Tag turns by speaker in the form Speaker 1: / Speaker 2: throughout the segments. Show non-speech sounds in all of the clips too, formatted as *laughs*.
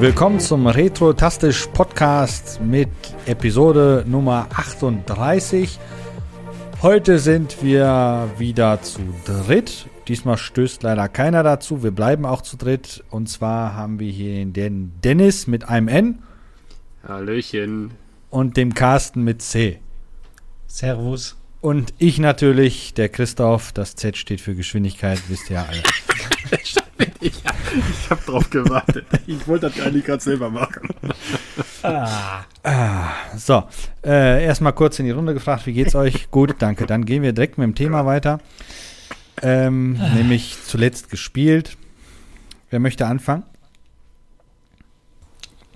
Speaker 1: Willkommen zum Retro-Tastisch Podcast mit Episode Nummer 38. Heute sind wir wieder zu dritt. Diesmal stößt leider keiner dazu. Wir bleiben auch zu dritt. Und zwar haben wir hier den Dennis mit einem N.
Speaker 2: Hallöchen.
Speaker 1: Und dem Carsten mit C.
Speaker 3: Servus.
Speaker 1: Und ich natürlich, der Christoph. Das Z steht für Geschwindigkeit, wisst ihr ja alle.
Speaker 2: ich ich habe drauf gewartet. Ich wollte das eigentlich gerade selber machen.
Speaker 1: Ah. ah. So, äh, erstmal kurz in die Runde gefragt, wie geht's euch? Gut, danke. Dann gehen wir direkt mit dem Thema weiter. Ähm, nämlich zuletzt gespielt. Wer möchte anfangen?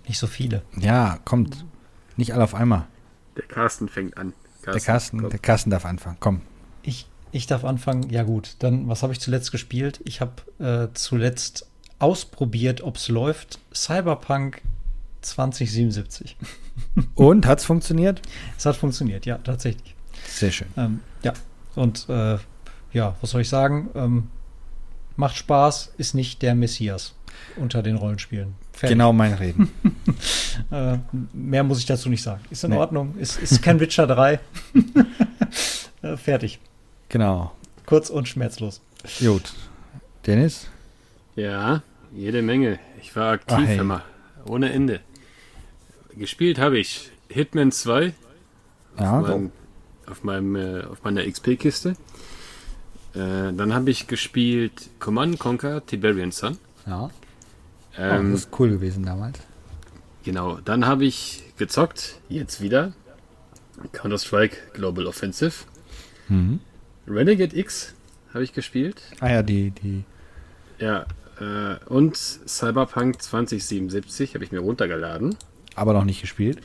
Speaker 3: Nicht so viele.
Speaker 1: Ja, kommt. Nicht alle auf einmal.
Speaker 2: Der Carsten fängt an.
Speaker 1: Carsten, der, Carsten, der Carsten darf anfangen. Komm.
Speaker 3: Ich, ich darf anfangen. Ja, gut. Dann, was habe ich zuletzt gespielt? Ich habe äh, zuletzt ausprobiert, ob es läuft. Cyberpunk 2077. *laughs*
Speaker 1: Und hat es funktioniert?
Speaker 3: Es hat funktioniert, ja, tatsächlich.
Speaker 1: Sehr schön.
Speaker 3: Ähm, ja, und äh, ja, was soll ich sagen? Ähm, macht Spaß, ist nicht der Messias unter den Rollenspielen.
Speaker 1: Fertig. Genau mein Reden. *laughs*
Speaker 3: äh, mehr muss ich dazu nicht sagen. Ist in nee. Ordnung. Ist, ist kein Witcher 3. *laughs* äh, fertig.
Speaker 1: Genau.
Speaker 3: Kurz und schmerzlos.
Speaker 1: Gut. Dennis?
Speaker 2: Ja, jede Menge. Ich war aktiv Ach, hey. immer. Ohne Ende. Gespielt habe ich Hitman 2
Speaker 1: ja,
Speaker 2: auf, meinem, auf, meinem, äh, auf meiner XP-Kiste. Äh, dann habe ich gespielt Command Conquer Tiberian Sun.
Speaker 1: Ja. Ähm, oh, das ist cool gewesen damals.
Speaker 2: Genau. Dann habe ich gezockt, jetzt wieder. Counter-Strike Global Offensive. Mhm. Renegade X habe ich gespielt.
Speaker 1: Ah ja, die, die.
Speaker 2: Ja, äh, und Cyberpunk 2077 habe ich mir runtergeladen.
Speaker 1: Aber noch nicht gespielt.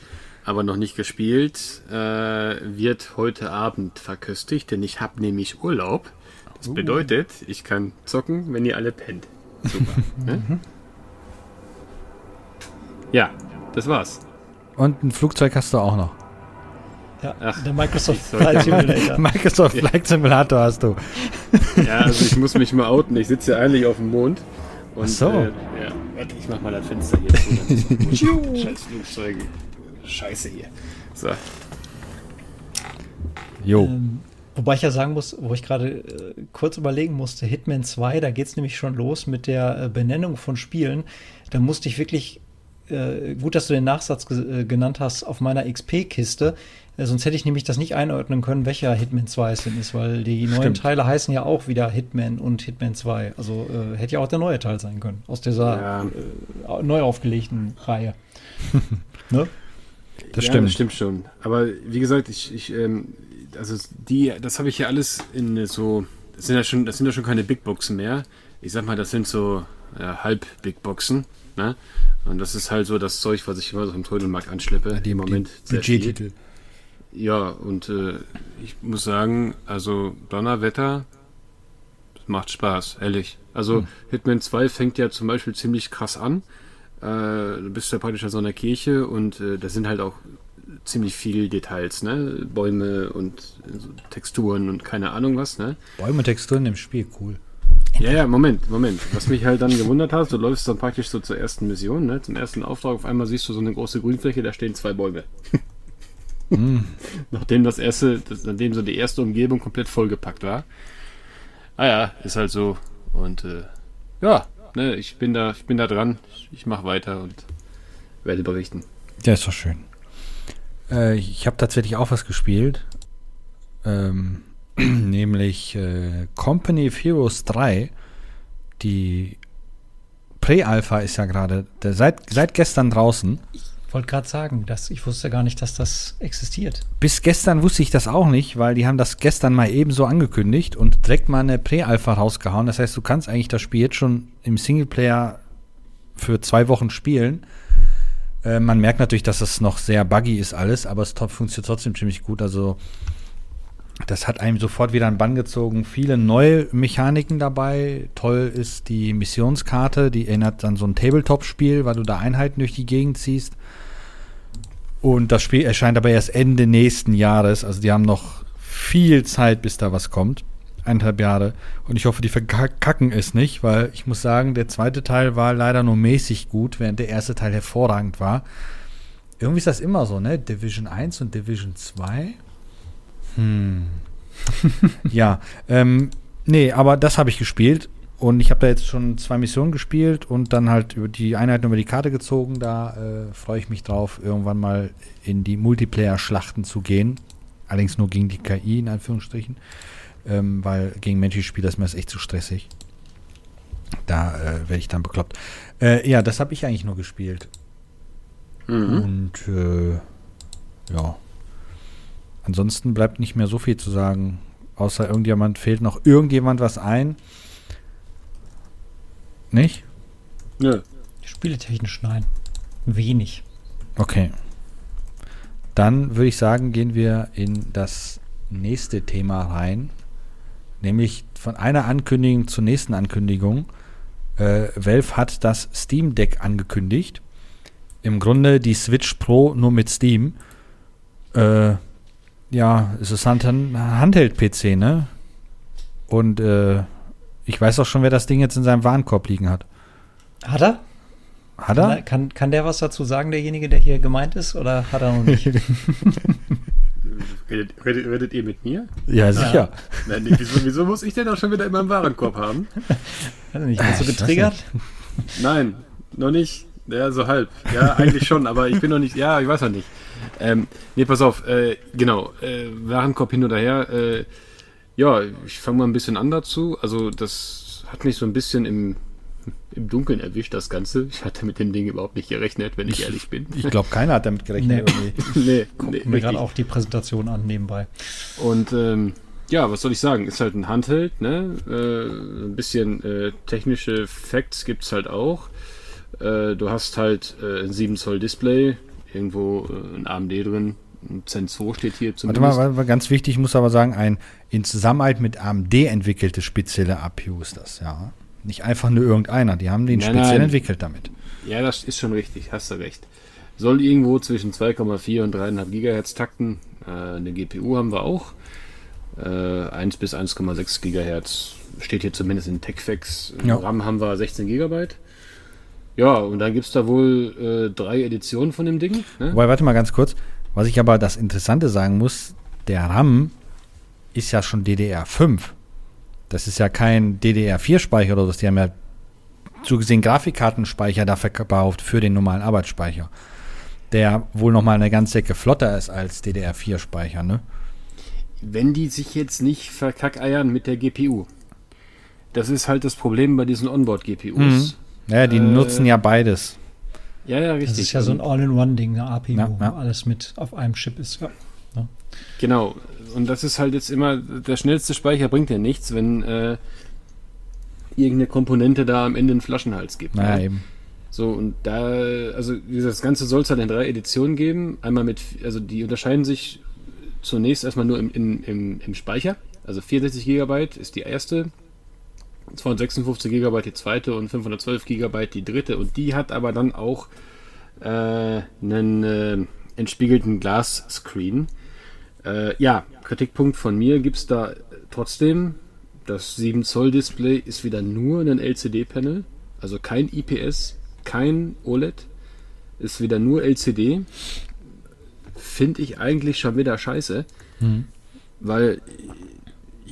Speaker 2: Aber noch nicht gespielt. Äh, wird heute Abend verköstigt, denn ich habe nämlich Urlaub. Das uh. bedeutet, ich kann zocken, wenn ihr alle pennt. Super. *laughs* ne? Ja, das war's.
Speaker 1: Und ein Flugzeug hast du auch noch.
Speaker 3: Ja, Ach, der Microsoft Flight Simulator. *laughs*
Speaker 1: Microsoft Flight Simulator hast du.
Speaker 2: Ja, also ich muss mich mal outen. Ich sitze ja eigentlich auf dem Mond.
Speaker 1: Und, Ach so. Äh,
Speaker 2: ja, warte, ich mach mal das Fenster hier zu. *laughs* Scheiß Flugzeuge. Scheiße hier. So.
Speaker 3: Jo. Ähm, wobei ich ja sagen muss, wo ich gerade äh, kurz überlegen musste, Hitman 2, da geht es nämlich schon los mit der äh, Benennung von Spielen. Da musste ich wirklich, äh, gut, dass du den Nachsatz ge äh, genannt hast, auf meiner XP-Kiste. Äh, sonst hätte ich nämlich das nicht einordnen können, welcher Hitman 2 es denn ist, weil die Stimmt. neuen Teile heißen ja auch wieder Hitman und Hitman 2. Also äh, hätte ja auch der neue Teil sein können, aus dieser ja. äh, neu aufgelegten Reihe. *laughs*
Speaker 2: ne? Das ja, stimmt. Das stimmt schon. Aber wie gesagt, ich, ich ähm, also die, das habe ich ja alles in so, das sind ja schon, das sind ja schon keine Big Boxen mehr. Ich sag mal, das sind so ja, halb Big Boxen. Ne? Und das ist halt so das Zeug, was ich immer so im Trödelmarkt anschleppe. Ja,
Speaker 1: die, Im Moment die Budgettitel.
Speaker 2: Ja, und äh, ich muss sagen, also Donnerwetter macht Spaß, ehrlich. Also hm. Hitman 2 fängt ja zum Beispiel ziemlich krass an. Äh, du bist ja praktisch an so einer Kirche und äh, da sind halt auch ziemlich viele Details, ne? Bäume und so Texturen und keine Ahnung was, ne?
Speaker 1: Bäume, Texturen im Spiel, cool.
Speaker 2: Ja, ja, Moment, Moment. Was mich halt dann gewundert hat, du läufst dann praktisch so zur ersten Mission, ne? Zum ersten Auftrag, auf einmal siehst du so eine große Grünfläche, da stehen zwei Bäume. Mm. *laughs* Nachdem das erste, das, nachdem so die erste Umgebung komplett vollgepackt war. Ah ja, ist halt so. Und äh, ja, ne, ich bin da, ich bin da dran. Ich, ich mache weiter und werde berichten.
Speaker 1: Ja, ist doch schön. Äh, ich habe tatsächlich auch was gespielt. Ähm, *clears throat* nämlich äh, Company of Heroes 3. Die Prä-Alpha ist ja gerade seit, seit gestern draußen.
Speaker 3: Ich wollte gerade sagen, dass ich wusste gar nicht, dass das existiert.
Speaker 1: Bis gestern wusste ich das auch nicht, weil die haben das gestern mal ebenso angekündigt und direkt mal eine Prä-Alpha rausgehauen. Das heißt, du kannst eigentlich das Spiel jetzt schon im Singleplayer für zwei Wochen spielen. Äh, man merkt natürlich, dass es noch sehr buggy ist alles, aber es funktioniert trotzdem ziemlich gut. Also das hat einem sofort wieder einen Bann gezogen. Viele neue Mechaniken dabei. Toll ist die Missionskarte, die erinnert an so ein Tabletop-Spiel, weil du da Einheiten durch die Gegend ziehst. Und das Spiel erscheint aber erst Ende nächsten Jahres. Also die haben noch viel Zeit, bis da was kommt. Eineinhalb Jahre. Und ich hoffe, die verkacken es nicht, weil ich muss sagen, der zweite Teil war leider nur mäßig gut, während der erste Teil hervorragend war. Irgendwie ist das immer so, ne? Division 1 und Division 2. Hm. *laughs* ja, ähm, nee, aber das habe ich gespielt und ich habe da jetzt schon zwei Missionen gespielt und dann halt über die Einheiten über die Karte gezogen. Da äh, freue ich mich drauf, irgendwann mal in die Multiplayer-Schlachten zu gehen. Allerdings nur gegen die KI, in Anführungsstrichen. Ähm, weil gegen menschliche Spieler ist mir das echt zu stressig. Da äh, werde ich dann bekloppt. Äh, ja, das habe ich eigentlich nur gespielt. Mhm. Und äh, ja. Ansonsten bleibt nicht mehr so viel zu sagen. Außer irgendjemand fehlt noch irgendjemand was ein. Nicht?
Speaker 3: Nö. Spieletechnisch nein. Wenig.
Speaker 1: Okay. Dann würde ich sagen, gehen wir in das nächste Thema rein. Nämlich von einer Ankündigung zur nächsten Ankündigung. Äh, Valve hat das Steam Deck angekündigt. Im Grunde die Switch Pro nur mit Steam. Äh, ja, es ist ein Handheld-PC, ne? Und äh, ich weiß auch schon, wer das Ding jetzt in seinem Warenkorb liegen hat.
Speaker 3: Hat er?
Speaker 1: Hat er?
Speaker 3: Kann, kann, kann der was dazu sagen, derjenige, der hier gemeint ist, oder hat er noch nicht? *laughs*
Speaker 2: redet, redet, redet, ihr mit mir?
Speaker 1: Ja, sicher. Ja.
Speaker 2: Nein, wieso, wieso, muss ich denn auch schon wieder in meinem Warenkorb haben?
Speaker 3: Weiß nicht, bist du getriggert?
Speaker 2: Nein, noch nicht. Ja, so halb. Ja, eigentlich schon, aber ich bin noch nicht. Ja, ich weiß noch nicht. Ähm, nee, pass auf. Äh, genau. Äh, Warenkorb hin oder her. Äh, ja, ich fange mal ein bisschen an dazu. Also, das hat mich so ein bisschen im, im Dunkeln erwischt, das Ganze. Ich hatte mit dem Ding überhaupt nicht gerechnet, wenn ich ehrlich bin.
Speaker 1: Ich glaube, keiner hat damit gerechnet.
Speaker 3: Nee, *laughs* nee, nee mir gerade auch die Präsentation an nebenbei.
Speaker 2: Und ähm, ja, was soll ich sagen? Ist halt ein Handheld, ne? Äh, ein bisschen äh, technische Facts gibt es halt auch. Äh, du hast halt äh, ein 7 Zoll Display, irgendwo äh, ein AMD drin, ein Zen 2 steht hier
Speaker 1: zumindest. Warte mal, war ganz wichtig, ich muss aber sagen, ein in Zusammenarbeit mit AMD entwickeltes spezielle APU ist das, ja. Nicht einfach nur irgendeiner, die haben den nein, speziell nein. entwickelt damit.
Speaker 2: Ja, das ist schon richtig, hast du recht. Soll irgendwo zwischen 2,4 und 3,5 Gigahertz takten. Äh, eine GPU haben wir auch. Äh, 1 bis 1,6 Gigahertz steht hier zumindest in TechFacts. Ja. RAM haben wir 16 Gigabyte. Ja, und dann gibt es da wohl äh, drei Editionen von dem Ding.
Speaker 1: Ne? Wobei, warte mal ganz kurz. Was ich aber das Interessante sagen muss, der RAM ist ja schon DDR5. Das ist ja kein DDR4-Speicher oder so. Die haben ja zugesehen Grafikkartenspeicher da verkauft für den normalen Arbeitsspeicher. Der wohl nochmal eine ganze Ecke flotter ist als DDR4-Speicher, ne?
Speaker 2: Wenn die sich jetzt nicht verkackeiern mit der GPU. Das ist halt das Problem bei diesen Onboard-GPUs. Mhm.
Speaker 1: Ja, die äh, nutzen ja beides.
Speaker 3: Ja, ja, richtig. Das ist ja so ein All-in-One-Ding, eine API, ja, wo ja. alles mit auf einem Chip ist. Ja. ja.
Speaker 2: Genau. Und das ist halt jetzt immer, der schnellste Speicher bringt ja nichts, wenn äh, irgendeine Komponente da am Ende einen Flaschenhals gibt.
Speaker 1: Na, ja, eben.
Speaker 2: So, und da, also das Ganze soll es halt in drei Editionen geben. Einmal mit, also die unterscheiden sich zunächst erstmal nur im, im, im, im Speicher. Also 64 GB ist die erste, 256 GB die zweite und 512 GB die dritte. Und die hat aber dann auch äh, einen äh, entspiegelten Glasscreen. Äh, ja, Kritikpunkt von mir gibt es da trotzdem. Das 7 Zoll Display ist wieder nur ein LCD-Panel, also kein IPS, kein OLED, ist wieder nur LCD. Finde ich eigentlich schon wieder scheiße, mhm. weil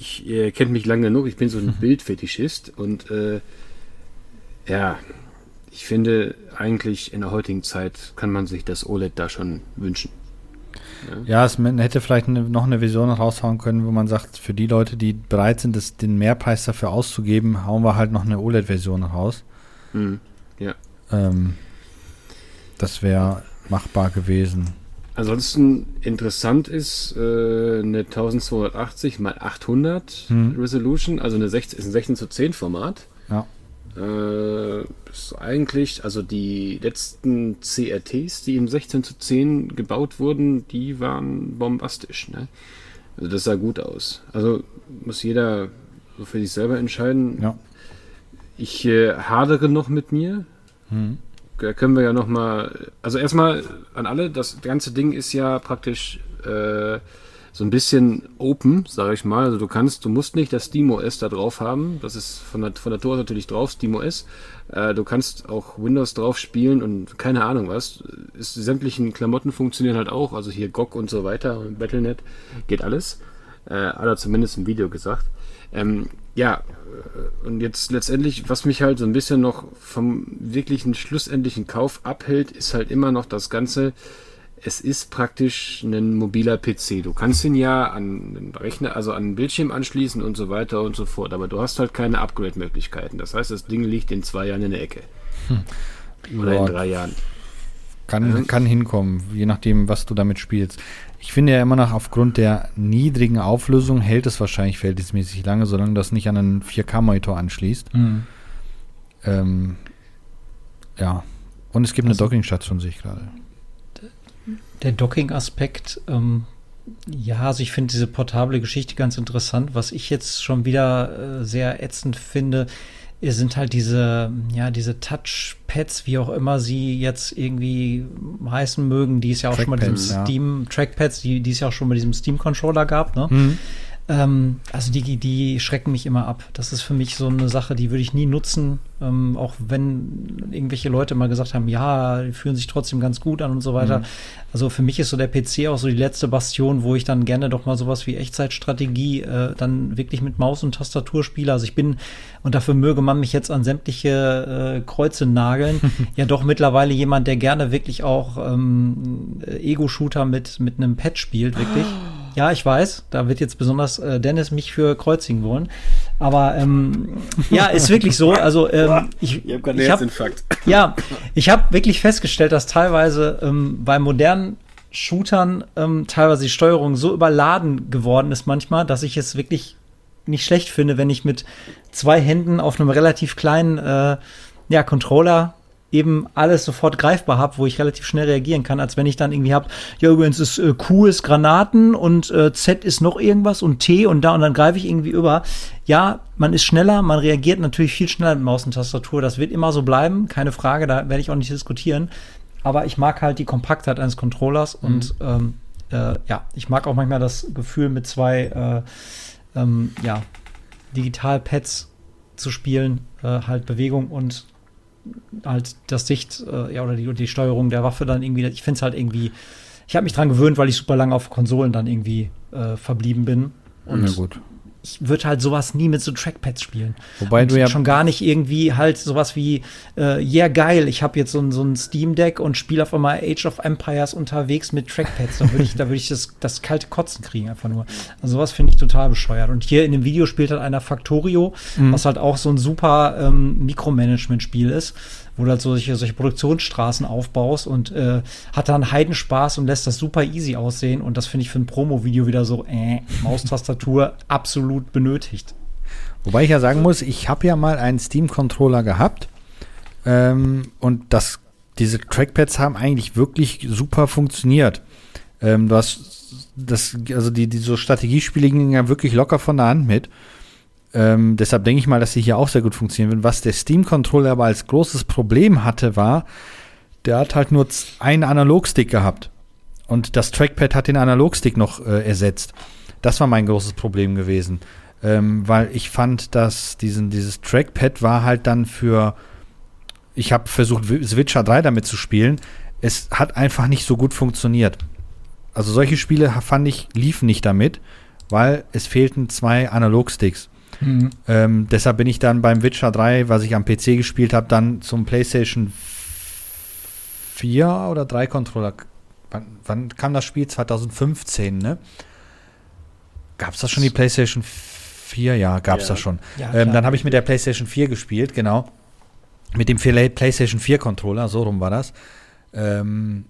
Speaker 2: ich, ihr kennt mich lange genug, ich bin so ein mhm. Bildfetischist und äh, ja, ich finde eigentlich in der heutigen Zeit kann man sich das OLED da schon wünschen.
Speaker 1: Ja, es hätte vielleicht noch eine Vision raushauen können, wo man sagt, für die Leute, die bereit sind, das, den Mehrpreis dafür auszugeben, hauen wir halt noch eine OLED-Version raus.
Speaker 2: Mhm. Ja.
Speaker 1: Ähm, das wäre machbar gewesen.
Speaker 2: Ansonsten interessant ist äh, eine 1280 x 800 hm. Resolution, also eine 16, ist ein 16 zu 10 Format.
Speaker 1: Ja.
Speaker 2: Äh, ist eigentlich, also die letzten CRTs, die im 16 zu 10 gebaut wurden, die waren bombastisch. Ne? Also das sah gut aus. Also muss jeder so für sich selber entscheiden.
Speaker 1: Ja.
Speaker 2: Ich äh, hadere noch mit mir. Hm da können wir ja nochmal, also erstmal an alle, das ganze Ding ist ja praktisch äh, so ein bisschen open, sage ich mal. Also du kannst, du musst nicht das SteamOS da drauf haben. Das ist von der, von der Tor natürlich drauf, SteamOS. Äh, du kannst auch Windows drauf spielen und keine Ahnung was. Ist, sämtlichen Klamotten funktionieren halt auch. Also hier GOG und so weiter Battlenet geht alles. Äh, hat zumindest im Video gesagt. Ähm, ja, äh, und jetzt letztendlich, was mich halt so ein bisschen noch vom wirklichen schlussendlichen Kauf abhält, ist halt immer noch das Ganze, es ist praktisch ein mobiler PC. Du kannst ihn ja an den Rechner, also an den Bildschirm anschließen und so weiter und so fort, aber du hast halt keine Upgrade-Möglichkeiten. Das heißt, das Ding liegt in zwei Jahren in der Ecke. Hm. Oder in drei Jahren.
Speaker 1: Kann, ja. kann hinkommen, je nachdem, was du damit spielst. Ich finde ja immer noch, aufgrund der niedrigen Auflösung hält es wahrscheinlich verhältnismäßig lange, solange das nicht an einen 4K-Monitor anschließt. Mhm. Ähm, ja. Und es gibt also, eine Dockingstation, sehe ich gerade.
Speaker 3: Der Docking-Aspekt, ähm, ja, also ich finde diese portable Geschichte ganz interessant. Was ich jetzt schon wieder äh, sehr ätzend finde, sind halt diese, ja, diese Touchpads, wie auch immer sie jetzt irgendwie heißen mögen, die es ja auch schon mal diesem Steam, Trackpads, die, die es ja auch schon bei diesem Steam-Controller gab, ne? Mhm. Ähm, also die, die schrecken mich immer ab. Das ist für mich so eine Sache, die würde ich nie nutzen, ähm, auch wenn irgendwelche Leute mal gesagt haben, ja, die fühlen sich trotzdem ganz gut an und so weiter. Mhm. Also für mich ist so der PC auch so die letzte Bastion, wo ich dann gerne doch mal sowas wie Echtzeitstrategie äh, dann wirklich mit Maus und Tastatur spiele. Also ich bin, und dafür möge man mich jetzt an sämtliche äh, Kreuze nageln, *laughs* ja doch mittlerweile jemand, der gerne wirklich auch ähm, Ego-Shooter mit, mit einem Pad spielt, wirklich. Ja, ich weiß, da wird jetzt besonders äh, Dennis mich für kreuzigen wollen. Aber ähm, *laughs* ja, ist wirklich so. Also ähm, ich, ich habe hab, *laughs* ja, ich habe wirklich festgestellt, dass teilweise ähm, bei modernen Shootern ähm, teilweise die Steuerung so überladen geworden ist manchmal, dass ich es wirklich nicht schlecht finde, wenn ich mit zwei Händen auf einem relativ kleinen äh, ja, Controller eben alles sofort greifbar habe, wo ich relativ schnell reagieren kann, als wenn ich dann irgendwie habe, ja übrigens ist äh, Q ist Granaten und äh, Z ist noch irgendwas und T und da und dann greife ich irgendwie über. Ja, man ist schneller, man reagiert natürlich viel schneller mit Maus und Tastatur. Das wird immer so bleiben, keine Frage, da werde ich auch nicht diskutieren. Aber ich mag halt die Kompaktheit eines Controllers mhm. und ähm, äh, ja, ich mag auch manchmal das Gefühl mit zwei äh, ähm, ja, Digital-Pads zu spielen, äh, halt Bewegung und halt das Sicht, äh, ja, oder die, die Steuerung der Waffe dann irgendwie, ich finde es halt irgendwie, ich habe mich dran gewöhnt, weil ich super lange auf Konsolen dann irgendwie äh, verblieben bin.
Speaker 1: Und ja, gut
Speaker 3: ich würde halt sowas nie mit so Trackpads spielen.
Speaker 1: Wobei und du ja
Speaker 3: schon gar nicht irgendwie halt sowas wie, äh, yeah geil, ich habe jetzt so ein, so ein Steam Deck und spiele auf einmal Age of Empires unterwegs mit Trackpads. Da würde ich, da würde ich das, das kalte Kotzen kriegen einfach nur. Also sowas finde ich total bescheuert. Und hier in dem Video spielt halt einer Factorio, mhm. was halt auch so ein super ähm, Mikromanagement-Spiel ist wo du halt solche, solche Produktionsstraßen aufbaust und äh, hat dann Heidenspaß und lässt das super easy aussehen. Und das finde ich für ein Promo-Video wieder so, äh, Maustastatur *laughs* absolut benötigt.
Speaker 1: Wobei ich ja sagen muss, ich habe ja mal einen Steam-Controller gehabt ähm, und das, diese Trackpads haben eigentlich wirklich super funktioniert. Ähm, du hast das, also die, die so Strategiespiele gingen ja wirklich locker von der Hand mit. Ähm, deshalb denke ich mal, dass sie hier auch sehr gut funktionieren werden. Was der Steam-Controller aber als großes Problem hatte, war, der hat halt nur einen Analogstick gehabt. Und das Trackpad hat den Analogstick noch äh, ersetzt. Das war mein großes Problem gewesen. Ähm, weil ich fand, dass diesen, dieses Trackpad war halt dann für. Ich habe versucht, Switcher 3 damit zu spielen. Es hat einfach nicht so gut funktioniert. Also solche Spiele fand ich, liefen nicht damit, weil es fehlten zwei Analogsticks. Mhm. Ähm, deshalb bin ich dann beim Witcher 3, was ich am PC gespielt habe, dann zum PlayStation 4 oder 3 Controller. Wann, wann kam das Spiel? 2015, ne? Gab es das schon die PlayStation 4? Ja, gab es ja. das schon. Ja, ähm, dann habe ich mit der PlayStation 4 gespielt, genau. Mit dem PlayStation 4 Controller, so rum war das. Ähm,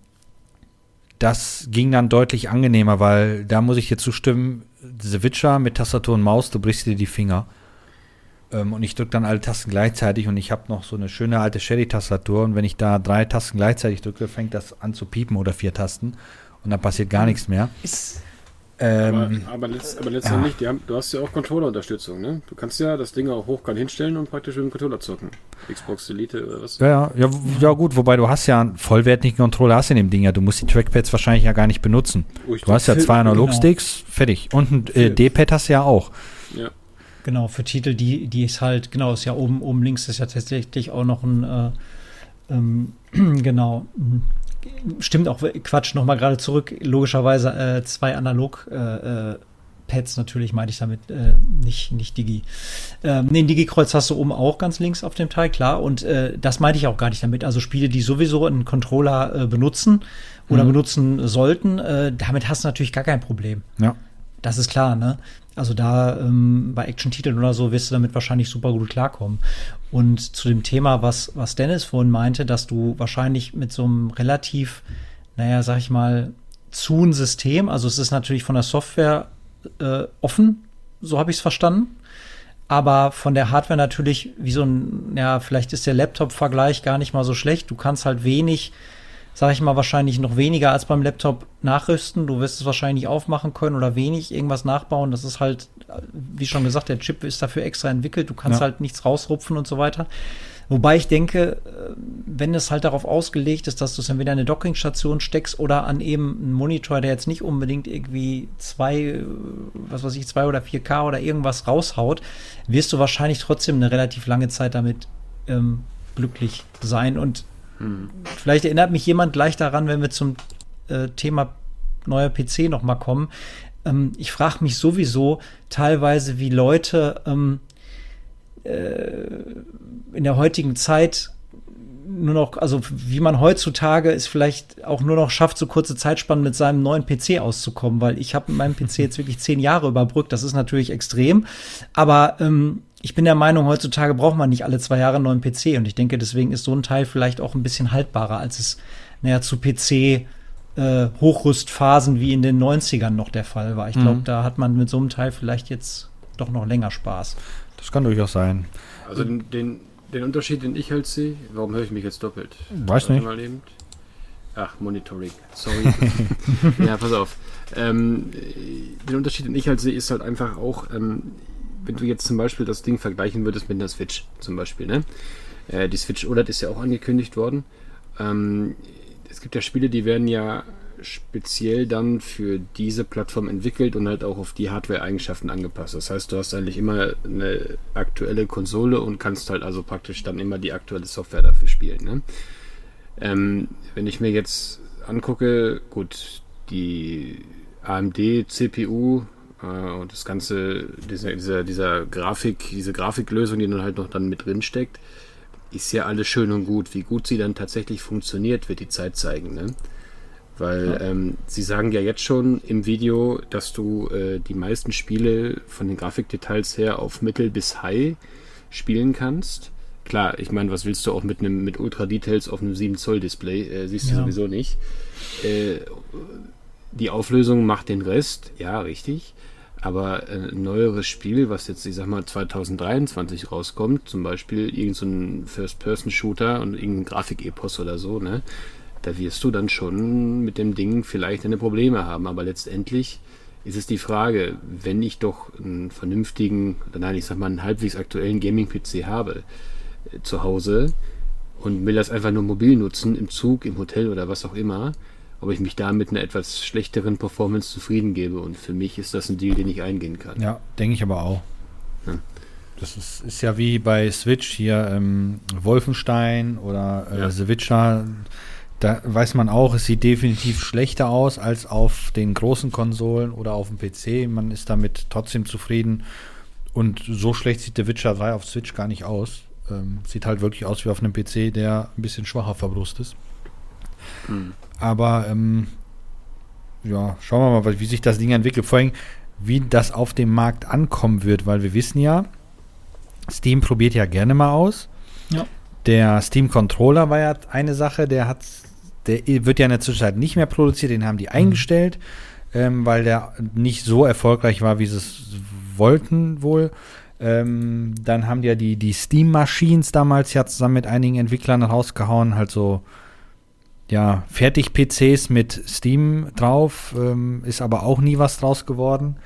Speaker 1: das ging dann deutlich angenehmer, weil da muss ich dir zustimmen, The Witcher mit Tastatur und Maus, du brichst dir die Finger. Ähm, und ich drücke dann alle Tasten gleichzeitig und ich habe noch so eine schöne alte Sherry-Tastatur und wenn ich da drei Tasten gleichzeitig drücke, fängt das an zu piepen oder vier Tasten und dann passiert gar nichts mehr.
Speaker 3: Ist,
Speaker 2: Ähm, aber, aber, letzt, aber letztendlich, ja. haben, du hast ja auch Controller-Unterstützung, ne? Du kannst ja das Ding auch hochkant hinstellen und praktisch mit dem Controller zocken. Xbox Elite oder was?
Speaker 1: Ja, ja, ja, ja, gut, wobei du hast ja einen vollwertigen Controller hast in dem Ding ja. Du musst die Trackpads wahrscheinlich ja gar nicht benutzen. Oh, du hast ja zwei Analog-Sticks, genau. fertig. Und ein äh, D-Pad hast du ja auch.
Speaker 3: Ja. Genau, für Titel, die, die ist halt, genau, ist ja oben, oben links ist ja tatsächlich auch noch ein, äh, ähm, *clears throat* genau, stimmt auch, Quatsch, nochmal gerade zurück, logischerweise äh, zwei Analog äh, äh, Pads natürlich meinte ich damit äh, nicht, nicht Digi. Ähm, nee, Digi-Kreuz hast du oben auch ganz links auf dem Teil, klar. Und äh, das meinte ich auch gar nicht damit. Also Spiele, die sowieso einen Controller benutzen oder mhm. benutzen sollten, damit hast du natürlich gar kein Problem.
Speaker 1: Ja.
Speaker 3: Das ist klar, ne? Also da ähm, bei Action-Titeln oder so wirst du damit wahrscheinlich super gut klarkommen. Und zu dem Thema, was, was Dennis vorhin meinte, dass du wahrscheinlich mit so einem relativ, naja, sag ich mal, zu ein System, also es ist natürlich von der Software äh, offen, so habe ich es verstanden. Aber von der Hardware natürlich, wie so ein, ja, vielleicht ist der Laptop-Vergleich gar nicht mal so schlecht. Du kannst halt wenig sage ich mal, wahrscheinlich noch weniger als beim Laptop nachrüsten. Du wirst es wahrscheinlich aufmachen können oder wenig irgendwas nachbauen. Das ist halt, wie schon gesagt, der Chip ist dafür extra entwickelt. Du kannst ja. halt nichts rausrupfen und so weiter. Wobei ich denke, äh, wenn es halt darauf ausgelegt ist, dass du es entweder in eine Dockingstation steckst oder an eben einen Monitor, der jetzt nicht unbedingt irgendwie zwei, äh, was weiß ich, zwei oder 4K oder irgendwas raushaut, wirst du wahrscheinlich trotzdem eine relativ lange Zeit damit ähm, glücklich sein. Und Vielleicht erinnert mich jemand gleich daran, wenn wir zum äh, Thema neuer PC noch mal kommen. Ähm, ich frage mich sowieso teilweise, wie Leute ähm, äh, in der heutigen Zeit nur noch, also wie man heutzutage es vielleicht auch nur noch schafft, so kurze Zeitspannen mit seinem neuen PC auszukommen, weil ich habe mit meinem PC jetzt wirklich zehn Jahre überbrückt. Das ist natürlich extrem, aber ähm, ich bin der Meinung, heutzutage braucht man nicht alle zwei Jahre einen neuen PC und ich denke, deswegen ist so ein Teil vielleicht auch ein bisschen haltbarer, als es naja, zu PC äh, Hochrüstphasen wie in den 90ern noch der Fall war. Ich glaube, mhm. da hat man mit so einem Teil vielleicht jetzt doch noch länger Spaß.
Speaker 1: Das kann durchaus sein.
Speaker 2: Also den, den, den Unterschied, den ich halt sehe, warum höre ich mich jetzt doppelt?
Speaker 1: Weiß nicht.
Speaker 2: Ach, Monitoring. Sorry. *laughs* ja, pass auf. Ähm, den Unterschied, den ich halt sehe, ist halt einfach auch, ähm, wenn du jetzt zum Beispiel das Ding vergleichen würdest mit einer Switch zum Beispiel, ne? Äh, die Switch OLED ist ja auch angekündigt worden. Ähm, es gibt ja Spiele, die werden ja speziell dann für diese Plattform entwickelt und halt auch auf die Hardware-Eigenschaften angepasst. Das heißt, du hast eigentlich immer eine aktuelle Konsole und kannst halt also praktisch dann immer die aktuelle Software dafür spielen. Ne? Ähm, wenn ich mir jetzt angucke, gut, die AMD CPU äh, und das Ganze, dieser, dieser, dieser Grafik, diese Grafiklösung, die dann halt noch dann mit drin steckt, ist ja alles schön und gut. Wie gut sie dann tatsächlich funktioniert, wird die Zeit zeigen. Ne? Weil ja. ähm, sie sagen ja jetzt schon im Video, dass du äh, die meisten Spiele von den Grafikdetails her auf Mittel bis High spielen kannst. Klar, ich meine, was willst du auch mit einem mit Ultra Details auf einem 7 Zoll Display? Äh, siehst du ja. sowieso nicht. Äh, die Auflösung macht den Rest, ja, richtig. Aber ein neueres Spiel, was jetzt, ich sag mal, 2023 rauskommt, zum Beispiel irgendein so First-Person-Shooter und irgendein Grafik-Epos oder so, ne? Da wirst du dann schon mit dem Ding vielleicht deine Probleme haben. Aber letztendlich ist es die Frage, wenn ich doch einen vernünftigen, nein, ich sag mal, einen halbwegs aktuellen Gaming-PC habe äh, zu Hause und will das einfach nur mobil nutzen, im Zug, im Hotel oder was auch immer, ob ich mich da mit einer etwas schlechteren Performance zufrieden gebe. Und für mich ist das ein Deal, den ich eingehen kann.
Speaker 1: Ja, denke ich aber auch. Ja. Das ist, ist, ja wie bei Switch hier ähm, Wolfenstein oder äh, ja. The Witcher. Da weiß man auch, es sieht definitiv schlechter aus als auf den großen Konsolen oder auf dem PC. Man ist damit trotzdem zufrieden. Und so schlecht sieht The Witcher 3 auf Switch gar nicht aus. Ähm, sieht halt wirklich aus wie auf einem PC, der ein bisschen schwacher verbrust ist. Mhm. Aber ähm, ja, schauen wir mal, wie sich das Ding entwickelt. Vor allem, wie das auf dem Markt ankommen wird, weil wir wissen ja, Steam probiert ja gerne mal aus. Ja. Der Steam Controller war ja eine Sache, der hat, der wird ja in der Zwischenzeit nicht mehr produziert, den haben die mhm. eingestellt, ähm, weil der nicht so erfolgreich war, wie sie es wollten wohl. Ähm, dann haben die ja die, die Steam Machines damals ja zusammen mit einigen Entwicklern rausgehauen, halt so ja, Fertig-PCs mit Steam drauf, ähm, ist aber auch nie was draus geworden.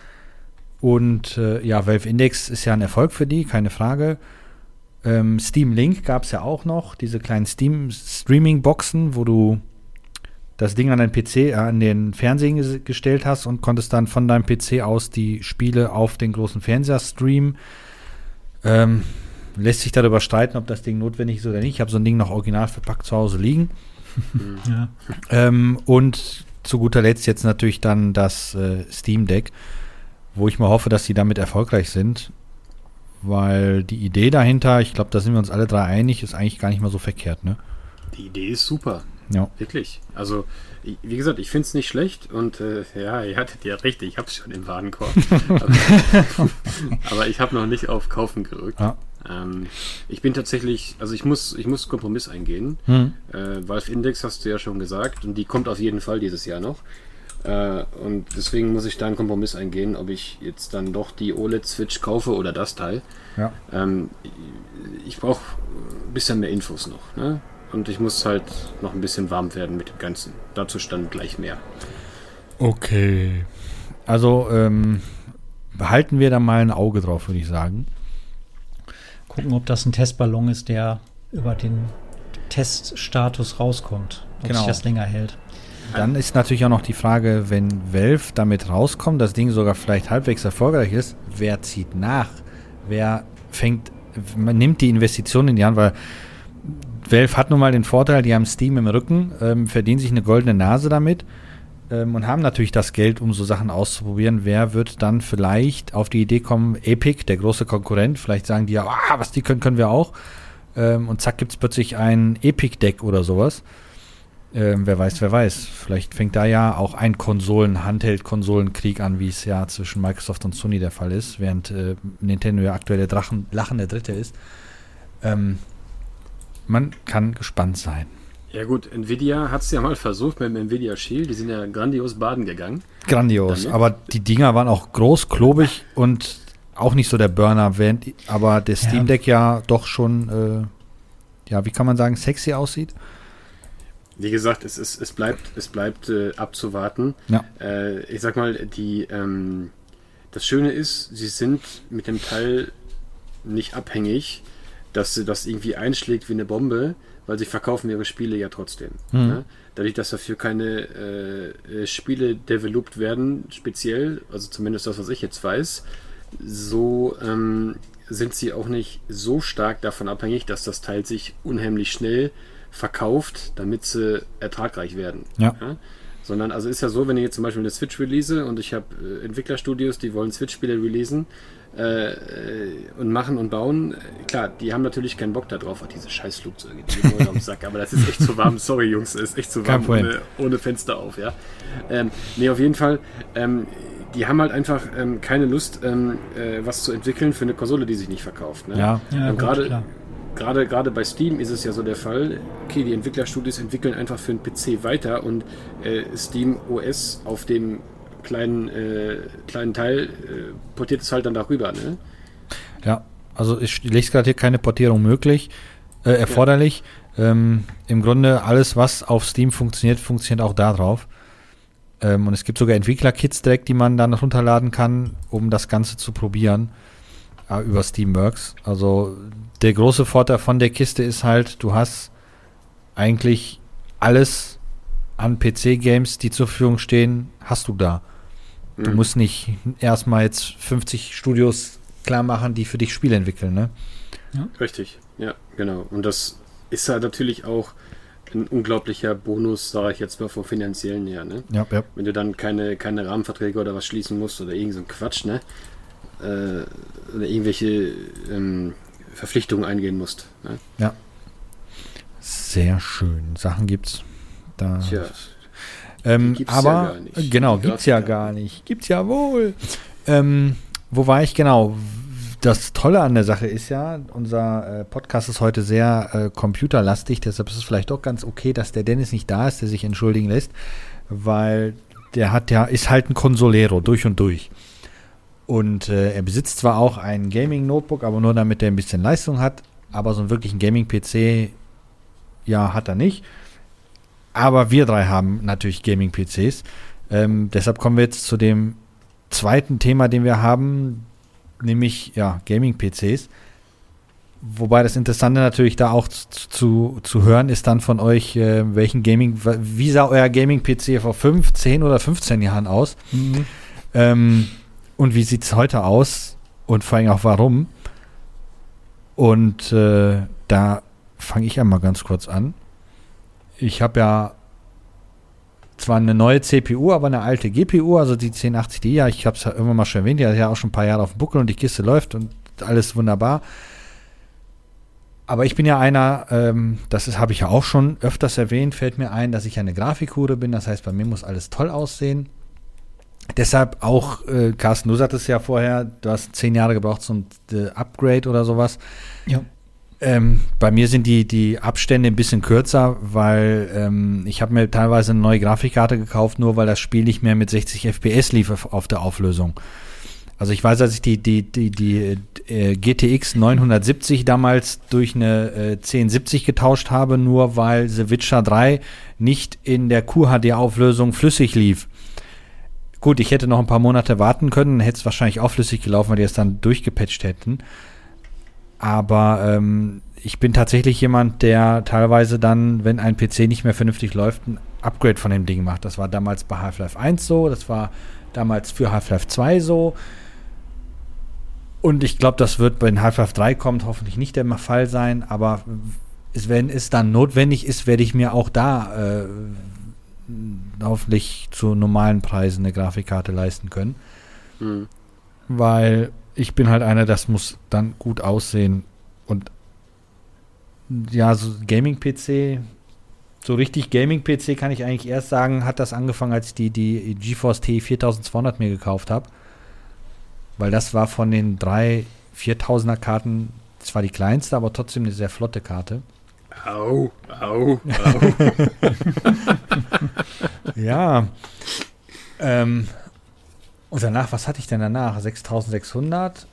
Speaker 1: Und äh, ja, Valve Index ist ja ein Erfolg für die, keine Frage. Ähm, Steam Link gab es ja auch noch, diese kleinen Steam-Streaming-Boxen, wo du das Ding an deinen PC, äh, an den Fernseher gestellt hast und konntest dann von deinem PC aus die Spiele auf den großen Fernseher streamen. Ähm, lässt sich darüber streiten, ob das Ding notwendig ist oder nicht. Ich habe so ein Ding noch original verpackt zu Hause liegen. Ja. ähm, und zu guter Letzt jetzt natürlich dann das äh, Steam Deck, wo ich mal hoffe, dass sie damit erfolgreich sind. Weil die Idee dahinter, ich glaube, da sind wir uns alle drei einig, ist eigentlich gar nicht mal so verkehrt, ne?
Speaker 2: Die Idee ist super.
Speaker 1: Ja.
Speaker 2: Wirklich. Also, wie gesagt, ich finde es nicht schlecht und äh, ja, ihr hattet ja recht, ich habe es schon im Warenkorb. *laughs* aber, *laughs* aber, ich habe noch nicht auf Kaufen gerückt. Ja. Ähm, ich bin tatsächlich, also ich muss, ich muss Kompromiss eingehen. Mhm. Äh, Valve Index hast du ja schon gesagt und die kommt auf jeden Fall dieses Jahr noch. Äh, und deswegen muss ich da einen Kompromiss eingehen, ob ich jetzt dann doch die OLED-Switch kaufe oder das Teil.
Speaker 1: Ja.
Speaker 2: Ähm, ich brauche ein bisschen mehr Infos noch. Ne? Und ich muss halt noch ein bisschen warm werden mit dem Ganzen. Dazu stand gleich mehr.
Speaker 1: Okay. Also ähm, behalten wir da mal ein Auge drauf, würde ich sagen.
Speaker 3: Gucken, ob das ein Testballon ist, der über den Teststatus rauskommt. Ob genau. sich das länger hält.
Speaker 1: Dann ist natürlich auch noch die Frage, wenn Valve damit rauskommt, das Ding sogar vielleicht halbwegs erfolgreich ist, wer zieht nach? Wer fängt, man nimmt die Investition in die Hand, weil Valve hat nun mal den Vorteil, die haben Steam im Rücken, ähm, verdienen sich eine goldene Nase damit ähm, und haben natürlich das Geld, um so Sachen auszuprobieren. Wer wird dann vielleicht auf die Idee kommen, Epic, der große Konkurrent, vielleicht sagen die ja, ah, was die können, können wir auch. Ähm, und zack, gibt es plötzlich ein Epic-Deck oder sowas. Ähm, wer weiß, wer weiß. Vielleicht fängt da ja auch ein Konsolen, Handheld-Konsolenkrieg an, wie es ja zwischen Microsoft und Sony der Fall ist, während äh, Nintendo ja aktuell der Drachen, lachende Dritte ist. man kann gespannt sein.
Speaker 2: Ja gut, Nvidia hat es ja mal versucht mit dem Nvidia Shield. Die sind ja grandios baden gegangen.
Speaker 1: Grandios, Damit. aber die Dinger waren auch groß, klobig und auch nicht so der Burner, während aber der Steam Deck ja, ja doch schon, äh, ja, wie kann man sagen, sexy aussieht.
Speaker 2: Wie gesagt, es, ist, es bleibt, es bleibt äh, abzuwarten.
Speaker 1: Ja.
Speaker 2: Äh, ich sag mal, die, ähm, das Schöne ist, sie sind mit dem Teil nicht abhängig, dass sie das irgendwie einschlägt wie eine Bombe, weil sie verkaufen ihre Spiele ja trotzdem. Mhm. Ne? Dadurch, dass dafür keine äh, äh, Spiele developed werden, speziell, also zumindest das, was ich jetzt weiß, so ähm, sind sie auch nicht so stark davon abhängig, dass das Teil sich unheimlich schnell verkauft, damit sie ertragreich werden.
Speaker 1: Ja. ja?
Speaker 2: Sondern, also ist ja so, wenn ich jetzt zum Beispiel eine Switch release und ich habe äh, Entwicklerstudios, die wollen Switch-Spiele releasen, und machen und bauen. Klar, die haben natürlich keinen Bock darauf, oh, diese scheiß Flugzeuge, die gehen am Sack, aber das ist echt zu warm. Sorry, Jungs, es ist echt zu warm ohne, ohne, Fenster auf, ja. Ähm, nee, auf jeden Fall, ähm, die haben halt einfach ähm, keine Lust, ähm, äh, was zu entwickeln für eine Konsole, die sich nicht verkauft. Ne?
Speaker 1: Ja,
Speaker 2: ja gerade gerade gerade bei Steam ist es ja so der Fall, okay, die Entwicklerstudios entwickeln einfach für einen PC weiter und äh, Steam OS auf dem kleinen, äh, kleinen Teil äh, portiert es halt dann darüber, ne?
Speaker 1: Ja, also ich lese gerade hier keine Portierung möglich, äh, erforderlich. Ja. Ähm, Im Grunde alles, was auf Steam funktioniert, funktioniert auch da drauf. Ähm, und es gibt sogar Entwickler-Kits direkt, die man dann runterladen kann, um das Ganze zu probieren äh, über Steamworks. Also der große Vorteil von der Kiste ist halt, du hast eigentlich alles an PC-Games, die zur Verfügung stehen, hast du da. Du mhm. musst nicht erstmal jetzt 50 Studios klar machen, die für dich Spiele entwickeln, ne?
Speaker 2: Ja. Richtig, ja, genau. Und das ist ja natürlich auch ein unglaublicher Bonus, sage ich jetzt mal vom finanziellen her, ne?
Speaker 1: Ja, ja.
Speaker 2: Wenn du dann keine, keine Rahmenverträge oder was schließen musst oder irgend so ein Quatsch, ne? Äh, oder irgendwelche ähm, Verpflichtungen eingehen musst. Ne?
Speaker 1: Ja. Sehr schön. Sachen gibt's. Da Tja, ähm, aber ja genau, gibt es ja gar nicht. Gibt's ja wohl. Ähm, wo war ich genau? Das Tolle an der Sache ist ja, unser äh, Podcast ist heute sehr äh, computerlastig, deshalb ist es vielleicht doch ganz okay, dass der Dennis nicht da ist, der sich entschuldigen lässt, weil der hat ja, ist halt ein Consolero durch und durch. Und äh, er besitzt zwar auch ein Gaming-Notebook, aber nur damit er ein bisschen Leistung hat, aber so einen wirklichen Gaming-PC, ja, hat er nicht. Aber wir drei haben natürlich Gaming-PCs. Ähm, deshalb kommen wir jetzt zu dem zweiten Thema, den wir haben, nämlich ja, Gaming-PCs. Wobei das Interessante natürlich da auch zu, zu hören ist dann von euch, äh, welchen Gaming, wie sah euer Gaming-PC vor 5, 10 oder 15 Jahren aus? Mhm. Ähm, und wie sieht es heute aus? Und vor allem auch warum? Und äh, da fange ich einmal ganz kurz an. Ich habe ja zwar eine neue CPU, aber eine alte GPU, also die 1080 ja, ich habe es ja irgendwann mal schon erwähnt, die hat ja auch schon ein paar Jahre auf dem Buckel und die Kiste läuft und alles wunderbar. Aber ich bin ja einer, ähm, das habe ich ja auch schon öfters erwähnt, fällt mir ein, dass ich eine Grafikhure bin. Das heißt, bei mir muss alles toll aussehen. Deshalb auch, äh, Carsten, du sagtest ja vorher, du hast zehn Jahre gebraucht zum äh, Upgrade oder sowas. Ja. Ähm, bei mir sind die, die Abstände ein bisschen kürzer, weil ähm, ich habe mir teilweise eine neue Grafikkarte gekauft, nur weil das Spiel nicht mehr mit 60 FPS lief auf der Auflösung. Also ich weiß, als ich die, die, die, die äh, GTX 970 damals durch eine äh, 1070 getauscht habe, nur weil The Witcher 3 nicht in der QHD-Auflösung flüssig lief. Gut, ich hätte noch ein paar Monate warten können, hätte es wahrscheinlich auch flüssig gelaufen, weil die es dann durchgepatcht hätten. Aber ähm, ich bin tatsächlich jemand, der teilweise dann, wenn ein PC nicht mehr vernünftig läuft, ein Upgrade von dem Ding macht. Das war damals bei Half-Life 1 so, das war damals für Half-Life 2 so. Und ich glaube, das wird bei Half-Life 3 kommt hoffentlich nicht der Fall sein, aber wenn es dann notwendig ist, werde ich mir auch da äh, hoffentlich zu normalen Preisen eine Grafikkarte leisten können. Mhm. Weil ich bin halt einer, das muss dann gut aussehen. Und ja, so Gaming-PC, so richtig Gaming-PC kann ich eigentlich erst sagen, hat das angefangen, als ich die, die GeForce T 4200 mir gekauft habe weil das war von den drei 4000er Karten zwar die kleinste, aber trotzdem eine sehr flotte Karte.
Speaker 2: Au, au, au. *laughs*
Speaker 1: ja. Ähm, und danach, was hatte ich denn danach? 6600.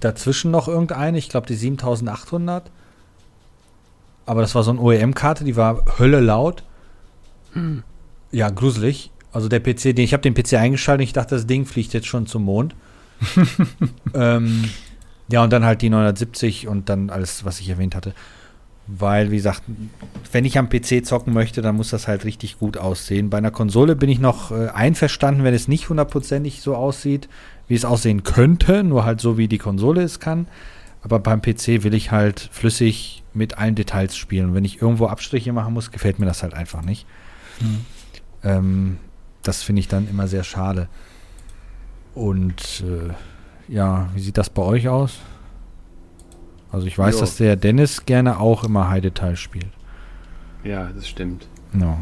Speaker 1: Dazwischen noch irgendeine, ich glaube die 7800. Aber das war so eine OEM-Karte, die war Hölle laut. Hm. Ja, gruselig. Also der PC, den ich habe den PC eingeschaltet und ich dachte, das Ding fliegt jetzt schon zum Mond. *laughs* ähm, ja, und dann halt die 970 und dann alles, was ich erwähnt hatte. Weil, wie gesagt, wenn ich am PC zocken möchte, dann muss das halt richtig gut aussehen. Bei einer Konsole bin ich noch äh, einverstanden, wenn es nicht hundertprozentig so aussieht, wie es aussehen könnte, nur halt so, wie die Konsole es kann. Aber beim PC will ich halt flüssig mit allen Details spielen. Und wenn ich irgendwo Abstriche machen muss, gefällt mir das halt einfach nicht. Mhm. Ähm, das finde ich dann immer sehr schade. Und äh, ja, wie sieht das bei euch aus? Also ich weiß, jo. dass der Dennis gerne auch immer High Detail spielt.
Speaker 2: Ja, das stimmt.
Speaker 1: No.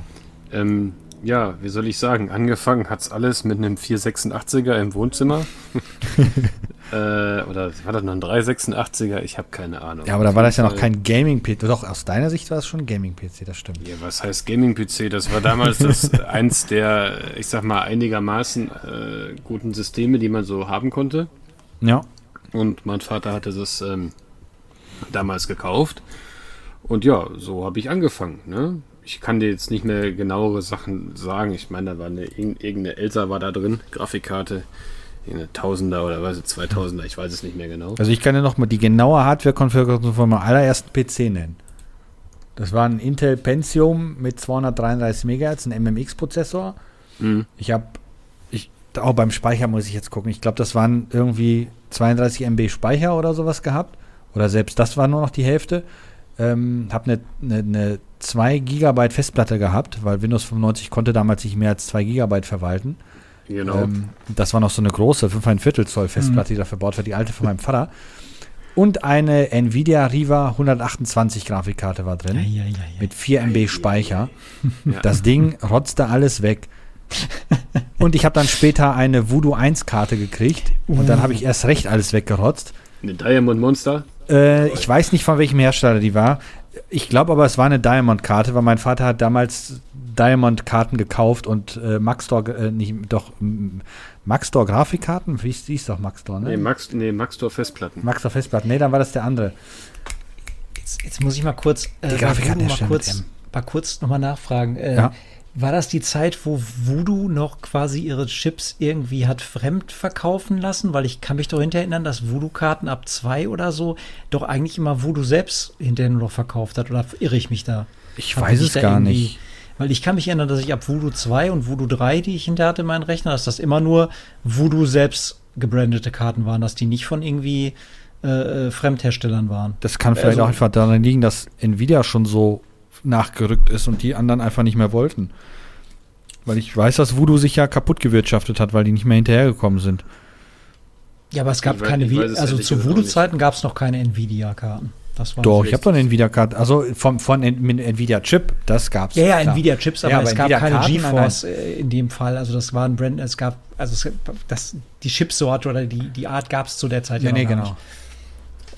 Speaker 2: Ähm, ja, wie soll ich sagen? Angefangen hat es alles mit einem 486er im Wohnzimmer. *laughs* Äh, oder war das noch ein 386er? Ich habe keine Ahnung.
Speaker 1: Ja, aber da war das ja noch kein Gaming-PC. Doch, aus deiner Sicht war es schon ein Gaming-PC, das stimmt.
Speaker 2: Ja, was heißt Gaming-PC? Das war damals das *laughs* eins der, ich sag mal, einigermaßen äh, guten Systeme, die man so haben konnte.
Speaker 1: Ja.
Speaker 2: Und mein Vater hatte das ähm, damals gekauft. Und ja, so habe ich angefangen. Ne? Ich kann dir jetzt nicht mehr genauere Sachen sagen. Ich meine, da war eine irgendeine Elsa war da drin, Grafikkarte eine Tausender oder was, 2000er, ich weiß es nicht mehr genau.
Speaker 1: Also ich kann ja noch mal die genaue Hardware-Konfiguration von meinem allerersten PC nennen. Das war ein Intel Pentium mit 233 MHz, ein MMX-Prozessor. Mhm. Ich habe, ich, auch beim Speicher muss ich jetzt gucken. Ich glaube, das waren irgendwie 32 MB Speicher oder sowas gehabt. Oder selbst das war nur noch die Hälfte. Ähm, habe eine, eine, eine 2 GB Festplatte gehabt, weil Windows 95 konnte damals nicht mehr als 2 GB verwalten.
Speaker 2: Genau. Ähm,
Speaker 1: das war noch so eine große, 5,25 Zoll Festplatte, mhm. die da verbaut war, die alte von meinem Vater. Und eine Nvidia Riva 128 Grafikkarte war drin. Ja, ja, ja, mit 4 MB Speicher. Das Ding rotzte alles weg. *laughs* Und ich habe dann später eine Voodoo 1 Karte gekriegt. Und dann habe ich erst recht alles weggerotzt.
Speaker 2: Eine Diamond Monster?
Speaker 1: Äh, ich weiß nicht, von welchem Hersteller die war. Ich glaube aber, es war eine Diamond-Karte, weil mein Vater hat damals Diamond-Karten gekauft und äh, Maxtor, äh, nicht, doch, Maxtor Grafikkarten? Wie hieß doch Maxtor, ne?
Speaker 2: Nee, Max, nee, Maxtor Festplatten.
Speaker 1: Maxtor Festplatten, nee, dann war das der andere.
Speaker 3: Jetzt, jetzt muss ich mal kurz, äh,
Speaker 1: Die Grafik
Speaker 3: bei
Speaker 1: hat
Speaker 3: Voodoo
Speaker 1: der
Speaker 3: mal kurz, mal kurz nochmal nachfragen. Äh,
Speaker 1: Ja.
Speaker 3: War das die Zeit, wo Voodoo noch quasi ihre Chips irgendwie hat fremd verkaufen lassen? Weil ich kann mich doch hinterher erinnern, dass Voodoo-Karten ab zwei oder so doch eigentlich immer Voodoo selbst hinterher nur noch verkauft hat. Oder irre ich mich da?
Speaker 1: Ich
Speaker 3: Hab
Speaker 1: weiß es gar nicht.
Speaker 3: Weil ich kann mich erinnern, dass ich ab Voodoo 2 und Voodoo 3, die ich hinter hatte in meinen Rechner, dass das immer nur Voodoo selbst gebrandete Karten waren, dass die nicht von irgendwie äh, äh, Fremdherstellern waren.
Speaker 1: Das kann vielleicht
Speaker 3: Also-
Speaker 1: auch einfach daran liegen, dass Nvidia schon so nachgerückt ist und die anderen einfach nicht mehr wollten. Weil ich weiß, dass Voodoo sich ja kaputt gewirtschaftet hat, weil die nicht mehr hinterhergekommen sind.
Speaker 3: Ja, aber es gab
Speaker 2: Ich weiß-
Speaker 3: keine,
Speaker 2: weiß
Speaker 3: also zu Voodoo-Zeiten gab es noch keine Nvidia-Karten. Das war
Speaker 1: Doch, ich habe doch eine
Speaker 2: richtig.
Speaker 1: Nvidia-Karte. Also vom, von N- mit Nvidia-Chip, das gab's.
Speaker 3: Ja, ja. Nvidia-Chips, aber
Speaker 1: Ja,
Speaker 3: es gab keine
Speaker 1: Nvidia-Karten,
Speaker 3: GeForce äh, in dem Fall. Also das war ein Brand, es gab, also es, das, die Chipsorte oder die, die Art gab es zu der Zeit
Speaker 1: Ja,
Speaker 3: noch
Speaker 1: nee, genau.
Speaker 3: nicht.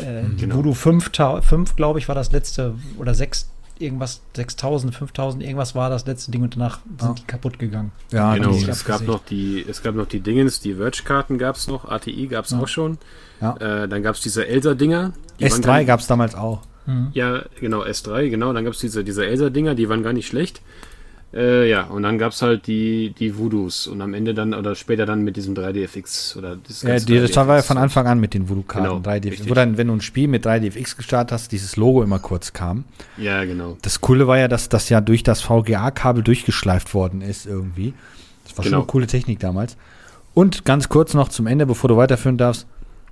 Speaker 3: Äh,
Speaker 2: Genau.
Speaker 3: Voodoo 5, 5 glaube ich, war das letzte, oder 6, irgendwas, 6000, 5000, irgendwas war das letzte Ding und danach sind
Speaker 1: Ah.
Speaker 3: die kaputt gegangen.
Speaker 1: Ja,
Speaker 2: genau,
Speaker 3: die-
Speaker 2: es gab
Speaker 3: abgesehen.
Speaker 2: noch die, es gab noch die Dingens, die Verge-Karten gab es noch, ATI gab es
Speaker 3: Ja.
Speaker 2: auch schon.
Speaker 1: Ja.
Speaker 2: Äh, dann gab es diese Elsa-Dinger. die waren gar
Speaker 1: S3
Speaker 2: nicht-
Speaker 1: gab es damals auch.
Speaker 3: Mhm.
Speaker 2: Ja, genau, S3, genau. Dann gab es diese, diese Elsa-Dinger, die waren gar nicht schlecht. Äh, ja, und dann gab es halt die, die Voodoos und am Ende dann, oder später dann mit diesem 3DFX oder das
Speaker 1: Ja, die, das war ja
Speaker 2: 3DFX.
Speaker 1: von Anfang an mit den Voodoo-Karten.
Speaker 2: Genau,
Speaker 1: 3D,
Speaker 2: richtig.
Speaker 1: wo dann, wenn du ein Spiel mit 3DFX gestartet hast, dieses Logo immer kurz kam.
Speaker 2: Ja, genau.
Speaker 1: Das Coole war ja, dass das ja durch das VGA-Kabel durchgeschleift worden ist irgendwie. Das war schon
Speaker 2: Genau.
Speaker 1: eine coole Technik damals. Und ganz kurz noch zum Ende, bevor du weiterführen darfst,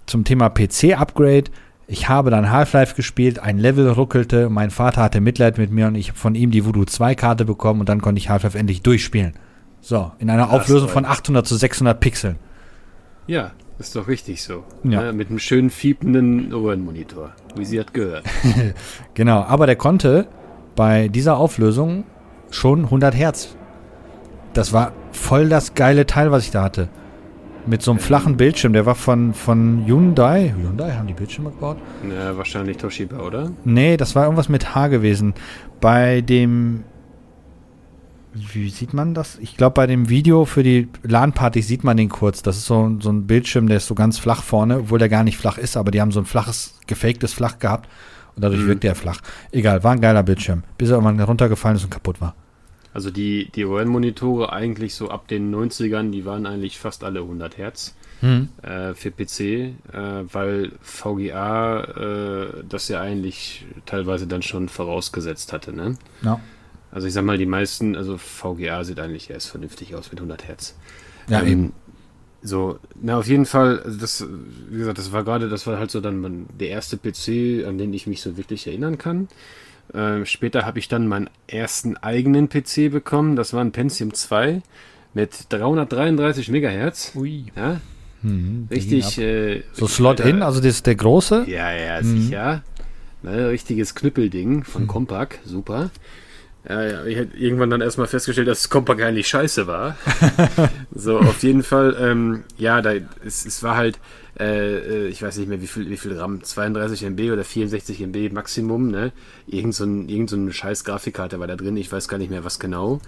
Speaker 1: zum Thema PC-Upgrade. Ich habe dann Half-Life gespielt, ein Level ruckelte, mein Vater hatte Mitleid mit mir und ich habe von ihm die Voodoo 2 Karte bekommen und dann konnte ich Half-Life endlich durchspielen. So, in einer
Speaker 2: Krass,
Speaker 1: Auflösung von
Speaker 2: Alter.
Speaker 1: 800 zu 600 Pixeln.
Speaker 2: Ja, ist doch richtig so.
Speaker 1: Ja.
Speaker 2: mit einem schönen fiependen Röhrenmonitor, wie sie hat gehört. *laughs*
Speaker 1: Genau, aber der konnte bei dieser Auflösung schon 100 Hertz. Das war voll das geile Teil, was ich da hatte. Mit so einem flachen Bildschirm. Der war von, von Hyundai. Hyundai haben die Bildschirme gebaut?
Speaker 2: Na, wahrscheinlich Toshiba, oder?
Speaker 1: Nee, das war irgendwas mit H gewesen. Bei dem. Wie sieht man das? Ich glaube, bei dem Video für die LAN-Party sieht man den kurz. Das ist so, so ein Bildschirm, der ist so ganz flach vorne, obwohl der gar nicht flach ist, aber die haben so ein flaches, gefaktes Flach gehabt. Und dadurch
Speaker 2: Mhm.
Speaker 1: wirkt der flach. Egal, war ein geiler Bildschirm. Bis er irgendwann runtergefallen ist und kaputt war.
Speaker 2: Also die, die Röhrenmonitore eigentlich so ab den 90ern, die waren eigentlich fast alle 100 Hertz äh, für PC, äh, weil VGA äh, das ja eigentlich teilweise dann schon vorausgesetzt hatte. Ne?
Speaker 1: Ja.
Speaker 2: Also ich sag mal, die meisten, also VGA sieht eigentlich erst vernünftig aus mit 100 Hertz.
Speaker 1: Ja,
Speaker 2: Ähm,
Speaker 1: eben.
Speaker 2: So, na auf jeden Fall, also das, wie gesagt, das war gerade, das war halt so dann mein, der erste PC, an den ich mich so wirklich erinnern kann. Ähm, später habe ich dann meinen ersten eigenen PC bekommen, das war ein Pentium 2 mit 333 Megahertz.
Speaker 1: Ui.
Speaker 2: Ja,
Speaker 1: Mhm,
Speaker 2: richtig. Äh,
Speaker 1: So Slot
Speaker 2: äh,
Speaker 1: in, also das ist der große.
Speaker 2: Ja, ja,
Speaker 1: Mhm.
Speaker 2: sicher. Ne, richtiges Knüppelding von Compaq, super. Äh, ja, ich hätte irgendwann dann erstmal festgestellt, dass Compaq eigentlich scheiße war. *laughs* so, auf jeden Fall, ähm, ja, da, es, es war halt, äh, äh, ich weiß nicht mehr, wie viel, wie viel RAM, 32 MB oder 64 MB Maximum, ne? Irgend so, ein, irgend so eine scheiß Grafikkarte war da drin, ich weiß gar nicht mehr, was genau.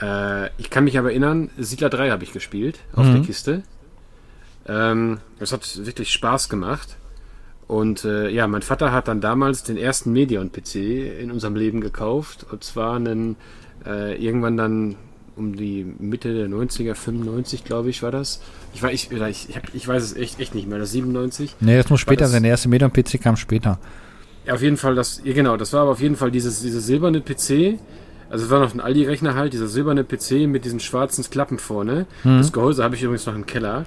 Speaker 2: Äh, ich kann mich aber erinnern, Siedler 3 habe ich gespielt auf
Speaker 1: Mhm.
Speaker 2: der Kiste. Ähm, es hat wirklich Spaß gemacht. Und äh, ja, mein Vater hat dann damals den ersten Medion-PC in unserem Leben gekauft. Und zwar einen, äh, irgendwann dann um die Mitte der 90er, 95 glaube ich, war das. Ich, war, ich, ich, ich, weiß es echt, echt nicht mehr, das 97.
Speaker 1: Nee, das muss später
Speaker 2: das-
Speaker 1: sein. Der erste Medium-PC kam später.
Speaker 2: Ja, auf jeden Fall, das, ja, genau, das war aber auf jeden Fall dieses, dieses silberne PC. Also es war noch ein Aldi-Rechner halt, dieser silberne PC mit diesen schwarzen Klappen vorne. Das Gehäuse habe ich übrigens noch im Keller.
Speaker 1: Mhm.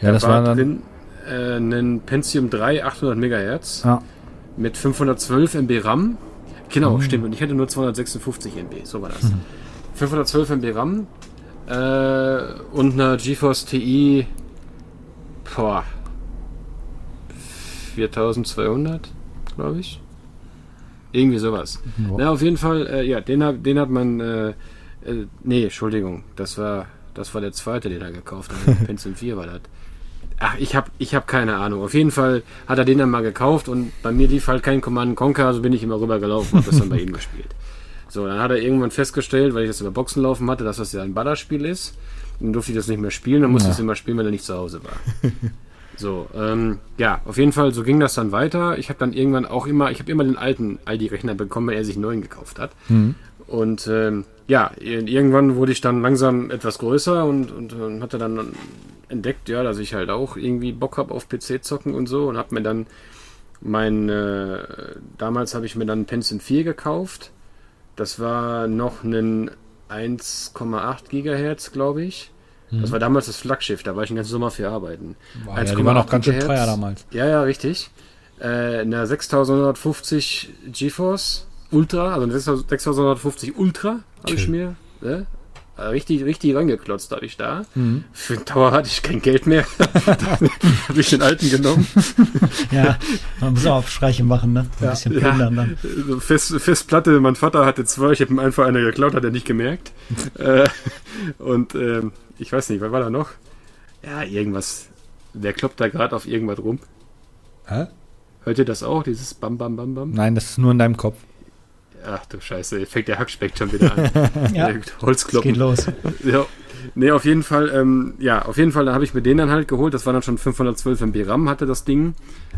Speaker 1: Ja,
Speaker 2: Da
Speaker 1: das war dann.
Speaker 2: drin äh, ein Pentium 3 800 Megahertz
Speaker 1: Ja.
Speaker 2: mit 512 MB RAM. Genau,
Speaker 1: Mhm.
Speaker 2: stimmt. Und ich hätte nur 256 MB, so war das. 512 MB RAM äh, und eine GeForce TI boah, 4200, glaube ich. Irgendwie sowas.
Speaker 1: Ja.
Speaker 2: Na, auf jeden Fall, äh, ja, den, hat- den hat man, äh, äh, nee, Entschuldigung, das war, das war der zweite, den er gekauft hat. *laughs* Pentium 4 war das. Ach, ich habe ich hab keine Ahnung. Auf jeden Fall hat er den dann mal gekauft und bei mir lief halt kein Command Conquer, also bin ich immer rübergelaufen und habe das dann bei ihm *laughs* gespielt. So, dann hat er irgendwann festgestellt, weil ich das über Boxen laufen hatte, dass das ja ein Ballerspiel ist. Dann durfte ich das nicht mehr spielen, dann musste
Speaker 1: Ja.
Speaker 2: ich es immer spielen, wenn er nicht zu Hause war. *laughs* So, ähm, ja, auf jeden Fall, so ging das dann weiter. Ich habe dann irgendwann auch immer, ich habe immer den alten Aldi-Rechner bekommen, weil er sich einen neuen gekauft hat.
Speaker 1: Mhm.
Speaker 2: Und ähm, ja, irgendwann wurde ich dann langsam etwas größer und, und, und hatte dann entdeckt, ja, dass ich halt auch irgendwie Bock habe auf PC zocken und so und habe mir dann mein, äh, damals habe ich mir dann Pentium 4 gekauft. Das war noch ein 1,8 Gigahertz, glaube ich. Das war damals das Flaggschiff, da war ich den ganzen Sommer für arbeiten.
Speaker 1: Boah, ja, die waren auch ganz schön teuer damals.
Speaker 2: Ja, ja, richtig. Äh, eine 6150 GeForce Ultra, also eine 6150 Ultra habe ich mir äh, richtig, richtig rangeklotzt habe ich da.
Speaker 1: Mhm.
Speaker 2: Für den Tower hatte ich kein Geld mehr. *laughs* Habe ich den alten genommen.
Speaker 3: Ja, man muss auch Streiche machen, ne? Ein bisschen
Speaker 2: Ja.
Speaker 3: plündern dann.
Speaker 2: Fest, Festplatte, mein Vater hatte zwei, ich habe ihm einfach eine geklaut, hat er nicht gemerkt. *laughs* äh, und ähm, ich weiß nicht, was war da noch? Ja, irgendwas. Wer kloppt da gerade auf irgendwas rum?
Speaker 1: Hä?
Speaker 2: Hört ihr das auch, dieses Bam Bam Bam Bam?
Speaker 1: Nein, das ist nur in deinem Kopf.
Speaker 2: Ach du Scheiße, fängt der Hackspeck schon wieder an. *laughs*
Speaker 3: Ja,
Speaker 2: Holzkloppen.
Speaker 3: geht los.
Speaker 2: Ja. Nee, auf jeden Fall, ähm, ja, auf jeden Fall, da habe ich mir den dann halt geholt. Das war dann schon 512 MB RAM, hatte das Ding.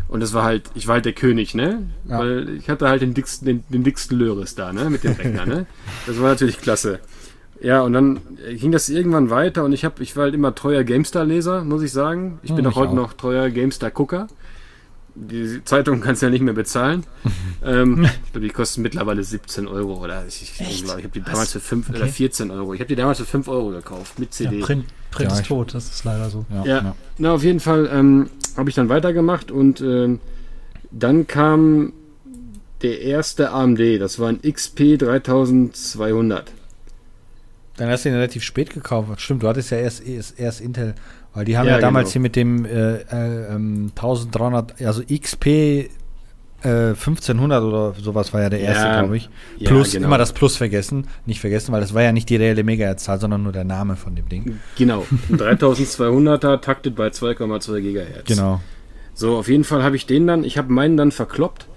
Speaker 2: Und das war halt, ich war halt der König, ne?
Speaker 1: Ja.
Speaker 2: Weil ich hatte halt den dicksten, den, den dicksten Löris da, ne? Mit dem Rechner, ne? Das war natürlich klasse. Ja, und dann ging das irgendwann weiter und ich habe, ich war halt immer treuer GameStar-Leser, muss ich sagen. Ich bin
Speaker 1: Hm,
Speaker 2: auch
Speaker 1: ich
Speaker 2: heute
Speaker 1: auch.
Speaker 2: noch treuer GameStar-Gucker. Die Zeitung kannst du ja nicht mehr bezahlen. *laughs* ähm, ich glaube, die kosten mittlerweile 17 Euro oder ich, ich, ich habe die
Speaker 3: Was?
Speaker 2: damals für 5 oder
Speaker 3: Okay.
Speaker 2: 14 Euro. Ich habe die damals für 5 Euro gekauft mit
Speaker 3: Ja,
Speaker 2: CD.
Speaker 3: Print, Print
Speaker 1: Ja,
Speaker 3: ist tot, das ist leider so.
Speaker 1: Ja,
Speaker 2: Ja, na auf jeden Fall ähm, habe ich dann weitergemacht und ähm, dann kam der erste AMD, das war ein XP 3200.
Speaker 1: Dann hast du ihn relativ spät gekauft. Stimmt, du hattest ja erst, erst, erst Intel. Weil die haben
Speaker 2: Ja,
Speaker 1: ja, damals
Speaker 2: genau.
Speaker 1: hier mit dem äh, äh, ähm, 1300, also XP äh, 1500 oder sowas war ja der erste,
Speaker 2: Ja,
Speaker 1: glaube ich.
Speaker 2: ja,
Speaker 1: Plus,
Speaker 2: genau.
Speaker 1: immer das Plus vergessen. Nicht vergessen, weil das war ja nicht die reelle Megahertz-Zahl, sondern nur der Name von dem Ding.
Speaker 2: Genau, *laughs* ein 3200er taktet bei 2,2 Gigahertz.
Speaker 1: Genau.
Speaker 2: So, auf jeden Fall habe ich den dann, ich habe meinen dann verkloppt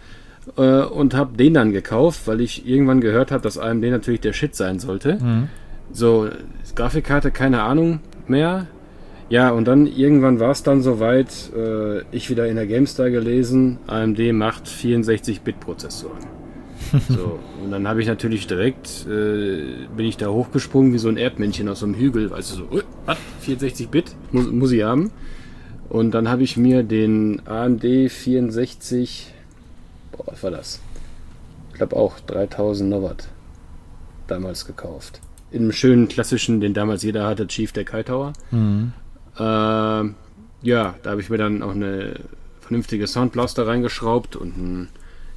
Speaker 2: äh, und habe den dann gekauft, weil ich irgendwann gehört habe, dass AMD natürlich der Shit sein sollte.
Speaker 1: Mhm.
Speaker 2: So, Grafikkarte, keine Ahnung mehr. Ja, und dann irgendwann war es dann soweit, äh, ich wieder in der GameStar gelesen, AMD macht 64-Bit-Prozessoren. *laughs* so, und dann habe ich natürlich direkt, äh, bin ich da hochgesprungen wie so ein Erdmännchen aus so einem Hügel, weißt du, so, "Ui, was, 64-Bit, muss, muss ich haben. Und dann habe ich mir den AMD 64, boah, was war das? Ich glaube auch 3000 Novat damals gekauft. In einem schönen klassischen, den damals jeder hatte, Chief der Hightower.
Speaker 1: Mhm.
Speaker 2: Ähm, ja, da habe ich mir dann auch eine vernünftige Soundblaster reingeschraubt und ein,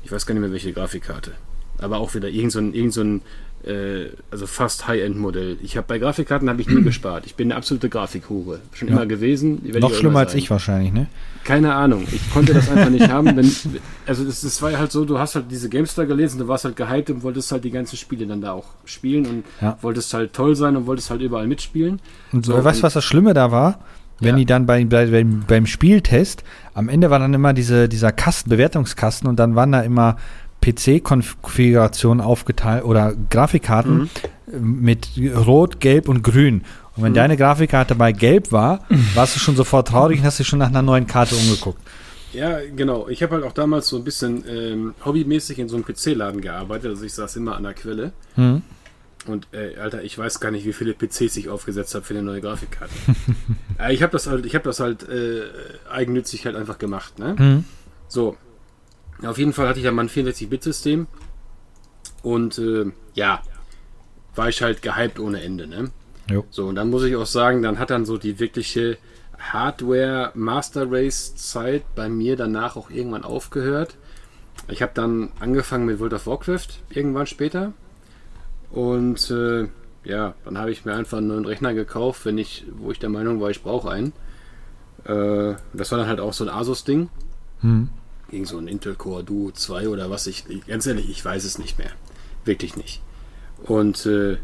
Speaker 2: ich weiß gar nicht mehr welche Grafikkarte. Aber auch wieder irgend so irgend so äh, also fast High-End-Modell. Ich habe bei Grafikkarten habe ich nie *clears throat* gespart. Ich bin eine absolute Grafikhure. Schon
Speaker 1: Ja.
Speaker 2: immer gewesen.
Speaker 1: Noch schlimmer
Speaker 2: immer
Speaker 1: als ich wahrscheinlich, ne?
Speaker 2: Keine Ahnung. Ich konnte das einfach nicht *laughs* haben. Wenn, also das, das war ja halt so, du hast halt diese GameStar gelesen, du warst halt gehypt und wolltest halt die ganzen Spiele dann da auch spielen und
Speaker 1: Ja.
Speaker 2: wolltest halt toll sein und wolltest halt überall mitspielen.
Speaker 1: Und so,
Speaker 2: So,
Speaker 1: weißt du, was das Schlimme da war? Wenn
Speaker 2: Ja.
Speaker 1: die dann bei, bei, beim, beim Spieltest, am Ende war dann immer diese, dieser Kasten, Bewertungskasten und dann waren da immer PC-Konfigurationen aufgeteilt oder Grafikkarten
Speaker 2: Mhm.
Speaker 1: mit Rot, Gelb und Grün. Und wenn
Speaker 2: Mhm.
Speaker 1: deine Grafikkarte bei Gelb war, warst du schon sofort traurig und hast dich schon nach einer neuen Karte umgeguckt.
Speaker 2: Ja, genau. Ich habe halt auch damals so ein bisschen ähm, hobbymäßig in so einem PC-Laden gearbeitet. Also ich saß immer an der Quelle.
Speaker 1: Hm?
Speaker 2: Und äh, Alter, ich weiß gar nicht, wie viele PCs ich aufgesetzt habe für eine neue Grafikkarte. *laughs* äh, ich habe das halt, ich habe das halt äh, eigennützig halt einfach gemacht. Ne?
Speaker 1: Hm?
Speaker 2: So. Auf jeden Fall hatte ich dann mal ein 64-Bit-System. Und äh, ja, war ich halt gehypt ohne Ende. Ne?
Speaker 1: Jo.
Speaker 2: So, und dann muss ich auch sagen, dann hat dann so die wirkliche Hardware Master Race Zeit bei mir danach auch irgendwann aufgehört. Ich habe dann angefangen mit World of Warcraft irgendwann später. Und äh, ja, dann habe ich mir einfach einen neuen Rechner gekauft, wenn ich, wo ich der Meinung war, ich brauche einen. Äh, das war dann halt auch so ein Asus-Ding.
Speaker 1: Hm.
Speaker 2: Gegen so ein Intel Core Duo 2 oder was ich, ganz ehrlich, ich weiß es nicht mehr. Wirklich nicht. Und äh,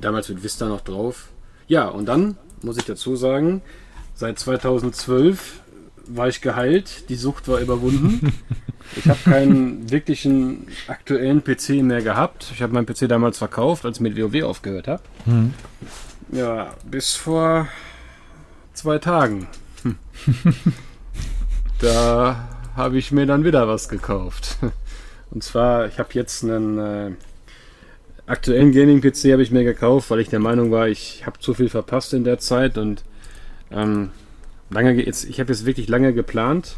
Speaker 2: damals mit Vista noch drauf. Ja, und dann muss ich dazu sagen, seit 2012 war ich geheilt, die Sucht war überwunden. *laughs* Ich habe keinen wirklichen aktuellen PC mehr gehabt. Ich habe meinen PC damals verkauft, als ich mit WoW aufgehört habe.
Speaker 1: Hm.
Speaker 2: Ja, bis vor zwei Tagen. Hm. *laughs* da habe ich mir dann wieder was gekauft. *laughs* Und zwar, ich habe jetzt einen äh, aktuellen Gaming-PC habe ich mir gekauft, weil ich der Meinung war, ich habe zu viel verpasst in der Zeit und ähm, lange jetzt, ich habe jetzt wirklich lange geplant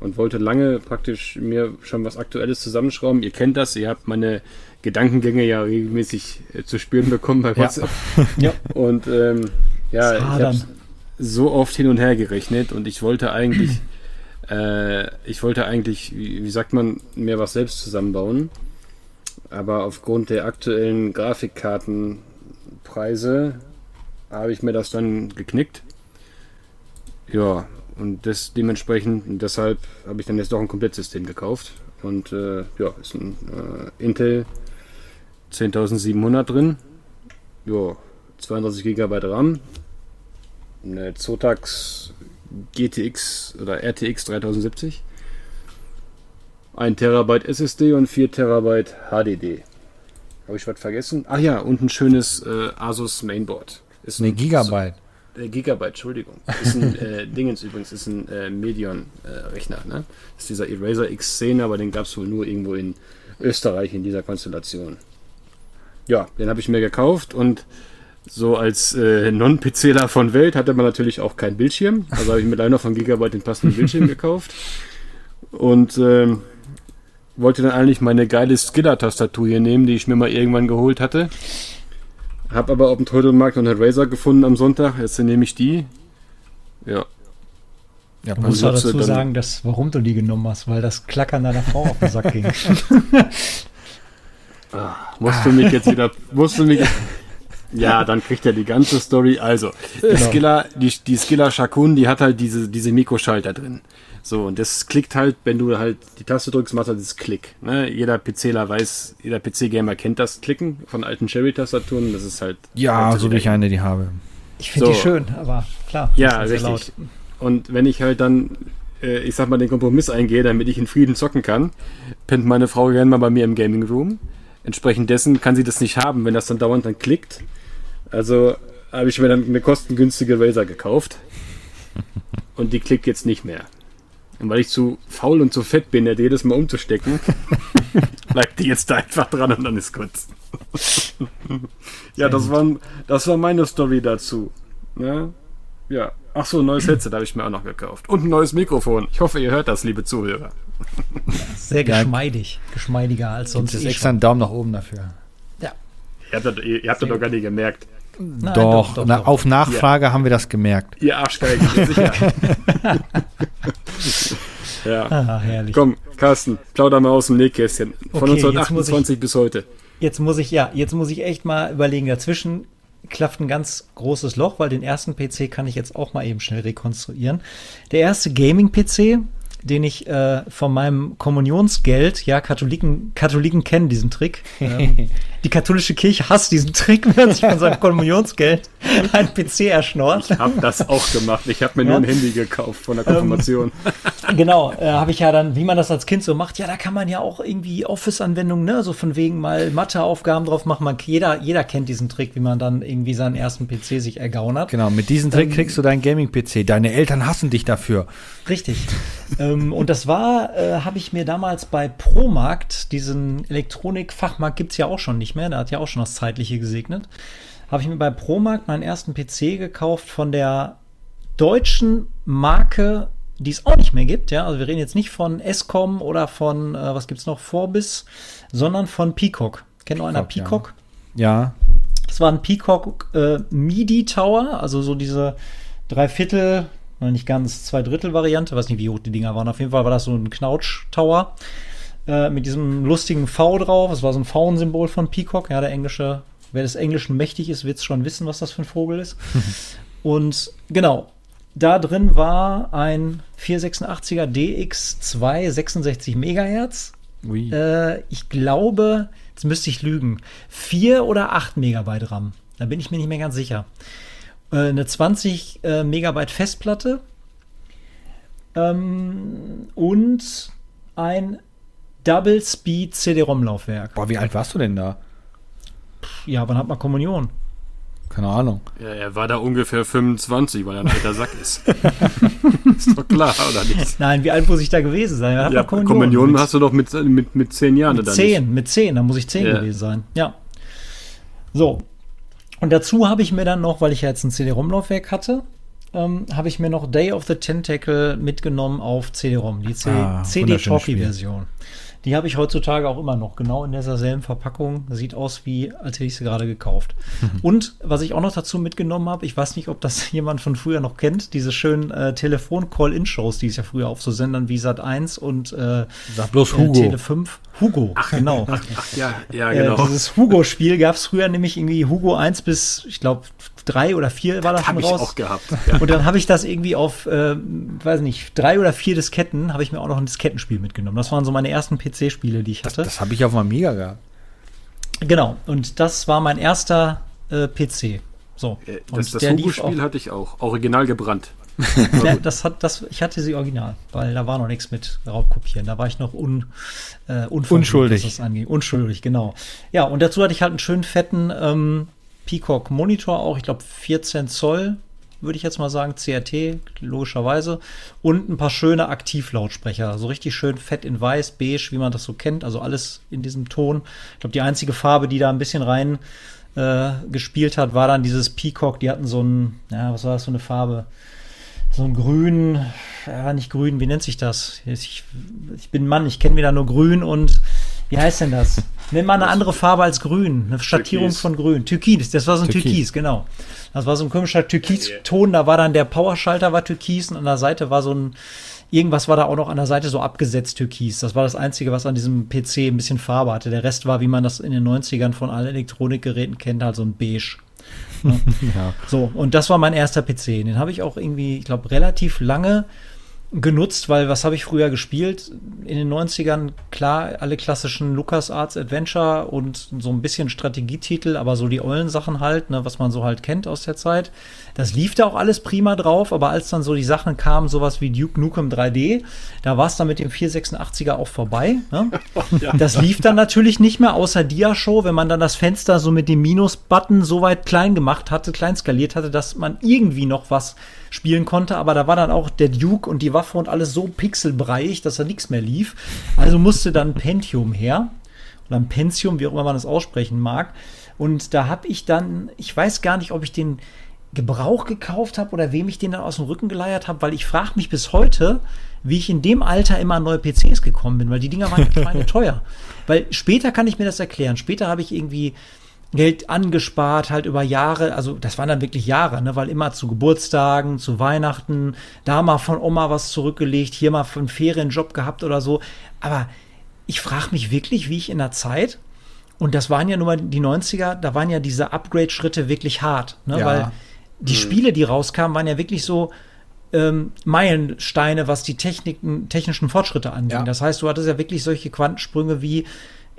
Speaker 2: und wollte lange praktisch mir schon was Aktuelles zusammenschrauben. Ihr kennt das, ihr habt meine Gedankengänge ja regelmäßig äh, zu spüren bekommen bei WhatsApp. *laughs* Ja. Und ähm, ja, ich habe so oft hin und her gerechnet und ich wollte eigentlich, äh, ich wollte eigentlich, wie, wie, sagt man, mir was selbst zusammenbauen. Aber aufgrund der aktuellen Grafikkartenpreise habe ich mir das dann geknickt. Ja, und das dementsprechend, deshalb habe ich dann jetzt doch ein Komplettsystem gekauft. Und äh, ja, ist ein äh, Intel 10700 drin. Ja, 32 GB RAM. Eine Zotax GTX oder RTX 3070. 1 Terabyte SSD und 4 Terabyte HDD. Habe ich was vergessen? Ach ja, und ein schönes äh, Asus Mainboard.
Speaker 1: Ist ein Gigabyte.
Speaker 2: Äh, Gigabyte, Entschuldigung. Ist ein äh, *laughs* Dingens übrigens, ist ein äh, Medion-Rechner. Ne? ist dieser Eraser X10, aber den gab es wohl nur irgendwo in Österreich in dieser Konstellation. Ja, den habe ich mir gekauft und so als äh, Non-PCler von Welt hatte man natürlich auch keinen Bildschirm. Also habe ich mit einer von Gigabyte den passenden Bildschirm *laughs* gekauft. Und ähm, wollte dann eigentlich meine geile Skiller-Tastatur hier nehmen, die ich mir mal irgendwann geholt hatte. Hab aber auf dem Trödelmarkt noch eine Razer gefunden am Sonntag. Jetzt nehme ich die. Ja.
Speaker 3: Ja, du musst dazu sagen, dass, warum du die genommen hast, weil das Klackern deiner Frau auf den Sack ging. *laughs*
Speaker 2: ah, musst du mich jetzt wieder, musst du mich, *laughs* ja, dann kriegt er die ganze Story. Also, die genau. Skiller, die, die Skiller Shakun, die hat halt diese, diese Mikroschalter drin. So, und das klickt halt, wenn du halt die Taste drückst, macht halt das Klick. Ne? Jeder PCler weiß, jeder PC-Gamer kennt das Klicken von alten Cherry-Tastaturen. Das ist halt.
Speaker 1: Ja, so wie ich eine die habe.
Speaker 3: Ich finde so. die schön, aber klar.
Speaker 2: Ja, richtig. Und wenn ich halt dann, äh, ich sag mal, den Kompromiss eingehe, damit ich in Frieden zocken kann, pennt meine Frau gerne mal bei mir im Gaming Room. Entsprechend dessen kann sie das nicht haben, wenn das dann dauernd dann klickt. Also habe ich mir dann eine kostengünstige Razer gekauft. Und die klickt jetzt nicht mehr. Und weil ich zu faul und zu fett bin, jedes Mal umzustecken, *laughs* bleibt die jetzt da einfach dran und dann ist gut. ja, das war, das war meine Story dazu. Ja. ja. Ach so, ein neues *laughs* Headset habe ich mir auch noch gekauft. Und ein neues Mikrofon. Ich hoffe, ihr hört das, liebe Zuhörer.
Speaker 3: Sehr geschmeidig. Geschmeidiger als sonst.
Speaker 1: Das ist eh extra einen Daumen nach oben dafür.
Speaker 2: Ja. Ihr habt das, ihr, ihr habt das doch gar nicht gemerkt.
Speaker 1: Nein, doch, doch, doch, auf Nachfrage ja. haben wir das gemerkt.
Speaker 2: Ihr Arschgeigen, sicher. *laughs* ja. Ah, herrlich. Komm, Carsten, plauder mal aus dem Nähkästchen. Von okay, 1928 ich, bis heute.
Speaker 3: Jetzt muss ich, ja, jetzt muss ich echt mal überlegen. Dazwischen klafft ein ganz großes Loch, weil den ersten PC kann ich jetzt auch mal eben schnell rekonstruieren. Der erste Gaming-PC, den ich äh, von meinem Kommunionsgeld, ja, Katholiken, Katholiken kennen diesen Trick. Ähm, *laughs* die katholische Kirche hasst diesen Trick, *laughs* wenn man sich von seinem Kommunionsgeld ein PC erschnort.
Speaker 2: Ich habe das auch gemacht. Ich habe mir ja. nur ein Handy gekauft von der Konfirmation.
Speaker 3: Ähm, *laughs* genau, äh, habe ich ja dann, wie man das als Kind so macht, ja, da kann man ja auch irgendwie Office-Anwendungen, ne, so von wegen mal Matheaufgaben drauf machen. Man, jeder, jeder kennt diesen Trick, wie man dann irgendwie seinen ersten PC sich ergaunert.
Speaker 1: Genau, mit diesem Trick ähm, kriegst du deinen Gaming-PC. Deine Eltern hassen dich dafür.
Speaker 3: Richtig. Ähm, und das war, äh, habe ich mir damals bei Promarkt, diesen Elektronikfachmarkt gibt es ja auch schon nicht mehr, der hat ja auch schon das Zeitliche gesegnet, habe ich mir bei Promarkt meinen ersten PC gekauft von der deutschen Marke, die es auch nicht mehr gibt. Ja, also wir reden jetzt nicht von Escom oder von, äh, was gibt es noch, Vorbis, sondern von Peacock. Kennt noch einer Peacock?
Speaker 1: Ja. ja.
Speaker 3: Das war ein Peacock äh, MIDI Tower, also so diese Dreiviertel, nicht ganz zwei Drittel Variante, weiß nicht, wie hoch die Dinger waren. Auf jeden Fall war das so ein Knautsch-Tower äh, mit diesem lustigen V drauf. Das war so ein V-Symbol von Peacock. Ja, der englische, wer des Englischen mächtig ist, wird es schon wissen, was das für ein Vogel ist. *laughs* Und genau, da drin war ein 486er DX2 66 Megahertz. Äh, ich glaube, jetzt müsste ich lügen, 4 oder 8 Megabyte RAM. Da bin ich mir nicht mehr ganz sicher. Äh, eine 20 äh, Megabyte Festplatte ähm, und ein Double Speed CD-ROM-Laufwerk.
Speaker 1: Boah, wie alt warst du denn da?
Speaker 3: Ja, wann hat man Kommunion?
Speaker 1: Keine Ahnung.
Speaker 2: Ja, er war da ungefähr 25, weil er ein alter Sack ist. *laughs* ist doch klar, oder nicht?
Speaker 3: Nein, wie alt muss ich da gewesen sein?
Speaker 2: Ja, ja Kommunion hast du doch mit, mit, mit 10 Jahren.
Speaker 3: Mit 10, mit 10, da muss ich 10 ja. gewesen sein. Ja. So. Und dazu habe ich mir dann noch, weil ich ja jetzt ein CD-ROM-Laufwerk hatte, ähm, habe ich mir noch Day of the Tentacle mitgenommen auf CD-ROM, die ah, CD-Talkie-Version. Die habe ich heutzutage auch immer noch, genau in dieser selben Verpackung. Sieht aus wie, als hätte ich sie gerade gekauft. Mhm. *laughs* Und was ich auch noch dazu mitgenommen habe, ich weiß nicht, ob das *laughs* jemand von früher noch kennt, diese schönen äh, Telefon-Call-In-Shows, die es ja früher auf so Sendern wie Sat 1 und äh,
Speaker 1: Sag bloß Hugo.
Speaker 3: Äh, Tele 5. Hugo,
Speaker 2: ach,
Speaker 3: genau.
Speaker 2: Ach, ach, ja, ja, genau.
Speaker 3: Äh, dieses Hugo-Spiel gab es früher nämlich irgendwie Hugo 1 bis, ich glaube, drei oder vier war das
Speaker 2: schon
Speaker 3: raus.
Speaker 2: Ich auch gehabt.
Speaker 3: Ja. Und dann habe ich das irgendwie auf, äh, weiß nicht, drei oder vier Disketten, habe ich mir auch noch ein Diskettenspiel mitgenommen. Das waren so meine ersten PC-Spiele, die ich hatte.
Speaker 1: Das, das habe ich auf meinem Mega gehabt.
Speaker 3: Genau, und das war mein erster äh, PC. So.
Speaker 2: Äh, das, das Hugo-Spiel hatte ich auch, original gebrannt. *laughs*
Speaker 3: ja, das hat, das, ich hatte sie original, weil da war noch nichts mit Raubkopieren. Da war ich noch un, äh,
Speaker 1: unschuldig.
Speaker 3: Was das angeht. Unschuldig, genau. Ja, und dazu hatte ich halt einen schönen fetten ähm, Peacock Monitor auch, ich glaube 14 Zoll, würde ich jetzt mal sagen, CRT, logischerweise. Und ein paar schöne Aktivlautsprecher, so richtig schön fett in weiß, beige, wie man das so kennt, also alles in diesem Ton. Ich glaube, die einzige Farbe, die da ein bisschen rein äh, gespielt hat, war dann dieses Peacock. Die hatten so ein, ja, was war das, so eine Farbe? So ein grün, ja, nicht grün, wie nennt sich das? Ich, ich bin Mann, ich kenne wieder nur grün und wie heißt denn das? Nimm mal eine andere Farbe als grün. Eine Schattierung Türkis. von grün. Türkis, das war so ein Türkis. Türkis, genau. Das war so ein komischer Türkis-Ton. Da war dann der Powerschalter war Türkis und an der Seite war so ein, irgendwas war da auch noch an der Seite so abgesetzt Türkis. Das war das Einzige, was an diesem PC ein bisschen Farbe hatte. Der Rest war, wie man das in den 90ern von allen Elektronikgeräten kennt, halt so ein Beige. Ja. *laughs* ja. So, und das war mein erster PC. Den habe ich auch irgendwie, ich glaube, relativ lange genutzt, weil was habe ich früher gespielt? In den 90ern, klar, alle klassischen LucasArts Adventure und so ein bisschen Strategietitel, aber so die ollen Sachen halt, ne, was man so halt kennt aus der Zeit. Das lief da auch alles prima drauf, aber als dann so die Sachen kamen, sowas wie Duke Nukem 3D, da war es dann mit dem 486er auch vorbei. Ne? *laughs* ja. Das lief dann natürlich nicht mehr, außer Dia-Show, wenn man dann das Fenster so mit dem Minus-Button so weit klein gemacht hatte, klein skaliert hatte, dass man irgendwie noch was spielen konnte, aber da war dann auch der Duke und die Waffe und alles so pixelbreich, dass da nichts mehr lief. Also musste dann Pentium her oder ein Pentium, wie auch immer man das aussprechen mag. Und da habe ich dann, ich weiß gar nicht, ob ich den Gebrauch gekauft habe oder wem ich den dann aus dem Rücken geleiert habe, weil ich frage mich bis heute, wie ich in dem Alter immer an neue PCs gekommen bin, weil die Dinger waren meine *laughs* teuer. Weil später kann ich mir das erklären. Später habe ich irgendwie Geld angespart, halt über Jahre, also das waren dann wirklich Jahre, ne, weil immer zu Geburtstagen, zu Weihnachten, da mal von Oma was zurückgelegt, hier mal einen Ferienjob gehabt oder so. Aber ich frage mich wirklich, wie ich in der Zeit, und das waren ja nur mal die 90er, da waren ja diese Upgrade-Schritte wirklich hart, ne, ja. weil die mhm. Spiele, die rauskamen, waren ja wirklich so, ähm, Meilensteine, was die Techniken, technischen Fortschritte anging. Ja. Das heißt, du hattest ja wirklich solche Quantensprünge wie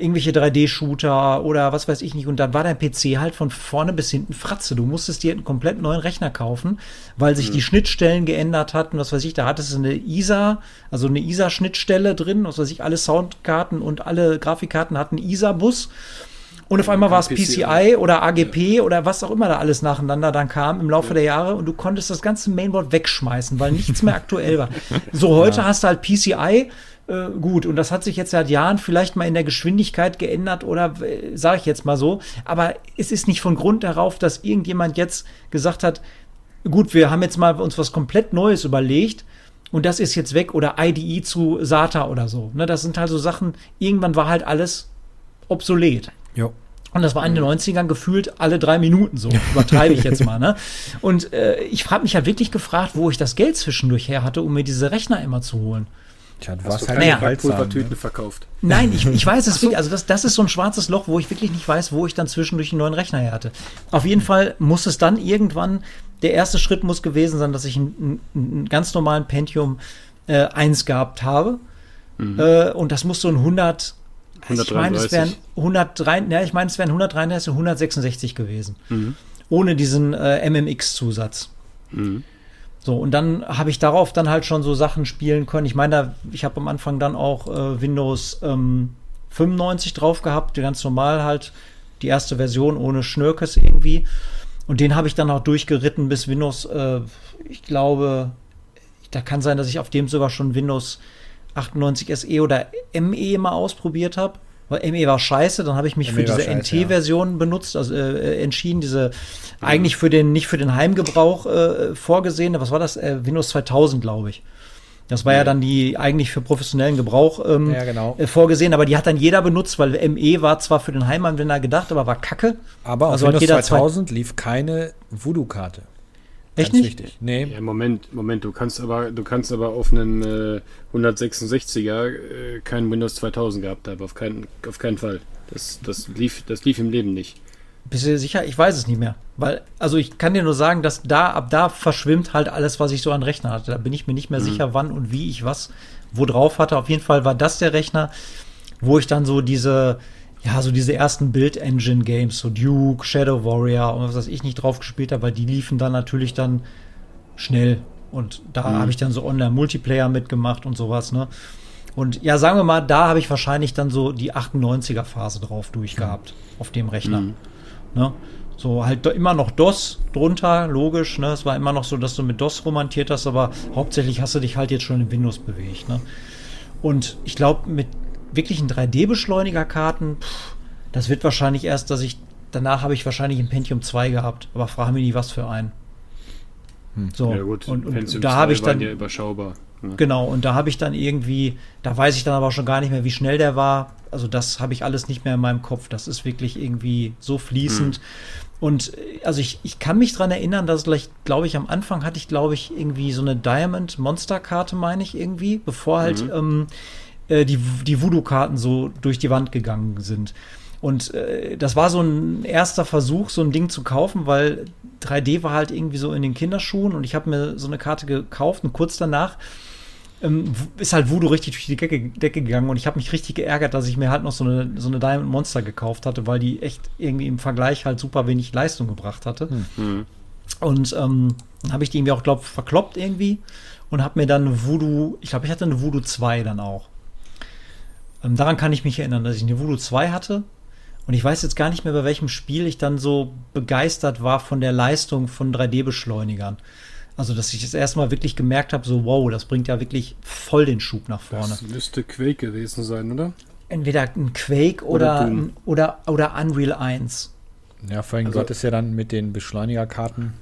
Speaker 3: irgendwelche 3D-Shooter oder was weiß ich nicht. Und dann war dein PC halt von vorne bis hinten Fratze. Du musstest dir einen komplett neuen Rechner kaufen, weil sich mhm. die Schnittstellen geändert hatten. Was weiß ich, da hattest du eine ISA, also eine ISA-Schnittstelle drin. Was weiß ich, alle Soundkarten und alle Grafikkarten hatten ISA-Bus. Und auf einmal war es PCI oder AGP ja. oder was auch immer da alles nacheinander dann kam im Laufe ja. der Jahre und du konntest das ganze Mainboard wegschmeißen, weil nichts mehr *laughs* aktuell war. So, heute ja. hast du halt PCI, äh, gut, und das hat sich jetzt seit Jahren vielleicht mal in der Geschwindigkeit geändert oder äh, sage ich jetzt mal so. Aber es ist nicht von Grund darauf, dass irgendjemand jetzt gesagt hat, gut, wir haben jetzt mal uns was komplett Neues überlegt und das ist jetzt weg oder IDE zu SATA oder so. Ne, das sind halt so Sachen, irgendwann war halt alles obsolet.
Speaker 1: Jo.
Speaker 3: Und das war in den 90ern gefühlt alle drei Minuten so. Übertreibe ich jetzt mal, ne? Und äh, ich habe mich ja wirklich gefragt, wo ich das Geld zwischendurch her hatte, um mir diese Rechner immer zu holen.
Speaker 2: Tja, du du halt keine Pulvertüten ne? verkauft. *laughs*
Speaker 3: Nein, ich, ich weiß es wirklich. Also das, das ist so ein schwarzes Loch, wo ich wirklich nicht weiß, wo ich dann zwischendurch einen neuen Rechner her hatte. Auf jeden Fall muss es dann irgendwann, der erste Schritt muss gewesen sein, dass ich einen, einen ganz normalen Pentium äh, 1 gehabt habe. Mhm. Äh, und das muss so ein 100, 133. ich meine, es wären 103, ja, ich meine, es wären 133 und 166 gewesen. Mhm. Ohne diesen äh, MMX-Zusatz. Mhm. So, und dann habe ich darauf dann halt schon so Sachen spielen können. Ich meine, ich habe am Anfang dann auch äh, Windows ähm, 95 drauf gehabt, ganz normal halt, die erste Version ohne Schnörkes irgendwie. Und den habe ich dann auch durchgeritten bis Windows, äh, ich glaube, da kann sein, dass ich auf dem sogar schon Windows 98 SE oder ME mal ausprobiert habe. Weil ME war scheiße, dann habe ich mich ME für diese NT-Version ja. benutzt, also äh, entschieden, diese ja. eigentlich für den, nicht für den Heimgebrauch äh, vorgesehene, was war das? Äh, Windows 2000, glaube ich. Das war ja. ja dann die eigentlich für professionellen Gebrauch ähm, ja, genau. äh, vorgesehen, aber die hat dann jeder benutzt, weil ME war zwar für den Heimanwender gedacht, aber war kacke.
Speaker 1: Aber auf also Windows 2000 lief keine Voodoo-Karte.
Speaker 3: Echt nicht? Wichtig.
Speaker 2: Nee. Ja, Moment, Moment, du kannst aber, du kannst aber auf einem äh, 166er äh, kein Windows 2000 gehabt haben, auf keinen, auf keinen Fall. Das, das, lief, das lief im Leben nicht.
Speaker 3: Bist du sicher? Ich weiß es nicht mehr. Weil, also ich kann dir nur sagen, dass da, ab da verschwimmt halt alles, was ich so an Rechner hatte. Da bin ich mir nicht mehr mhm. sicher, wann und wie ich was wo drauf hatte. Auf jeden Fall war das der Rechner, wo ich dann so diese, ja, so diese ersten Build-Engine-Games, so Duke, Shadow Warrior und was weiß ich nicht drauf gespielt habe, weil die liefen dann natürlich dann schnell. Und da mhm. habe ich dann so Online-Multiplayer mitgemacht und sowas, ne? Und ja, sagen wir mal, da habe ich wahrscheinlich dann so die 98er-Phase drauf durchgehabt, mhm. auf dem Rechner. Mhm. Ne? So halt immer noch DOS drunter, logisch. Ne? Es war immer noch so, dass du mit DOS romantiert hast, aber hauptsächlich hast du dich halt jetzt schon in Windows bewegt. Ne? Und ich glaube, mit wirklichen 3D-Beschleunigerkarten, das wird wahrscheinlich erst, dass ich, danach habe ich wahrscheinlich ein Pentium 2 gehabt, aber frage mich nie, was für ein.
Speaker 2: Hm. So, ja gut,
Speaker 3: und, und da habe ich dann
Speaker 2: ja überschaubar.
Speaker 3: Ne? Genau, und da habe ich dann irgendwie, da weiß ich dann aber schon gar nicht mehr, wie schnell der war. Also das habe ich alles nicht mehr in meinem Kopf. Das ist wirklich irgendwie so fließend. Hm. Und äh, also ich, ich kann mich daran erinnern, dass gleich, glaube ich, am Anfang hatte ich, glaube ich, irgendwie so eine Diamond Monster Karte, meine ich irgendwie, bevor halt mhm. ähm, äh, die, die Voodoo-Karten so durch die Wand gegangen sind. Und äh, das war so ein erster Versuch, so ein Ding zu kaufen, weil 3D war halt irgendwie so in den Kinderschuhen und ich habe mir so eine Karte gekauft und kurz danach ähm, ist halt Voodoo richtig durch die Decke, Decke gegangen und ich habe mich richtig geärgert, dass ich mir halt noch so eine, so eine Diamond Monster gekauft hatte, weil die echt irgendwie im Vergleich halt super wenig Leistung gebracht hatte. Mhm. Und ähm, dann habe ich die irgendwie auch, glaube verkloppt irgendwie und habe mir dann Voodoo, ich glaube, ich hatte eine Voodoo 2 dann auch. Ähm, daran kann ich mich erinnern, dass ich eine Voodoo 2 hatte. Und ich weiß jetzt gar nicht mehr, bei welchem Spiel ich dann so begeistert war von der Leistung von 3D-Beschleunigern. Also, dass ich das erstmal wirklich gemerkt habe, so wow, das bringt ja wirklich voll den Schub nach vorne. Das
Speaker 2: müsste Quake gewesen sein, oder?
Speaker 3: Entweder ein Quake oder, oder, oder, oder Unreal 1.
Speaker 1: Ja, vor allem also, Gott ist ja dann mit den Beschleunigerkarten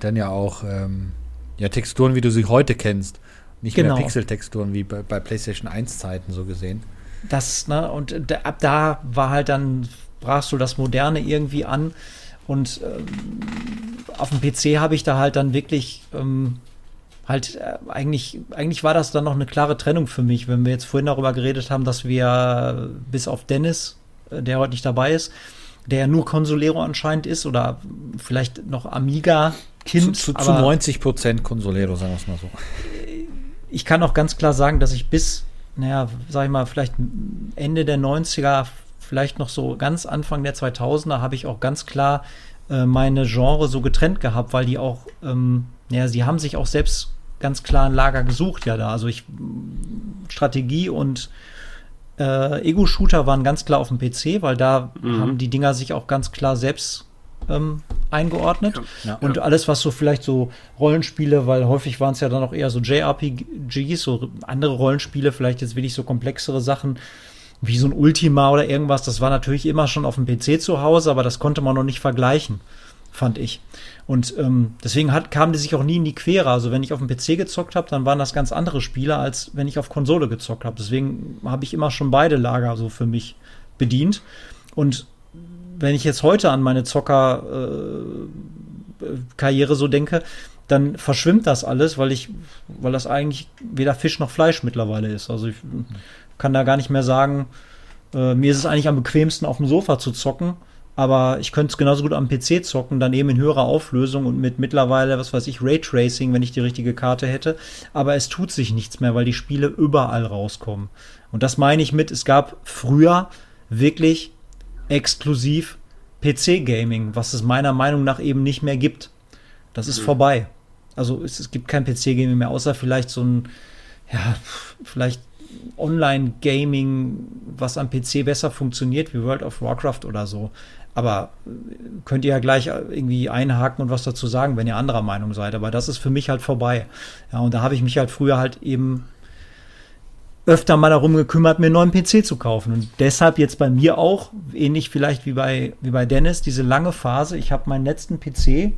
Speaker 1: dann ja auch ähm, ja, Texturen, wie du sie heute kennst. Nicht genau. mehr Pixel-Texturen wie bei, bei, PlayStation 1-Zeiten so gesehen.
Speaker 3: Das, ne, und ab da war halt dann, brachst du das Moderne irgendwie an. Und ähm, auf dem PC habe ich da halt dann wirklich ähm, halt äh, eigentlich, eigentlich war das dann noch eine klare Trennung für mich, wenn wir jetzt vorhin darüber geredet haben, dass wir bis auf Dennis, äh, der heute nicht dabei ist, der ja nur Consolero anscheinend ist oder vielleicht noch Amiga-Kind.
Speaker 1: Zu, zu, zu 90 Prozent Consolero, sagen wir es mal so.
Speaker 3: Ich kann auch ganz klar sagen, dass ich bis, naja, sag ich mal, vielleicht Ende der 90er, vielleicht noch so ganz Anfang der 2000er habe ich auch ganz klar äh, meine Genre so getrennt gehabt, weil die auch, ähm, ja, sie haben sich auch selbst ganz klar ein Lager gesucht, ja da. Also ich Strategie und äh, Ego-Shooter waren ganz klar auf dem PC, weil da mhm. haben die Dinger sich auch ganz klar selbst ähm, eingeordnet. Ja, und ja. alles, was so vielleicht so Rollenspiele, weil häufig waren es ja dann auch eher so JRPGs, so andere Rollenspiele, vielleicht jetzt wirklich so komplexere Sachen, wie so ein Ultima oder irgendwas, das war natürlich immer schon auf dem PC zu Hause, aber das konnte man noch nicht vergleichen, fand ich. Und ähm, deswegen hat, kamen die sich auch nie in die Quere. Also wenn ich auf dem PC gezockt habe, dann waren das ganz andere Spiele, als wenn ich auf Konsole gezockt habe. Deswegen habe ich immer schon beide Lager so für mich bedient. Und wenn ich jetzt heute an meine Zocker-Karriere äh, so denke, dann verschwimmt das alles, weil ich, weil das eigentlich weder Fisch noch Fleisch mittlerweile ist. Also ich kann da gar nicht mehr sagen, äh, mir ist es eigentlich am bequemsten auf dem Sofa zu zocken, aber ich könnte es genauso gut am PC zocken, dann eben in höherer Auflösung und mit mittlerweile, was weiß ich, Raytracing, wenn ich die richtige Karte hätte. Aber es tut sich nichts mehr, weil die Spiele überall rauskommen. Und das meine ich mit, es gab früher wirklich exklusiv PC-Gaming, was es meiner Meinung nach eben nicht mehr gibt. Das ist mhm. vorbei. Also es, es gibt kein PC-Gaming mehr, außer vielleicht so ein, ja, vielleicht Online-Gaming, was am PC besser funktioniert, wie World of Warcraft oder so. Aber äh, könnt ihr ja gleich irgendwie einhaken und was dazu sagen, wenn ihr anderer Meinung seid. Aber das ist für mich halt vorbei. Ja, und da habe ich mich halt früher halt eben öfter mal darum gekümmert, mir einen neuen PC zu kaufen. Und deshalb jetzt bei mir auch, ähnlich vielleicht wie bei, wie bei Dennis, diese lange Phase. Ich habe meinen letzten PC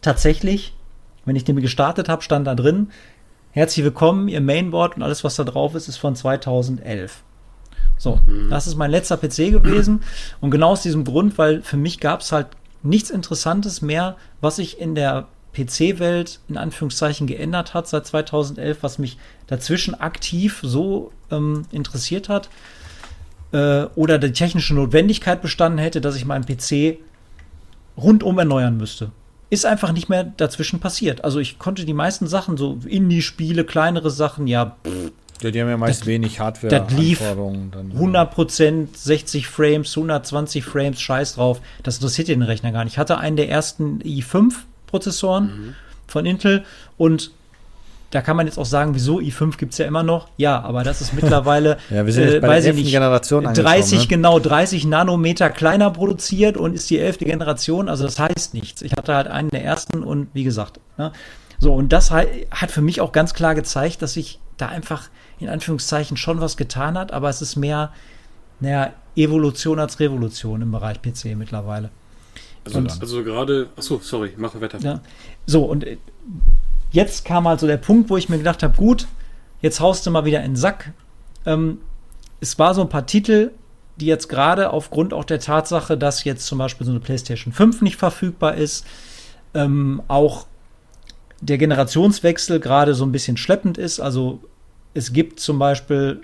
Speaker 3: tatsächlich, wenn ich den gestartet habe, stand da drin, herzlich willkommen, Ihr Mainboard und alles, was da drauf ist, ist von 2011. So, mhm. das ist mein letzter PC gewesen. Und genau aus diesem Grund, weil für mich gab es halt nichts Interessantes mehr, was sich in der PC-Welt in Anführungszeichen geändert hat seit 2011, was mich dazwischen aktiv so ähm, interessiert hat äh, oder die technische Notwendigkeit bestanden hätte, dass ich meinen PC rundum erneuern müsste. Ist einfach nicht mehr dazwischen passiert. Also ich konnte die meisten Sachen, so Indie-Spiele, kleinere Sachen, ja, pff,
Speaker 1: ja, die haben ja meist
Speaker 3: das,
Speaker 1: wenig Hardware.
Speaker 3: Das lief 100% 60 Frames, 120 Frames, scheiß drauf. Das interessiert den Rechner gar nicht. Ich hatte einen der ersten i5-Prozessoren mhm. von Intel und da kann man jetzt auch sagen, wieso i5 gibt es ja immer noch. Ja, aber das ist *laughs* mittlerweile,
Speaker 1: ja, wir sind jetzt äh, bei der nicht, Generation
Speaker 3: 30, ne? genau, 30 Nanometer kleiner produziert und ist die elfte Generation. Also das heißt nichts. Ich hatte halt einen der ersten und wie gesagt. Ne? So, und das hat für mich auch ganz klar gezeigt, dass ich da einfach in Anführungszeichen schon was getan hat, aber es ist mehr, naja, Evolution als Revolution im Bereich PC mittlerweile.
Speaker 2: Also, also gerade, achso, sorry, mache weiter.
Speaker 3: Ja, so, und äh, jetzt kam halt so der Punkt, wo ich mir gedacht habe, gut, jetzt haust du mal wieder in den Sack. Ähm, es war so ein paar Titel, die jetzt gerade aufgrund auch der Tatsache, dass jetzt zum Beispiel so eine PlayStation 5 nicht verfügbar ist, ähm, auch der Generationswechsel gerade so ein bisschen schleppend ist. Also es gibt zum Beispiel,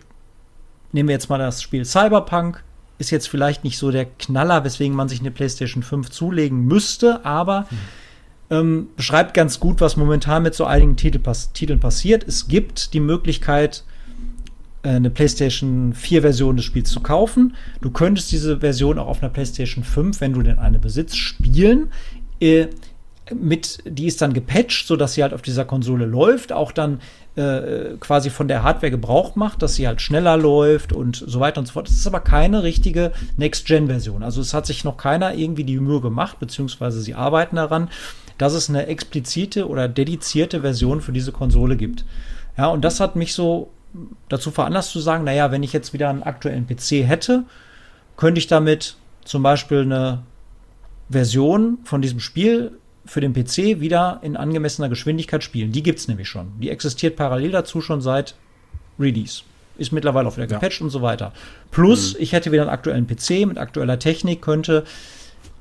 Speaker 3: nehmen wir jetzt mal das Spiel Cyberpunk, ist jetzt vielleicht nicht so der Knaller, weswegen man sich eine PlayStation 5 zulegen müsste, aber mhm. ähm, beschreibt ganz gut, was momentan mit so einigen Titel pass Titeln passiert. Es gibt die Möglichkeit, äh, eine PlayStation 4 Version des Spiels zu kaufen. Du könntest diese Version auch auf einer PlayStation 5, wenn du denn eine besitzt, spielen. Äh, mit, die ist dann gepatcht, sodass sie halt auf dieser Konsole läuft, auch dann äh, quasi von der Hardware Gebrauch macht, dass sie halt schneller läuft und so weiter und so fort. Das ist aber keine richtige Next-Gen-Version. Also es hat sich noch keiner irgendwie die Mühe gemacht, beziehungsweise sie arbeiten daran, dass es eine explizite oder dedizierte Version für diese Konsole gibt. Ja, und das hat mich so dazu veranlasst zu sagen, naja, wenn ich jetzt wieder einen aktuellen PC hätte, könnte ich damit zum Beispiel eine Version von diesem Spiel für den PC wieder in angemessener Geschwindigkeit spielen. Die gibt es nämlich schon. Die existiert parallel dazu schon seit Release. Ist mittlerweile auch wieder gepatcht ja. und so weiter. Plus, mhm. ich hätte wieder einen aktuellen PC mit aktueller Technik, könnte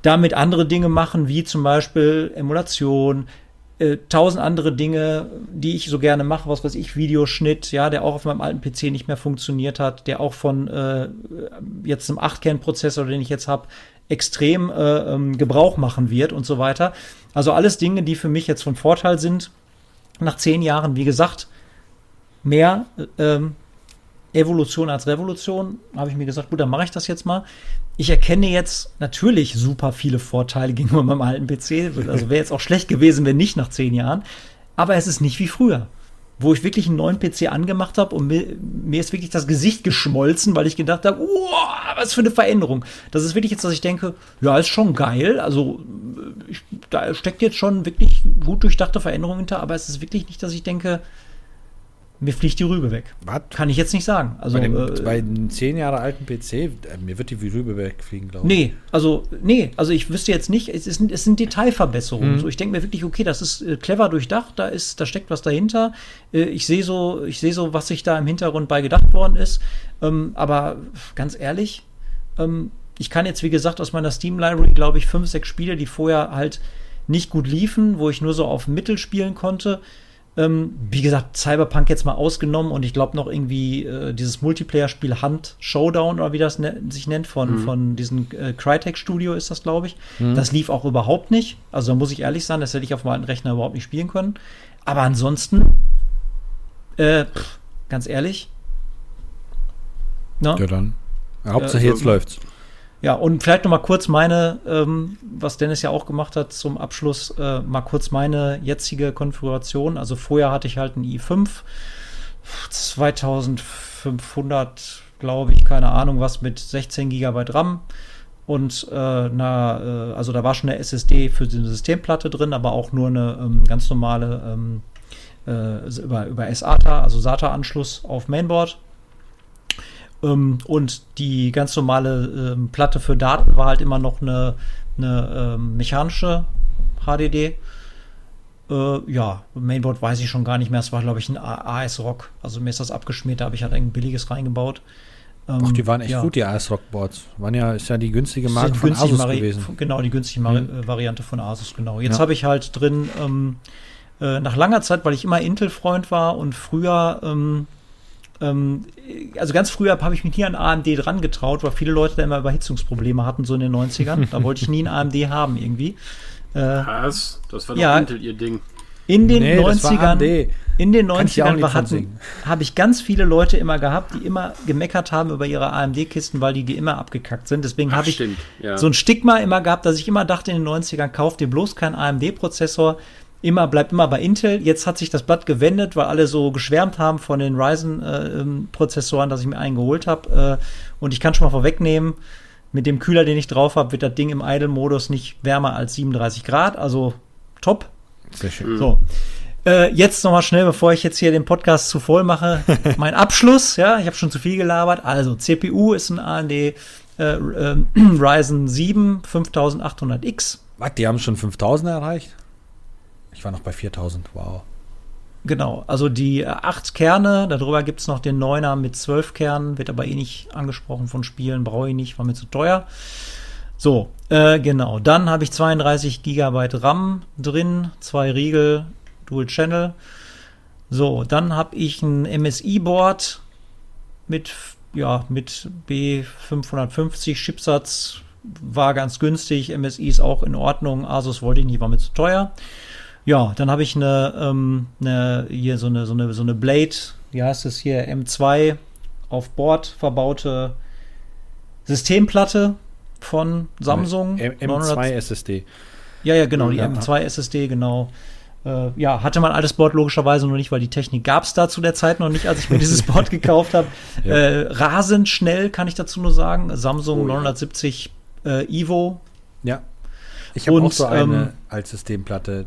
Speaker 3: damit andere Dinge machen, wie zum Beispiel Emulation, äh, tausend andere Dinge, die ich so gerne mache, was weiß ich, Videoschnitt, ja, der auch auf meinem alten PC nicht mehr funktioniert hat, der auch von äh, jetzt einem 8-Kern-Prozessor, den ich jetzt habe, extrem äh, ähm, Gebrauch machen wird und so weiter. Also alles Dinge, die für mich jetzt von Vorteil sind. Nach zehn Jahren, wie gesagt, mehr ähm, Evolution als Revolution, habe ich mir gesagt, gut, dann mache ich das jetzt mal. Ich erkenne jetzt natürlich super viele Vorteile *laughs* gegenüber meinem alten PC. Also wäre jetzt auch schlecht gewesen, wenn nicht nach zehn Jahren. Aber es ist nicht wie früher wo ich wirklich einen neuen PC angemacht habe und mir, mir, ist wirklich das Gesicht geschmolzen, weil ich gedacht habe, wow, was für eine Veränderung. Das ist wirklich jetzt, dass ich denke, ja, ist schon geil. Also ich, da steckt jetzt schon wirklich gut durchdachte Veränderung hinter, aber es ist wirklich nicht, dass ich denke, mir fliegt die Rübe weg.
Speaker 1: Was?
Speaker 3: Kann ich jetzt nicht sagen. Also,
Speaker 1: bei, dem, äh, bei einem zehn Jahre alten PC, äh, mir wird die Rübe wegfliegen, glaube
Speaker 3: ich. Nee, also, nee, also ich wüsste jetzt nicht, es, ist, es sind Detailverbesserungen. Mhm. So, ich denke mir wirklich, okay, das ist äh, clever durchdacht, da ist, da steckt was dahinter. Äh, ich sehe so, ich sehe so, was sich da im Hintergrund bei gedacht worden ist. Ähm, aber ganz ehrlich, ähm, ich kann jetzt, wie gesagt, aus meiner Steam Library, glaube ich, fünf, sechs Spiele, die vorher halt nicht gut liefen, wo ich nur so auf Mittel spielen konnte, ähm, wie gesagt, Cyberpunk jetzt mal ausgenommen und ich glaube noch irgendwie äh, dieses Multiplayer-Spiel Hunt Showdown oder wie das ne sich nennt, von, mhm. von diesem äh, Crytek Studio ist das, glaube ich. Mhm. Das lief auch überhaupt nicht. Also da muss ich ehrlich sein, das hätte ich auf meinem Rechner überhaupt nicht spielen können. Aber ansonsten, äh, pff, ganz ehrlich.
Speaker 1: Na? Ja, dann. Hauptsache jetzt läuft's.
Speaker 3: Ja, und vielleicht noch mal kurz meine, ähm, was Dennis ja auch gemacht hat zum Abschluss, äh, mal kurz meine jetzige Konfiguration. Also vorher hatte ich halt einen i5, 2500, glaube ich, keine Ahnung was, mit 16 GB RAM. und äh, na, äh, also da war schon eine SSD für die Systemplatte drin, aber auch nur eine ähm, ganz normale ähm, äh, über, über SATA, also SATA-Anschluss auf Mainboard. Ähm, und die ganz normale ähm, Platte für Daten war halt immer noch eine, eine ähm, mechanische HDD. Äh, ja, Mainboard weiß ich schon gar nicht mehr. Es war, glaube ich, ein AS-Rock. Also mir ist das abgeschmiert, da habe ich halt ein billiges reingebaut.
Speaker 1: Ach, die waren echt
Speaker 3: ja.
Speaker 1: gut, die AS-Rock-Boards. Waren ja, ist ja die günstige Marke von
Speaker 3: günstige
Speaker 1: Asus
Speaker 3: Vari-
Speaker 1: gewesen.
Speaker 3: Genau, die günstige Mari-
Speaker 1: Mhm.
Speaker 3: äh, Variante von Asus, genau. Jetzt
Speaker 1: Ja.
Speaker 3: habe ich halt drin, ähm, äh, nach langer Zeit, weil ich immer Intel-Freund war und früher, ähm, ähm, also ganz früher habe ich mich nie an AMD dran getraut, weil viele Leute da immer Überhitzungsprobleme hatten, so in den 90ern. da wollte ich nie einen AMD haben irgendwie. Äh,
Speaker 2: Was? Das war doch
Speaker 3: Ja.
Speaker 2: Intel ihr Ding.
Speaker 3: in den
Speaker 1: Nee, das war
Speaker 3: 90ern,
Speaker 1: AMD.
Speaker 3: in den
Speaker 1: Kann ich dir auch
Speaker 3: 90ern
Speaker 1: nicht
Speaker 3: war-
Speaker 1: von
Speaker 3: hatten,
Speaker 1: singen.
Speaker 3: habe ich ganz viele Leute immer gehabt, die immer gemeckert haben über ihre AMD-Kisten, weil die die immer abgekackt sind. Deswegen habe ich
Speaker 2: ja.
Speaker 3: so ein Stigma immer gehabt, dass ich immer dachte in den 90ern, kauft dir bloß keinen AMD-Prozessor. Immer, bleibt immer bei Intel. Jetzt hat sich das Blatt gewendet, weil alle so geschwärmt haben von den Ryzen-Prozessoren, dass ich mir einen geholt habe. Äh, und ich kann schon mal vorwegnehmen, mit dem Kühler, den ich drauf habe, wird das Ding im Idle-Modus nicht wärmer als 37 Grad. Also top.
Speaker 1: Sehr schön.
Speaker 3: So. Äh, jetzt nochmal schnell, bevor ich jetzt hier den Podcast zu voll mache, *laughs* mein Abschluss. Ja, ich habe schon zu viel gelabert. Also, CPU ist ein AMD äh, äh, *clears throat* Ryzen 7 5800X.
Speaker 1: Was, die haben schon 5000 erreicht? Ich war noch bei 4000, wow.
Speaker 3: Genau, also die äh, acht Kerne, darüber gibt es noch den 9er mit 12 Kernen, wird aber eh nicht angesprochen von Spielen, brauche ich nicht, war mir zu teuer. So, äh, genau. Dann habe ich 32 Gigabyte RAM drin, zwei Riegel, Dual Channel. So, dann habe ich ein MSI-Board mit, ja, mit B550 Chipsatz, war ganz günstig. MSI ist auch in Ordnung. Asus wollte ich nicht, war mir zu teuer. Ja, dann habe ich eine, ähm, eine, hier so eine, so eine, so eine Blade, wie heißt es hier, M2 auf Bord verbaute Systemplatte von Samsung.
Speaker 1: M
Speaker 3: 900
Speaker 1: M2 SSD.
Speaker 3: ja, ja, genau, die
Speaker 1: Ja.
Speaker 3: M2 SSD, genau. Äh, ja, hatte man altes Board logischerweise noch nicht, weil die Technik gab es da zu der Zeit noch nicht, als ich mir dieses *laughs* Board gekauft habe.
Speaker 1: Ja.
Speaker 3: Äh, rasend schnell, kann ich dazu nur sagen. Samsung
Speaker 2: Oh, ja.
Speaker 3: 970 äh, Evo.
Speaker 1: Ja. Ich habe auch so eine
Speaker 3: ähm,
Speaker 1: als Systemplatte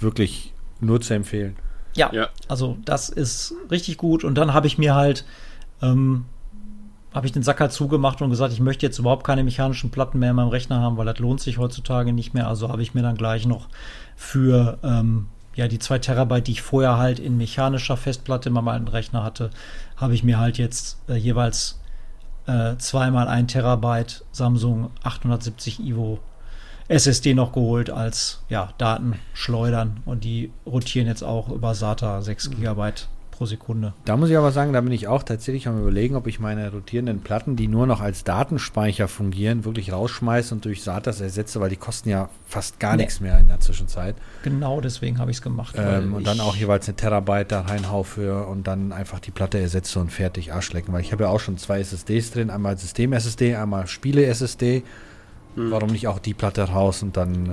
Speaker 1: wirklich nur zu empfehlen.
Speaker 3: Ja,
Speaker 2: Ja.
Speaker 3: also das ist richtig gut. Und dann habe ich mir halt, ähm, habe ich den Sack halt zugemacht und gesagt, ich möchte jetzt überhaupt keine mechanischen Platten mehr in meinem Rechner haben, weil das lohnt sich heutzutage nicht mehr. Also habe ich mir dann gleich noch für ähm, ja, die zwei Terabyte, die ich vorher halt in mechanischer Festplatte in meinem alten Rechner hatte, habe ich mir halt jetzt äh, jeweils äh, zweimal ein Terabyte Samsung 870 Evo SSD noch geholt als ja, Datenschleudern und die rotieren jetzt auch über SATA 6 Gigabyte pro Sekunde.
Speaker 1: Da muss ich aber sagen, da bin ich auch tatsächlich am überlegen, ob ich meine rotierenden Platten, die nur noch als Datenspeicher fungieren, wirklich rausschmeiße und durch SATAs ersetze, weil die kosten ja fast gar
Speaker 3: Nee.
Speaker 1: nichts mehr in der Zwischenzeit.
Speaker 3: Genau deswegen habe ich es gemacht.
Speaker 1: Ähm, und dann auch jeweils eine Terabyte da reinhau für und dann einfach die Platte ersetze und fertig Arschlecken. Weil ich habe ja auch schon zwei SSDs drin, einmal System-SSD, einmal Spiele-SSD.
Speaker 2: Hm.
Speaker 1: Warum nicht auch die Platte raus und dann äh,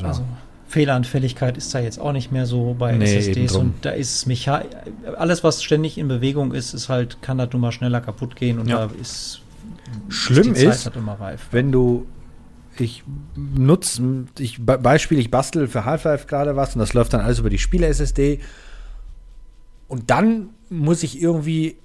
Speaker 1: ja.
Speaker 3: Also Fehleranfälligkeit ist da jetzt auch nicht mehr so bei
Speaker 1: Nee,
Speaker 3: SSDs und da ist es mecha alles, was ständig in Bewegung ist, ist halt, kann das nun mal schneller kaputt gehen und
Speaker 1: Ja.
Speaker 3: da ist
Speaker 1: Schlimm
Speaker 3: ist die Zeit
Speaker 1: ist,
Speaker 3: halt
Speaker 1: wenn du ich nutze, ich Be- Beispiel, ich bastel für Half-Life gerade was und das läuft dann alles über die Spiele-SSD und dann muss ich irgendwie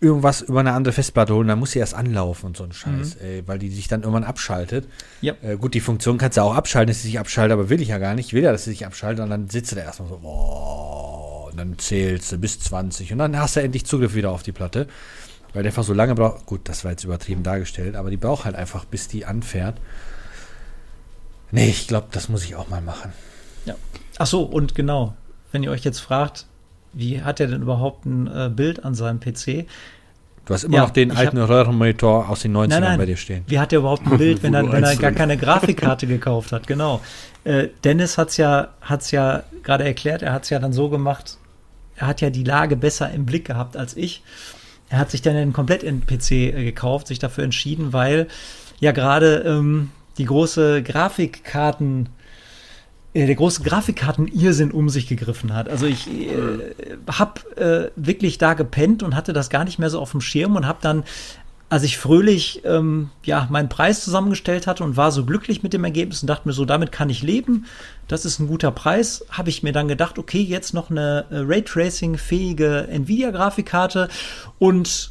Speaker 1: irgendwas über eine andere Festplatte holen, dann muss sie erst anlaufen und so ein Scheiß, ey, weil die sich dann irgendwann abschaltet.
Speaker 3: Ja.
Speaker 1: Äh, gut, die Funktion kannst du auch abschalten, dass sie sich abschaltet, aber will ich ja gar nicht. Ich will ja, dass sie sich abschaltet und dann sitzt du da erstmal so, boah, und dann zählst du bis 20 und dann hast du endlich Zugriff wieder auf die Platte. Weil der einfach so lange braucht. Gut, das war jetzt übertrieben dargestellt, aber die braucht halt einfach, bis die anfährt. Nee, ich glaube, das muss ich auch mal machen.
Speaker 3: Ach so, und genau, wenn ihr euch jetzt fragt, wie hat er denn überhaupt ein äh, Bild an seinem PC?
Speaker 1: Du hast immer
Speaker 3: Ja,
Speaker 1: noch den alten Röhrenmonitor aus den 90ern
Speaker 3: Nein, nein.
Speaker 1: bei dir stehen.
Speaker 3: Wie hat er überhaupt ein Bild, wenn er, *laughs* wenn er gar keine Grafikkarte gekauft hat? Genau. Äh, Dennis hat es ja, hat's ja gerade erklärt, er hat es ja dann so gemacht, er hat ja die Lage besser im Blick gehabt als ich. Er hat sich dann einen komplett in PC äh, gekauft, sich dafür entschieden, weil ja gerade ähm, die große Grafikkarten der große Grafikkarten-Irrsinn um sich gegriffen hat. Also ich äh, habe äh, wirklich da gepennt und hatte das gar nicht mehr so auf dem Schirm und habe dann als ich fröhlich ähm, ja, meinen Preis zusammengestellt hatte und war so glücklich mit dem Ergebnis und dachte mir so, damit kann ich leben. Das ist ein guter Preis. Habe ich mir dann gedacht, okay, jetzt noch eine äh, Raytracing-fähige Nvidia-Grafikkarte und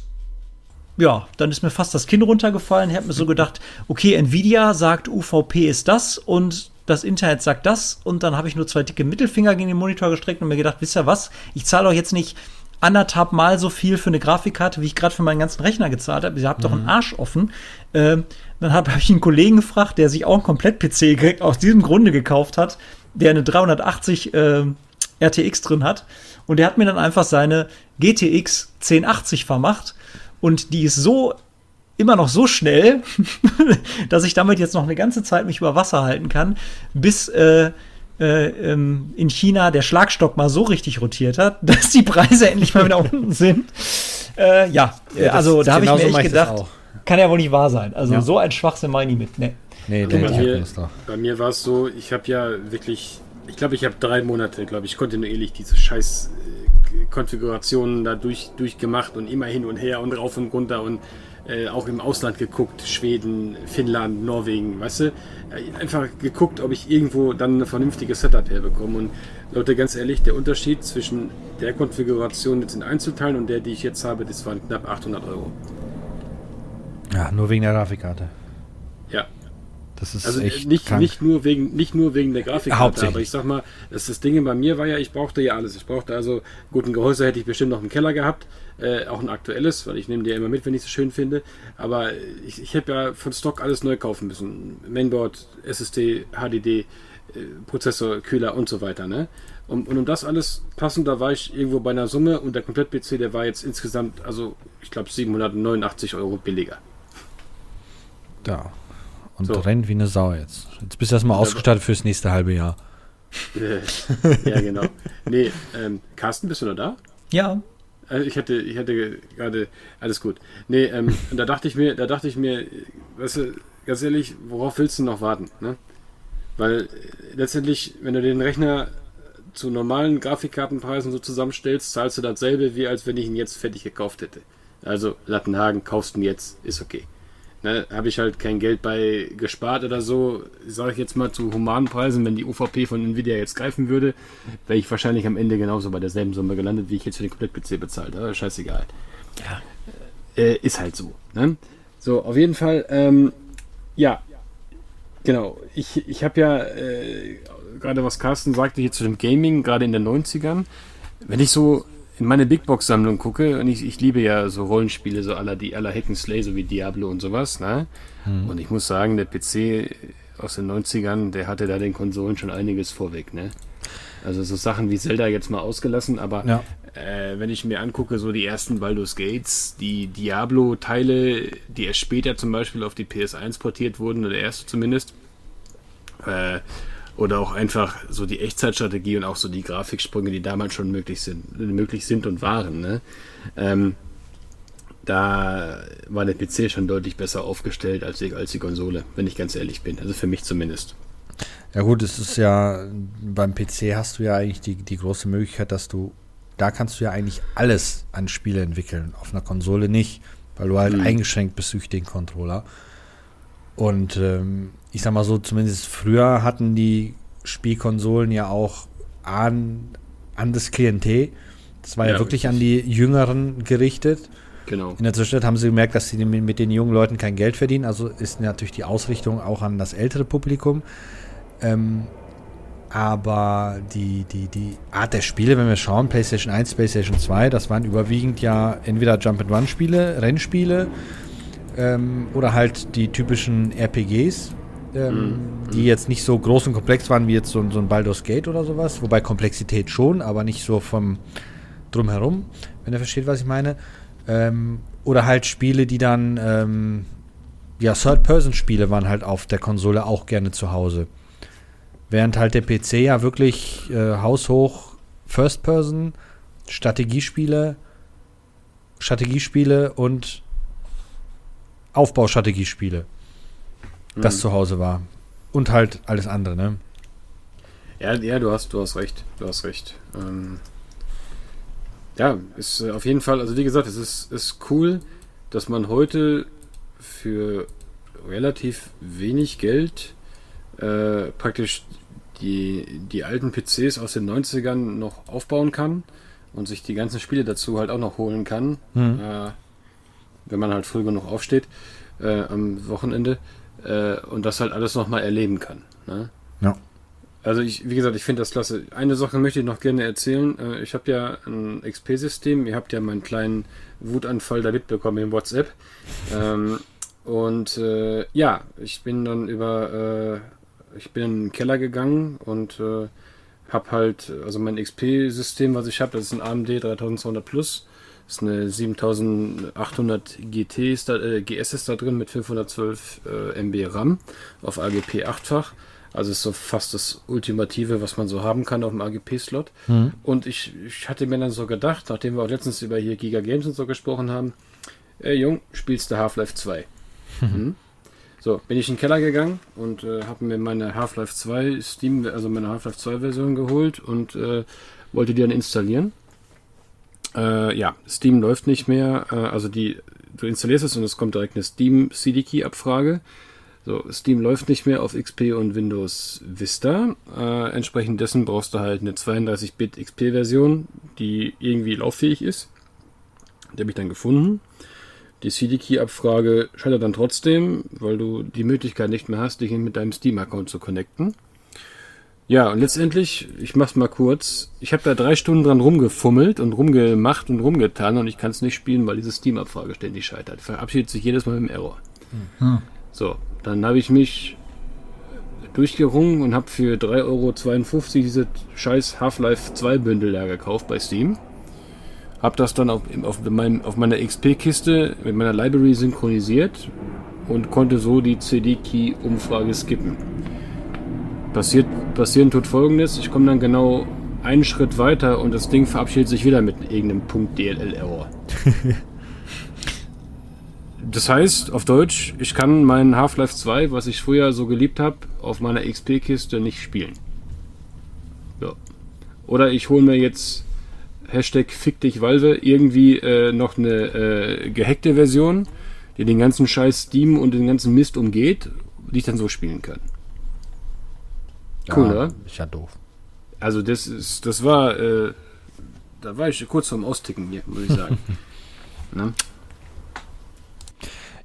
Speaker 3: ja, dann ist mir fast das Kinn runtergefallen. Ich habe mir so gedacht, okay, Nvidia sagt, UVP ist das und das Internet sagt das. Und dann habe ich nur zwei dicke Mittelfinger gegen den Monitor gestreckt und mir gedacht, wisst ihr was? Ich zahle euch jetzt nicht anderthalb Mal so viel für eine Grafikkarte, wie ich gerade für meinen ganzen Rechner gezahlt habe. Ihr habt mhm. doch einen mhm. Arsch offen. Ähm, dann habe hab ich einen Kollegen gefragt, der sich auch einen Komplett-PC aus diesem Grunde gekauft hat, der eine 380 äh, RTX drin hat. Und der hat mir dann einfach seine GTX 1080 vermacht. Und die ist so immer noch so schnell, *laughs* dass ich damit jetzt noch eine ganze Zeit mich über Wasser halten kann, bis äh, äh, ähm, in China der Schlagstock mal so richtig rotiert hat, *laughs* dass die Preise endlich mal wieder unten sind. Äh, ja, ja also da habe ich mir echt gedacht, kann ja wohl nicht wahr sein. Also ja. so ein Schwachsinn meine ich mit. Nee.
Speaker 2: Nee, nee, bei, mir, bei mir war es so, ich habe ja wirklich, ich glaube, ich habe drei Monate, glaube ich, kontinuierlich diese scheiß äh, Konfigurationen da durch, durchgemacht und immer hin und her und rauf und runter und äh, auch im Ausland geguckt, Schweden, Finnland, Norwegen, weißt du, äh, einfach geguckt, ob ich irgendwo dann eine vernünftige Setup herbekomme. Und Leute, ganz ehrlich, der Unterschied zwischen der Konfiguration jetzt in Einzelteilen und der, die ich jetzt habe, das waren knapp 800 Euro.
Speaker 1: Ja, nur wegen der Grafikkarte.
Speaker 2: Ja,
Speaker 1: das ist
Speaker 2: also echt nicht, nicht, nur wegen, nicht nur wegen der Grafikkarte, aber ich sag mal, das, das Ding bei mir war ja, ich brauchte ja alles. Ich brauchte also, gut, ein Gehäuse hätte ich bestimmt noch im Keller gehabt, äh, auch ein aktuelles, weil ich nehme die ja immer mit, wenn ich es schön finde. Aber ich, ich habe ja von Stock alles neu kaufen müssen. Mainboard, SSD, HDD, äh, Prozessor, Kühler und so weiter. Ne? Und, und um das alles passend, da war ich irgendwo bei einer Summe und der Komplett-PC, der war jetzt insgesamt, also ich glaube 789 Euro billiger.
Speaker 1: Da. Und so. rennt wie eine Sau jetzt. Jetzt bist du erstmal ausgestattet fürs nächste halbe Jahr. *laughs*
Speaker 2: ja, genau. Nee, ähm, Carsten, bist du noch da?
Speaker 3: Ja.
Speaker 2: Also ich hatte, ich hatte gerade alles gut. Nee, ähm, *laughs* da dachte ich mir, da dachte ich mir, weißt du, ganz ehrlich, worauf willst du noch warten? Ne? Weil äh, letztendlich, wenn du den Rechner zu normalen Grafikkartenpreisen so zusammenstellst, zahlst du dasselbe, wie als wenn ich ihn jetzt fertig gekauft hätte. Also Lattenhagen, kaufst ihn jetzt, ist okay. Ne, habe ich halt kein Geld bei gespart oder so, sage ich jetzt mal zu humanen Preisen, wenn die UVP von Nvidia jetzt greifen würde, wäre ich wahrscheinlich am Ende genauso bei derselben Summe gelandet, wie ich jetzt für den Komplett-PC bezahlt habe. Scheißegal. Ja. Äh, ist halt so. Ne? So, auf jeden Fall, ähm, ja, genau. Ich, ich habe ja, äh, gerade was Carsten sagte hier zu dem Gaming, gerade in den 90ern, wenn ich so in meine Big Box Sammlung gucke, und ich, ich liebe ja so Rollenspiele, so aller die aller Hack Slay, so wie Diablo und sowas, ne? Hm. Und ich muss sagen, der PC aus den 90ern, der hatte da den Konsolen schon einiges vorweg, ne? Also so Sachen wie Zelda jetzt mal ausgelassen, aber ja. äh, wenn ich mir angucke, so die ersten Baldur's Gates, die Diablo-Teile, die erst später zum Beispiel auf die PS1 portiert wurden, oder der erste zumindest, äh, oder auch einfach so die Echtzeitstrategie und auch so die Grafiksprünge, die damals schon möglich sind, möglich sind und waren. Ne? Ähm, da war der PC schon deutlich besser aufgestellt als die, als die Konsole, wenn ich ganz ehrlich bin. Also für mich zumindest.
Speaker 1: Ja gut, es ist ja, beim PC hast du ja eigentlich die, die große Möglichkeit, dass du, da kannst du ja eigentlich alles an Spiele entwickeln. Auf einer Konsole nicht, weil du halt mhm. eingeschränkt bist durch den Controller. Und ähm, ich sag mal so, zumindest früher hatten die Spielkonsolen ja auch an, an das Klientel. Das war ja, ja wirklich an die Jüngeren gerichtet.
Speaker 2: Genau.
Speaker 1: In der Zwischenzeit haben sie gemerkt, dass sie mit den jungen Leuten kein Geld verdienen. Also ist natürlich die Ausrichtung auch an das ältere Publikum. Ähm, aber die, die, die Art der Spiele, wenn wir schauen, PlayStation 1, PlayStation 2, das waren überwiegend ja entweder Jump-and-Run-Spiele, Rennspiele ähm, oder halt die typischen RPGs, ähm, mhm. die jetzt nicht so groß und komplex waren wie jetzt so, so ein Baldur's Gate oder sowas. Wobei Komplexität schon, aber nicht so vom Drumherum, wenn ihr versteht, was ich meine. Ähm, oder halt Spiele, die dann, ähm, ja, Third-Person-Spiele waren halt auf der Konsole auch gerne zu Hause. Während halt der PC ja wirklich äh, haushoch First-Person, Strategiespiele, Strategiespiele und Aufbaustrategiespiele das mhm. zu Hause war. Und halt alles andere, ne?
Speaker 2: Ja, ja, du hast, du hast recht. Du hast recht. Ähm, ja, ist äh, auf jeden Fall, also wie gesagt, es ist, ist cool. dass man heute für relativ wenig Geld äh, praktisch die, die alten PCs aus den 90ern noch aufbauen kann und sich die ganzen Spiele dazu halt auch noch holen kann, mhm. äh, wenn man halt früh genug aufsteht äh, am Wochenende äh, und das halt alles nochmal erleben kann. Ne?
Speaker 1: Ja.
Speaker 2: Also ich, wie gesagt, ich finde das klasse. Eine Sache möchte ich noch gerne erzählen. Äh, ich habe ja ein XP-System. Ihr habt ja meinen kleinen Wutanfall da mitbekommen in WhatsApp. ähm, und äh, ja, ich bin dann über, äh, ich bin in den Keller gegangen und äh, habe halt, also mein XP-System, was ich habe, das ist ein AMD 3200 Plus. Das ist eine 7800 GT ist da, äh, GS ist da drin mit 512 äh, MB RAM auf AGP 8-fach. Also ist so fast das Ultimative, was man so haben kann auf dem AGP-Slot. Mhm. Und ich, ich hatte mir dann so gedacht, nachdem wir auch letztens über hier Giga Games und so gesprochen haben, ey Jung, spielst du Half-Life 2? Mhm. So, bin ich in den Keller gegangen und äh, habe mir meine Half-Life 2 Steam, also meine Half-Life 2 Version geholt und äh, wollte die dann installieren. Äh, ja, Steam läuft nicht mehr. Äh, also die, du installierst es und es kommt direkt eine Steam CD Key Abfrage. So, Steam läuft nicht mehr auf XP und Windows Vista. Äh, entsprechend dessen brauchst du halt eine 32-Bit XP-Version, die irgendwie lauffähig ist. Die habe ich dann gefunden. Die CD-Key-Abfrage scheitert dann trotzdem, weil du die Möglichkeit nicht mehr hast, dich mit deinem Steam-Account zu connecten. Ja, und letztendlich, ich mach's mal kurz, ich habe da drei Stunden dran rumgefummelt und rumgemacht und rumgetan und ich kann es nicht spielen, weil diese Steam-Abfrage ständig scheitert. Verabschiedet sich jedes Mal mit dem Error. Hm. So, dann habe ich mich durchgerungen und habe für 3,52 Euro diese scheiß Half-Life 2 Bündel da gekauft bei Steam. Hab das dann auf, auf, mein, auf meiner XP-Kiste mit meiner Library synchronisiert und konnte so die CD-Key-Umfrage skippen. Passiert, passieren tut folgendes, ich komme dann genau einen Schritt weiter und das Ding verabschiedet sich wieder mit irgendeinem Punkt DLL-Error. *laughs* das heißt, auf Deutsch, ich kann meinen Half-Life 2, was ich früher so geliebt habe, auf meiner XP-Kiste nicht spielen. Ja. Oder ich hole mir jetzt Hashtag Fick dich Valve irgendwie äh, noch eine äh, gehackte Version, die den ganzen Scheiß Steam und den ganzen Mist umgeht, die ich dann so spielen kann.
Speaker 1: Cool, ja, oder? Ist ja doof.
Speaker 2: Also das ist, das war, äh, da war ich kurz vorm Austicken hier, muss ich sagen. *laughs* ne?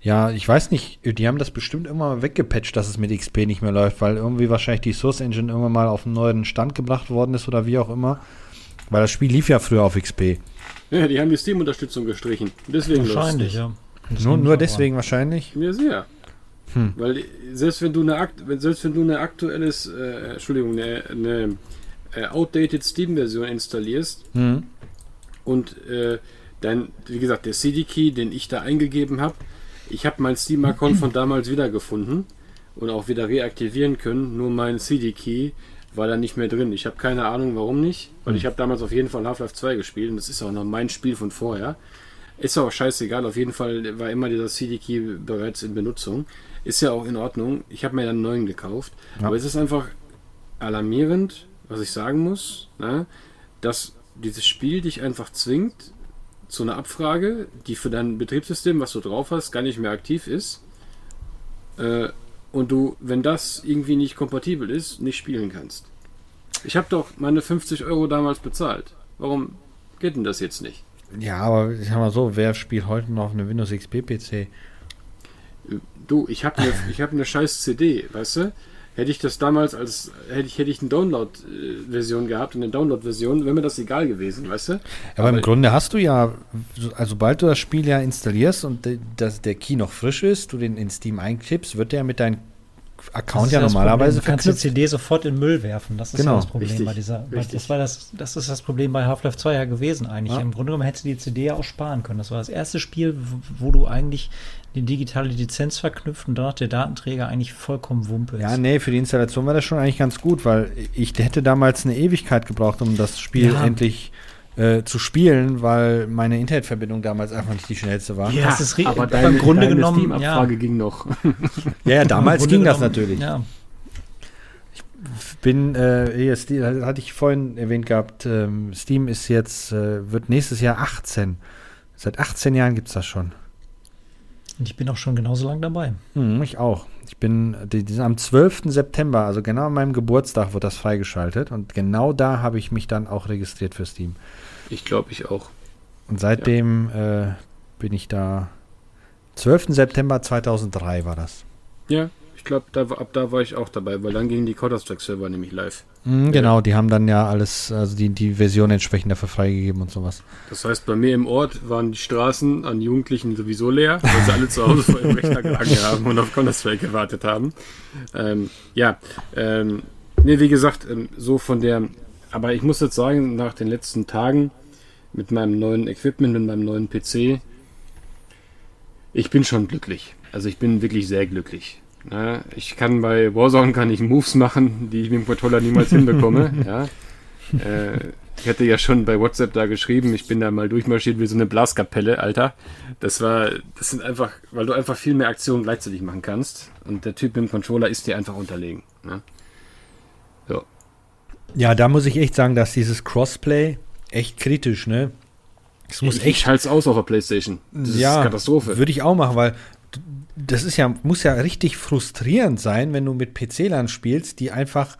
Speaker 1: Ja, ich weiß nicht, die haben das bestimmt immer weggepatcht, dass es mit XP nicht mehr läuft, weil irgendwie wahrscheinlich die Source Engine irgendwann mal auf einen neuen Stand gebracht worden ist oder wie auch immer. Weil das Spiel lief ja früher auf XP.
Speaker 2: Ja, die haben die Steam-Unterstützung gestrichen. Deswegen
Speaker 3: wahrscheinlich, ja.
Speaker 1: Nur, nur deswegen wahrscheinlich?
Speaker 2: Mir sehr. Hm. Weil selbst wenn du eine, selbst wenn du eine aktuelles, äh, Entschuldigung, eine, eine äh, outdated Steam-Version installierst hm. und äh, dann, wie gesagt, der CD-Key, den ich da eingegeben habe, ich habe meinen Steam-Account von damals wiedergefunden und auch wieder reaktivieren können, nur mein CD-Key war da nicht mehr drin. Ich habe keine Ahnung, warum nicht, weil ich habe damals auf jeden Fall Half-Life 2 gespielt und das ist auch noch mein Spiel von vorher. Ist auch scheißegal, auf jeden Fall war immer dieser CD-Key bereits in Benutzung. Ist ja auch in Ordnung. Ich habe mir dann einen neuen gekauft. Ja. Aber es ist einfach alarmierend, was ich sagen muss, ne, dass dieses Spiel dich einfach zwingt zu einer Abfrage, die für dein Betriebssystem, was du drauf hast, gar nicht mehr aktiv ist. Äh, und du, wenn das irgendwie nicht kompatibel ist, nicht spielen kannst. Ich habe doch meine 50 Euro damals bezahlt. Warum geht denn das jetzt nicht?
Speaker 1: Ja, aber ich sag mal so, wer spielt heute noch eine Windows XP PC?
Speaker 2: Du, ich habe eine hab ne scheiß CD, weißt du? Hätte ich das damals als, hätte ich, hätte ich eine Download-Version gehabt, eine Download-Version, wäre mir das egal gewesen, weißt du?
Speaker 1: Aber, aber im Grunde hast du ja, also sobald du das Spiel ja installierst und dass der Key noch frisch ist, du den in Steam einkippst, wird der mit deinem Account ja normalerweise
Speaker 3: Du kannst die CD sofort in Müll werfen. Das ist genau, ja das Problem richtig, bei dieser. Das war das, das ist das Problem bei Half-Life 2 ja gewesen eigentlich. Ja. Im Grunde genommen hättest du die CD ja auch sparen können. Das war das erste Spiel, wo du eigentlich die digitale Lizenz verknüpft und danach der Datenträger eigentlich vollkommen wumpe ist.
Speaker 1: Ja, nee, für die Installation war das schon eigentlich ganz gut, weil ich hätte damals eine Ewigkeit gebraucht, um das Spiel ja. endlich äh, zu spielen, weil meine Internetverbindung damals einfach nicht die schnellste war.
Speaker 2: Ja, das ist aber deine, im Grunde deine genommen Steam-Abfrage ja. ging noch. *laughs*
Speaker 1: ja, ja, damals ging das natürlich. Ja. Ich bin, äh, hier, Steam, hatte ich vorhin erwähnt gehabt, ähm, Steam ist jetzt, äh, wird nächstes Jahr 18. Seit 18 Jahren gibt es das schon.
Speaker 3: Und ich bin auch schon genauso lang dabei.
Speaker 1: Hm, ich auch. Ich bin die, die, am 12. September, also genau an meinem Geburtstag, wird das freigeschaltet. Und genau da habe ich mich dann auch registriert für Steam.
Speaker 2: Ich glaube, ich auch.
Speaker 1: Und seitdem ja. äh, bin ich da. 12. September 2003 war das.
Speaker 2: Ja, ich glaube, da, ab da war ich auch dabei, weil dann gingen die Counter-Strike-Server nämlich live.
Speaker 1: Mhm, genau, die haben dann ja alles, also die, die Version entsprechend dafür freigegeben und sowas.
Speaker 2: Das heißt, bei mir im Ort waren die Straßen an Jugendlichen sowieso leer, weil sie alle zu Hause vor ihrem Rechner gelegen *laughs* haben und auf Counter-Strike gewartet haben. Ähm, ja, ähm, nee, wie gesagt, ähm, so von der, aber ich muss jetzt sagen, nach den letzten Tagen mit meinem neuen Equipment, mit meinem neuen PC, ich bin schon glücklich. Also ich bin wirklich sehr glücklich. Ja, ich kann bei Warzone kann ich Moves machen, die ich mit dem Controller niemals hinbekomme. *laughs* ja. Äh, ich hatte ja schon bei WhatsApp da geschrieben, ich bin da mal durchmarschiert wie so eine Blaskapelle, Alter. Das war, das sind einfach, weil du einfach viel mehr Aktionen gleichzeitig machen kannst. Und der Typ mit dem Controller ist dir einfach unterlegen. Ne?
Speaker 1: So. Ja, da muss ich echt sagen, dass dieses Crossplay echt kritisch, ne?
Speaker 2: Es muss ich, echt. Ich halte aus auf der Playstation.
Speaker 1: Das ja, ist Katastrophe. Würde ich auch machen, weil das ist ja, muss ja richtig frustrierend sein, wenn du mit PC-Lern spielst, die einfach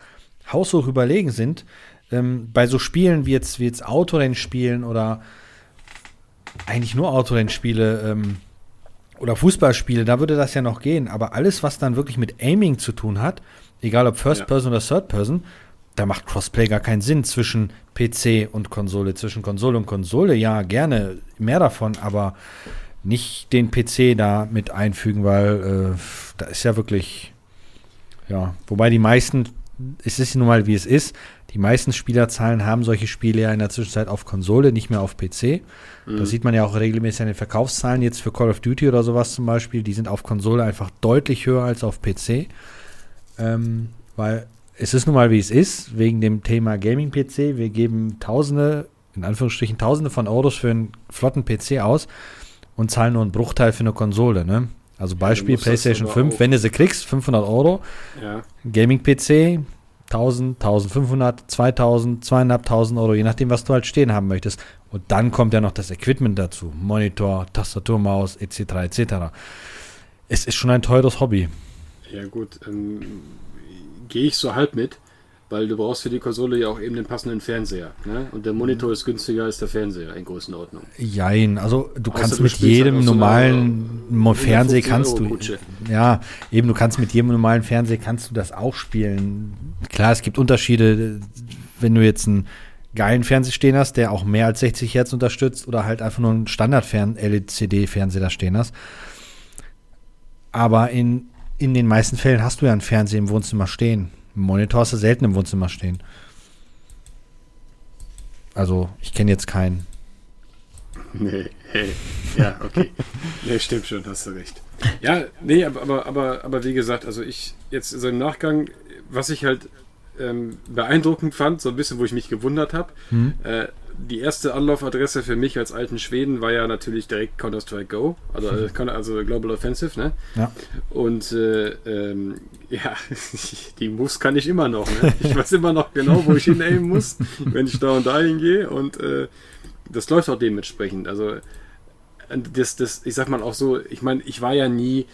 Speaker 1: haushoch überlegen sind. Ähm, bei so Spielen wie jetzt, wie jetzt Autorennspielen oder eigentlich nur Autorennspiele ähm, oder Fußballspiele, da würde das ja noch gehen. Aber alles, was dann wirklich mit Aiming zu tun hat, egal ob First ja. Person oder Third Person, da macht Crossplay gar keinen Sinn zwischen PC und Konsole, zwischen Konsole und Konsole. Ja, gerne mehr davon, aber nicht den PC da mit einfügen, weil äh, da ist ja wirklich, ja, wobei die meisten, es ist nun mal wie es ist, die meisten Spielerzahlen haben solche Spiele ja in der Zwischenzeit auf Konsole, nicht mehr auf PC. Mhm. Das sieht man ja auch regelmäßig an den Verkaufszahlen jetzt für Call of Duty oder sowas zum Beispiel. Die sind auf Konsole einfach deutlich höher als auf PC. Ähm, weil es ist nun mal wie es ist, wegen dem Thema Gaming-PC. Wir geben Tausende, in Anführungsstrichen Tausende von Euros für einen flotten PC aus und zahlen nur einen Bruchteil für eine Konsole, ne? Also Beispiel ja, PlayStation 5, wenn du sie kriegst, 500 Euro. Ja. Gaming-PC 1000, 1500, 2000, 2500 Euro, je nachdem, was du halt stehen haben möchtest. Und dann kommt ja noch das Equipment dazu. Monitor, Tastatur, Maus, etc., etc. Es ist schon ein teures Hobby.
Speaker 2: Ja gut, ähm, gehe ich so halb mit weil du brauchst für die Konsole ja auch eben den passenden Fernseher. Ne? Und der Monitor ist günstiger als der Fernseher in Größenordnung.
Speaker 1: Jein, also du Außer kannst du mit jedem halt normalen so Fernseher kannst du ja eben du kannst mit jedem normalen Fernseher kannst du das auch spielen. Klar, es gibt Unterschiede, wenn du jetzt einen geilen Fernseher stehen hast, der auch mehr als 60 Hertz unterstützt oder halt einfach nur einen Standard-LCD-Fernseher da stehen hast. Aber in, in den meisten Fällen hast du ja einen Fernseher im Wohnzimmer stehen. Monitor hast du selten im Wohnzimmer stehen. Also, ich kenne jetzt keinen.
Speaker 2: Nee, hey, ja, okay. *laughs* nee, stimmt schon, hast du recht. Ja, nee, aber, aber, aber, aber wie gesagt, also ich jetzt so im Nachgang, was ich halt ähm, beeindruckend fand, so ein bisschen, wo ich mich gewundert habe, hm. äh, die erste Anlaufadresse für mich als alten Schweden war ja natürlich direkt Counter-Strike Go, also, mhm. also Global Offensive, ne? Ja. Und äh, ähm, *laughs* ja, die Moves kann ich immer noch, ne? Ich weiß immer noch genau, wo ich hinaimen muss, *laughs* wenn ich da und da hingehe und äh, das läuft auch dementsprechend. Also das, das, ich sag mal auch so, ich meine, ich war ja nie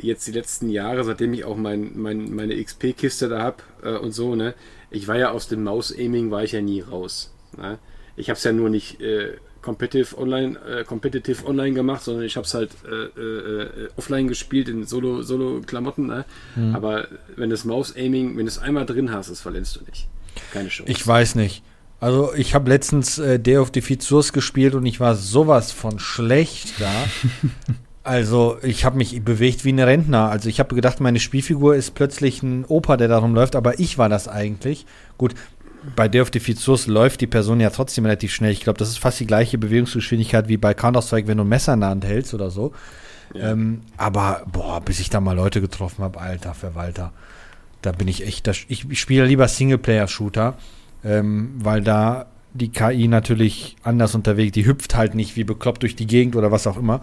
Speaker 2: jetzt die letzten Jahre, seitdem ich auch mein, mein meine XP-Kiste da habe äh, und so, ne? Ich war ja aus dem Maus-Aiming, war ich ja nie raus. Ne? Ich habe es ja nur nicht äh, competitive online, äh, competitive online gemacht, sondern ich habe es halt äh, äh, offline gespielt in Solo Solo Klamotten. Ne? Mhm. Aber wenn das Maus Aiming, wenn du es einmal drin hast, das verletzt du nicht.
Speaker 1: Keine Chance. Ich weiß nicht. Also ich habe letztens äh, Day of Defeat Source gespielt und ich war sowas von schlecht da. *laughs* also ich habe mich bewegt wie ein Rentner. Also ich habe gedacht, meine Spielfigur ist plötzlich ein Opa, der darum läuft, aber ich war das eigentlich. Gut, bei Day of Defeat Source läuft die Person ja trotzdem relativ schnell. Ich glaube, das ist fast die gleiche Bewegungsgeschwindigkeit wie bei Counter-Strike, wenn du ein Messer in der Hand hältst oder so. Ja. Ähm, aber, boah, bis ich da mal Leute getroffen habe, alter Verwalter, da bin ich echt, das, ich, ich spiele lieber Singleplayer-Shooter, ähm, weil da die KI natürlich anders unterwegs, die hüpft halt nicht wie bekloppt durch die Gegend oder was auch immer.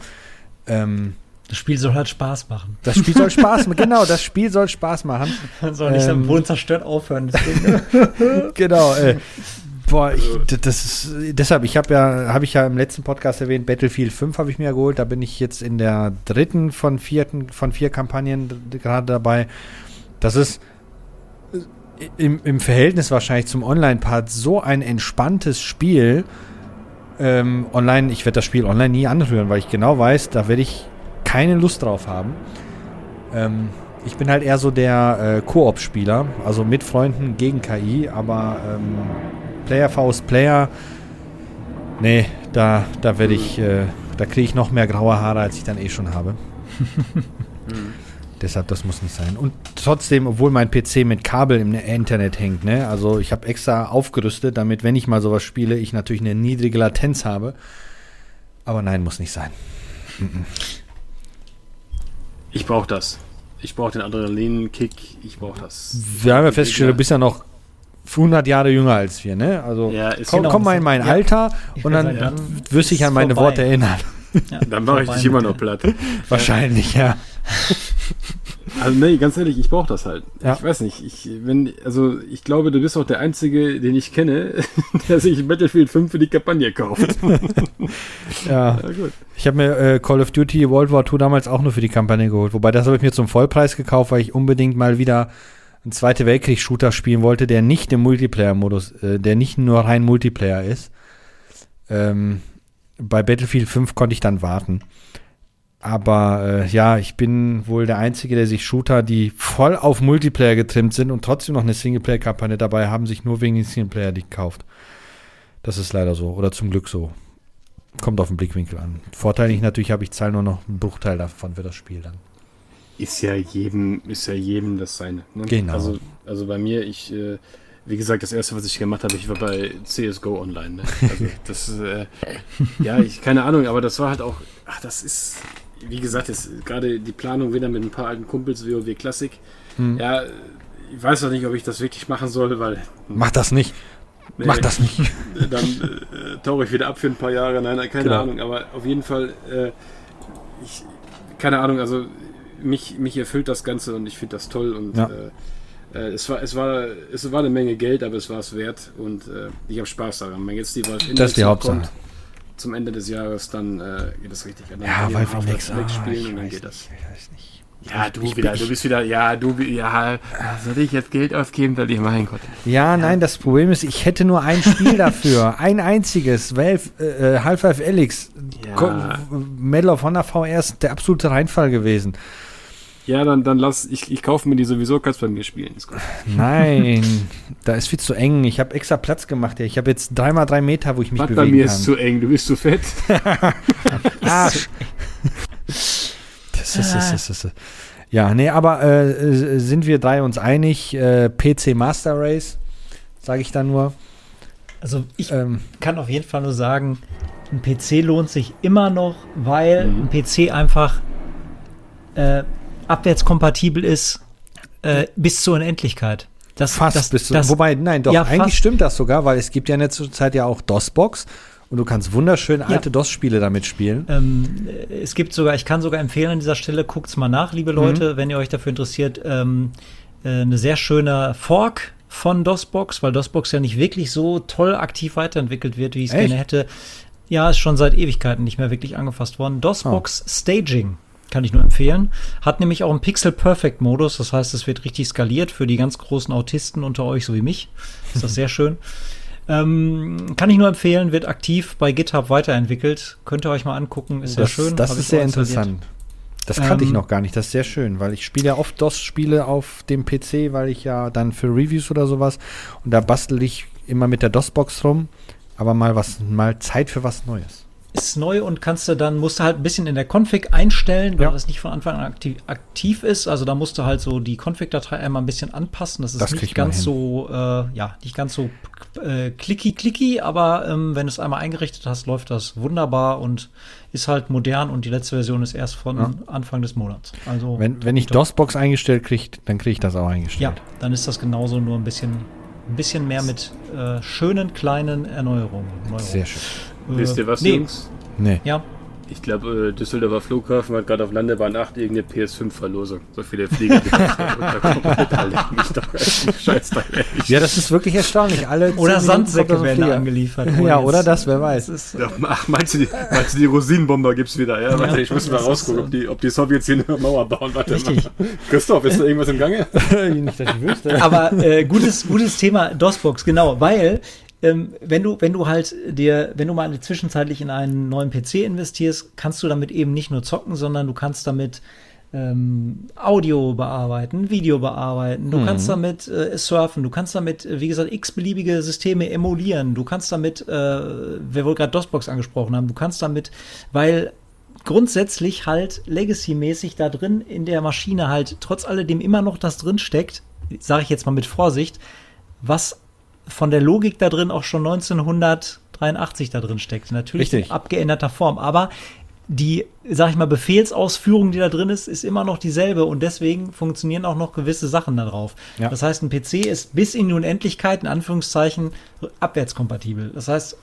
Speaker 3: Ähm, das Spiel soll halt Spaß machen.
Speaker 1: Das Spiel soll Spaß machen, *laughs* genau, das Spiel soll Spaß machen.
Speaker 3: Man soll nicht ähm, am Boden zerstört aufhören. *laughs*
Speaker 1: genau, äh, Boah, ich, das ist deshalb, ich habe ja, habe ich ja im letzten Podcast erwähnt, Battlefield 5 habe ich mir geholt. Da bin ich jetzt in der dritten von vierten von vier Kampagnen gerade dabei. Das ist im, im Verhältnis wahrscheinlich zum Online-Part so ein entspanntes Spiel. Ähm, online, ich werde das Spiel online nie anrühren, weil ich genau weiß, da werde ich keine Lust drauf haben. Ähm, ich bin halt eher so der äh, Koop-Spieler, also mit Freunden gegen KI, aber ähm, Player vs. Player, nee, da, da werde ich, äh, da kriege ich noch mehr graue Haare, als ich dann eh schon habe. *laughs* Deshalb, das muss nicht sein. Und trotzdem, obwohl mein PC mit Kabel im Internet hängt, ne? Also ich habe extra aufgerüstet, damit, wenn ich mal sowas spiele, ich natürlich eine niedrige Latenz habe. Aber nein, muss nicht sein.
Speaker 2: Ich brauche das. Ich brauche den Adrenalin-Kick. Ich brauche das.
Speaker 1: Wir haben ja festgestellt, du bist ja noch 100 Jahre jünger als wir, ne? Also
Speaker 2: Ja,
Speaker 1: komm,
Speaker 3: genau,
Speaker 1: komm mal in mein
Speaker 3: ja.
Speaker 1: Alter
Speaker 3: Ich
Speaker 1: und dann
Speaker 3: sagen,
Speaker 1: wirst du dich an meine
Speaker 3: vorbei.
Speaker 1: Worte erinnern.
Speaker 3: Ja,
Speaker 2: Dann mache ich dich immer noch platt. *laughs*
Speaker 1: Wahrscheinlich, ja. *laughs*
Speaker 2: Also nee, ganz ehrlich, ich brauche das halt.
Speaker 1: Ja.
Speaker 2: Ich weiß nicht, ich wenn also ich glaube, du bist auch der einzige, den ich kenne, *laughs* der sich Battlefield 5 für die Kampagne kauft. *laughs*
Speaker 1: ja.
Speaker 2: Ja, gut.
Speaker 1: Ich habe mir äh, Call of Duty World War II damals auch nur für die Kampagne geholt. Wobei das habe ich mir zum Vollpreis gekauft, weil ich unbedingt mal wieder einen Zweite Weltkrieg-Shooter spielen wollte, der nicht im Multiplayer-Modus, äh, der nicht nur rein Multiplayer ist. Ähm, bei Battlefield 5 konnte ich dann warten. Aber äh, ja, ich bin wohl der Einzige, der sich Shooter, die voll auf Multiplayer getrimmt sind und trotzdem noch eine Singleplayer-Kampagne dabei haben, sich nur wegen den Singleplayer gekauft. Das ist leider so. Oder zum Glück so. Kommt auf den Blickwinkel an. Vorteil nicht natürlich habe, ich zahle nur noch einen Bruchteil davon für das Spiel dann.
Speaker 2: Ist ja jedem, ist ja jedem das seine. Ne?
Speaker 1: Genau.
Speaker 2: Also, also bei mir, ich, äh, wie gesagt, das erste, was ich gemacht habe, ich war bei CSGO online. Ne? Also *laughs* das, äh, ja, ich, keine Ahnung, aber das war halt auch, ach, das ist, wie gesagt, jetzt gerade die Planung wieder mit ein paar alten Kumpels, WoW Classic.
Speaker 1: Hm.
Speaker 2: Ja, ich weiß noch nicht, ob ich das wirklich machen soll, weil
Speaker 1: Mach das nicht.
Speaker 2: Nee,
Speaker 1: Mach das nicht. *laughs*
Speaker 2: dann äh, tauche ich wieder ab für ein paar Jahre. Nein, keine
Speaker 1: Genau.
Speaker 2: Ahnung, aber auf jeden Fall, äh, ich, keine Ahnung, also mich, mich erfüllt das Ganze und ich finde das toll und
Speaker 1: Ja.
Speaker 2: äh, äh, es war, es war, es war eine Menge Geld, aber es war es wert und äh, ich habe Spaß daran. Wenn jetzt die Valve
Speaker 1: Das ist die Hauptsache.
Speaker 2: kommt, zum Ende des Jahres, dann äh, geht das richtig an. Dann
Speaker 1: Ja, weil
Speaker 2: ich
Speaker 1: Nex
Speaker 2: Flex
Speaker 1: ah,
Speaker 2: spielen
Speaker 1: ich
Speaker 2: und dann geht
Speaker 1: nicht,
Speaker 2: das.
Speaker 1: ich weiß nicht.
Speaker 2: Ja, du
Speaker 1: Ich
Speaker 2: wieder, du bist wieder, ja, du, ja, soll ich jetzt Geld ausgeben, soll ich, mein Gott.
Speaker 1: Ja, nein, das Problem ist, ich hätte nur ein Spiel *laughs* dafür. ein einziges. Valve, äh, Half-Life Alyx.
Speaker 2: Ja.
Speaker 1: Medal of Honor VR ist der absolute Reinfall gewesen.
Speaker 2: Ja, dann, dann lass, ich, ich kaufe mir die sowieso, kannst bei mir spielen. Ist gut.
Speaker 1: Nein, da ist viel zu eng. Ich habe extra Platz gemacht. Ja. Ich habe jetzt dreimal drei Meter, wo ich mich
Speaker 2: Was bei
Speaker 1: bewegen
Speaker 2: mir
Speaker 1: kann.
Speaker 2: ist zu eng, du bist zu fett. *laughs*
Speaker 1: Arsch. Das ist, das ist, das ist. Ja, nee, aber äh, äh, sind wir drei uns einig? Äh, PC Master Race, sage ich dann nur.
Speaker 3: Also ich
Speaker 1: Ähm,
Speaker 3: kann auf jeden Fall nur sagen, ein PC lohnt sich immer noch, weil
Speaker 2: Mhm.
Speaker 3: ein PC einfach äh, abwärtskompatibel ist äh, bis zur Unendlichkeit. Das,
Speaker 1: fast
Speaker 3: das,
Speaker 1: bis zu,
Speaker 3: das,
Speaker 1: Wobei, nein, doch,
Speaker 3: Ja,
Speaker 1: eigentlich
Speaker 3: fast.
Speaker 1: stimmt das sogar, weil es gibt ja in der Zeit ja auch DOS-Box und du kannst wunderschön
Speaker 3: Ja.
Speaker 1: alte DOS-Spiele damit spielen.
Speaker 3: Ähm, äh, es gibt sogar, ich kann sogar empfehlen an dieser Stelle, guckt's mal nach, liebe Leute, wenn ihr euch dafür interessiert, ähm, äh, eine sehr schöne Fork von DOSBox, weil DOSBox ja nicht wirklich so toll aktiv weiterentwickelt wird, wie ich es gerne hätte. Ja, ist schon seit Ewigkeiten nicht mehr wirklich angefasst worden. DOSBox Staging kann ich nur empfehlen. Hat nämlich auch einen Pixel Perfect Modus, das heißt, es wird richtig skaliert für die ganz großen Autisten unter euch, so wie mich. Ist das sehr schön. *laughs* Ähm, kann ich nur empfehlen, wird aktiv bei GitHub weiterentwickelt. Könnt ihr euch mal angucken, ist sehr
Speaker 1: das
Speaker 3: schön.
Speaker 1: das
Speaker 3: Hab
Speaker 1: ist
Speaker 3: ich
Speaker 1: sehr interessant. Das kannte ich
Speaker 3: Ähm,
Speaker 1: noch gar nicht. Das ist sehr schön, weil ich spiele ja oft DOS-Spiele auf dem PC, weil ich ja dann für Reviews oder sowas und da bastel ich immer mit der DOS-Box rum. Aber mal was, mal Zeit für was Neues.
Speaker 3: Ist neu und kannst du dann, musst du halt ein bisschen in der Config einstellen, weil
Speaker 1: Ja.
Speaker 3: das nicht von Anfang an aktiv, aktiv ist. Also da musst du halt so die Config-Datei einmal ein bisschen anpassen. Das ist
Speaker 1: Das
Speaker 3: nicht ganz so, äh, ja, nicht ganz so äh, clicky clicky, aber ähm, wenn du es einmal eingerichtet hast, läuft das wunderbar und ist halt modern und die letzte Version ist erst von
Speaker 1: Ja.
Speaker 3: Anfang des Monats. Also
Speaker 1: Wenn, wenn ich DOS-Box eingestellt kriege, dann kriege ich das auch
Speaker 3: ja,
Speaker 1: eingestellt.
Speaker 3: dann ist das genauso nur ein bisschen, ein bisschen mehr mit äh, schönen kleinen Erneuerungen. Neuerungen.
Speaker 1: Sehr schön.
Speaker 3: Äh,
Speaker 2: Wisst ihr was,
Speaker 3: nee,
Speaker 2: Jungs?
Speaker 1: Nee.
Speaker 3: Ja,
Speaker 2: Ich glaube, äh, Düsseldorfer Flughafen hat gerade auf Landebahn 8 irgendeine PS5-Verlosung. So viele Flieger.
Speaker 1: ja, das ist wirklich erstaunlich. Alle
Speaker 3: oder Sandsäcke werden angeliefert.
Speaker 1: Ja, oder das, wer weiß.
Speaker 2: Das ja, ach, meinst du, die, meinst du, die Rosinenbomber gibt es wieder? Ja, ja, warte, ich muss mal rausgucken, ob die, ob die Sowjets hier eine Mauer bauen. Warte Richtig. mal. Christoph, ist da irgendwas im Gange? *laughs*
Speaker 3: Nicht, dass ich wüsste. Aber äh, gutes, gutes Thema DOSBox, genau, weil ähm, wenn du, wenn du halt dir, wenn du mal zwischenzeitlich in einen neuen PC investierst, kannst du damit eben nicht nur zocken, sondern du kannst damit ähm, Audio bearbeiten, Video bearbeiten, du mhm. kannst damit äh, surfen, du kannst damit, äh, wie gesagt, x-beliebige Systeme emulieren, du kannst damit, äh, wir wohl gerade DOSBox angesprochen haben, du kannst damit, weil grundsätzlich halt Legacy-mäßig da drin in der Maschine halt trotz alledem immer noch das drin steckt, sage ich jetzt mal mit Vorsicht, was von der Logik da drin auch schon 1983 da drin steckt. Natürlich Richtig. in abgeänderter Form, aber die, sag ich mal, Befehlsausführung, die da drin ist, ist immer noch dieselbe und deswegen funktionieren auch noch gewisse Sachen darauf. Ja. Das heißt, ein PC ist bis in die Unendlichkeit, in Anführungszeichen, abwärtskompatibel. Das heißt,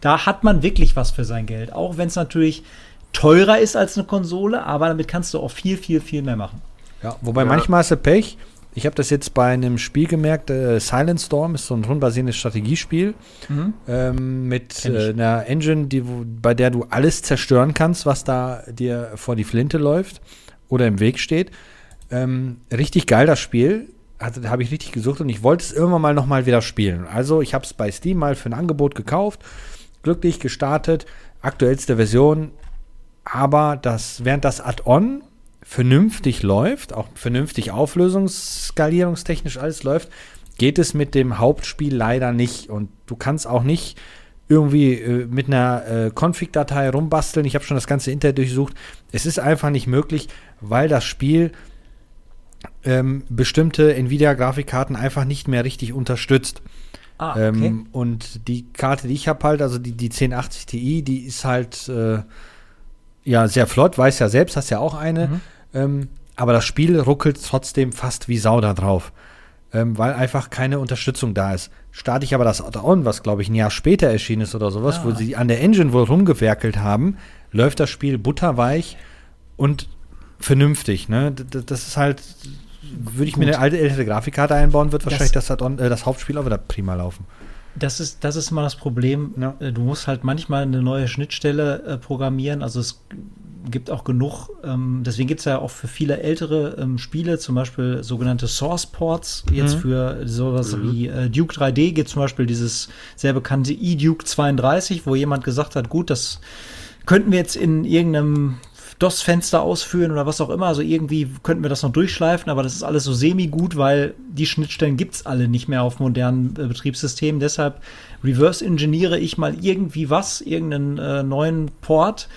Speaker 3: da hat man wirklich was für sein Geld, auch wenn es natürlich teurer ist als eine Konsole, aber damit kannst du auch viel, viel, viel mehr machen.
Speaker 1: Ja, wobei ja. manchmal hast du Pech, ich habe das jetzt bei einem Spiel gemerkt, äh, Silent Storm ist so ein rundenbasierendes Strategiespiel mhm. ähm, mit äh, einer Engine, die, bei der du alles zerstören kannst, was da dir vor die Flinte läuft oder im Weg steht. Ähm, richtig geil das Spiel. Also, habe ich richtig gesucht und ich wollte es irgendwann mal nochmal wieder spielen. Also ich habe es bei Steam mal für ein Angebot gekauft, glücklich gestartet, aktuellste Version, aber das, während das Add-on vernünftig läuft, auch vernünftig auflösungsskalierungstechnisch alles läuft, geht es mit dem Hauptspiel leider nicht. Und du kannst auch nicht irgendwie äh, mit einer äh, Config-Datei rumbasteln. Ich habe schon das ganze Internet durchsucht. Es ist einfach nicht möglich, weil das Spiel ähm, bestimmte Nvidia-Grafikkarten einfach nicht mehr richtig unterstützt. Ah, okay. ähm, und die Karte, die ich habe halt, also die, die 1080 Ti, die ist halt äh, ja sehr flott, weiß ja selbst, hast ja auch eine. Mhm. Ähm, aber das Spiel ruckelt trotzdem fast wie Sau da drauf. Ähm, weil einfach keine Unterstützung da ist. Starte ich aber das On, was glaube ich ein Jahr später erschienen ist oder sowas, ah. wo sie an der Engine wohl rumgewerkelt haben, läuft das Spiel butterweich und vernünftig. Ne? Das ist halt, würde ich Gut. mir eine alte ältere Grafikkarte einbauen, wird wahrscheinlich das, das, äh, das Hauptspiel auch wieder prima laufen.
Speaker 3: Das ist, das ist mal das Problem. Ja. Äh, du musst halt manchmal eine neue Schnittstelle äh, programmieren. Also es gibt auch genug, ähm, deswegen gibt es ja auch für viele ältere ähm, Spiele, zum Beispiel sogenannte Source Ports, jetzt mhm. für sowas mhm. wie äh, Duke 3D gibt zum Beispiel dieses sehr bekannte eDuke 32, wo jemand gesagt hat, gut, das könnten wir jetzt in irgendeinem DOS-Fenster ausführen oder was auch immer. Also irgendwie könnten wir das noch durchschleifen, aber das ist alles so semi-gut, weil die Schnittstellen gibt es alle nicht mehr auf modernen äh, Betriebssystemen. Deshalb reverse-engineere ich mal irgendwie was, irgendeinen äh, neuen Port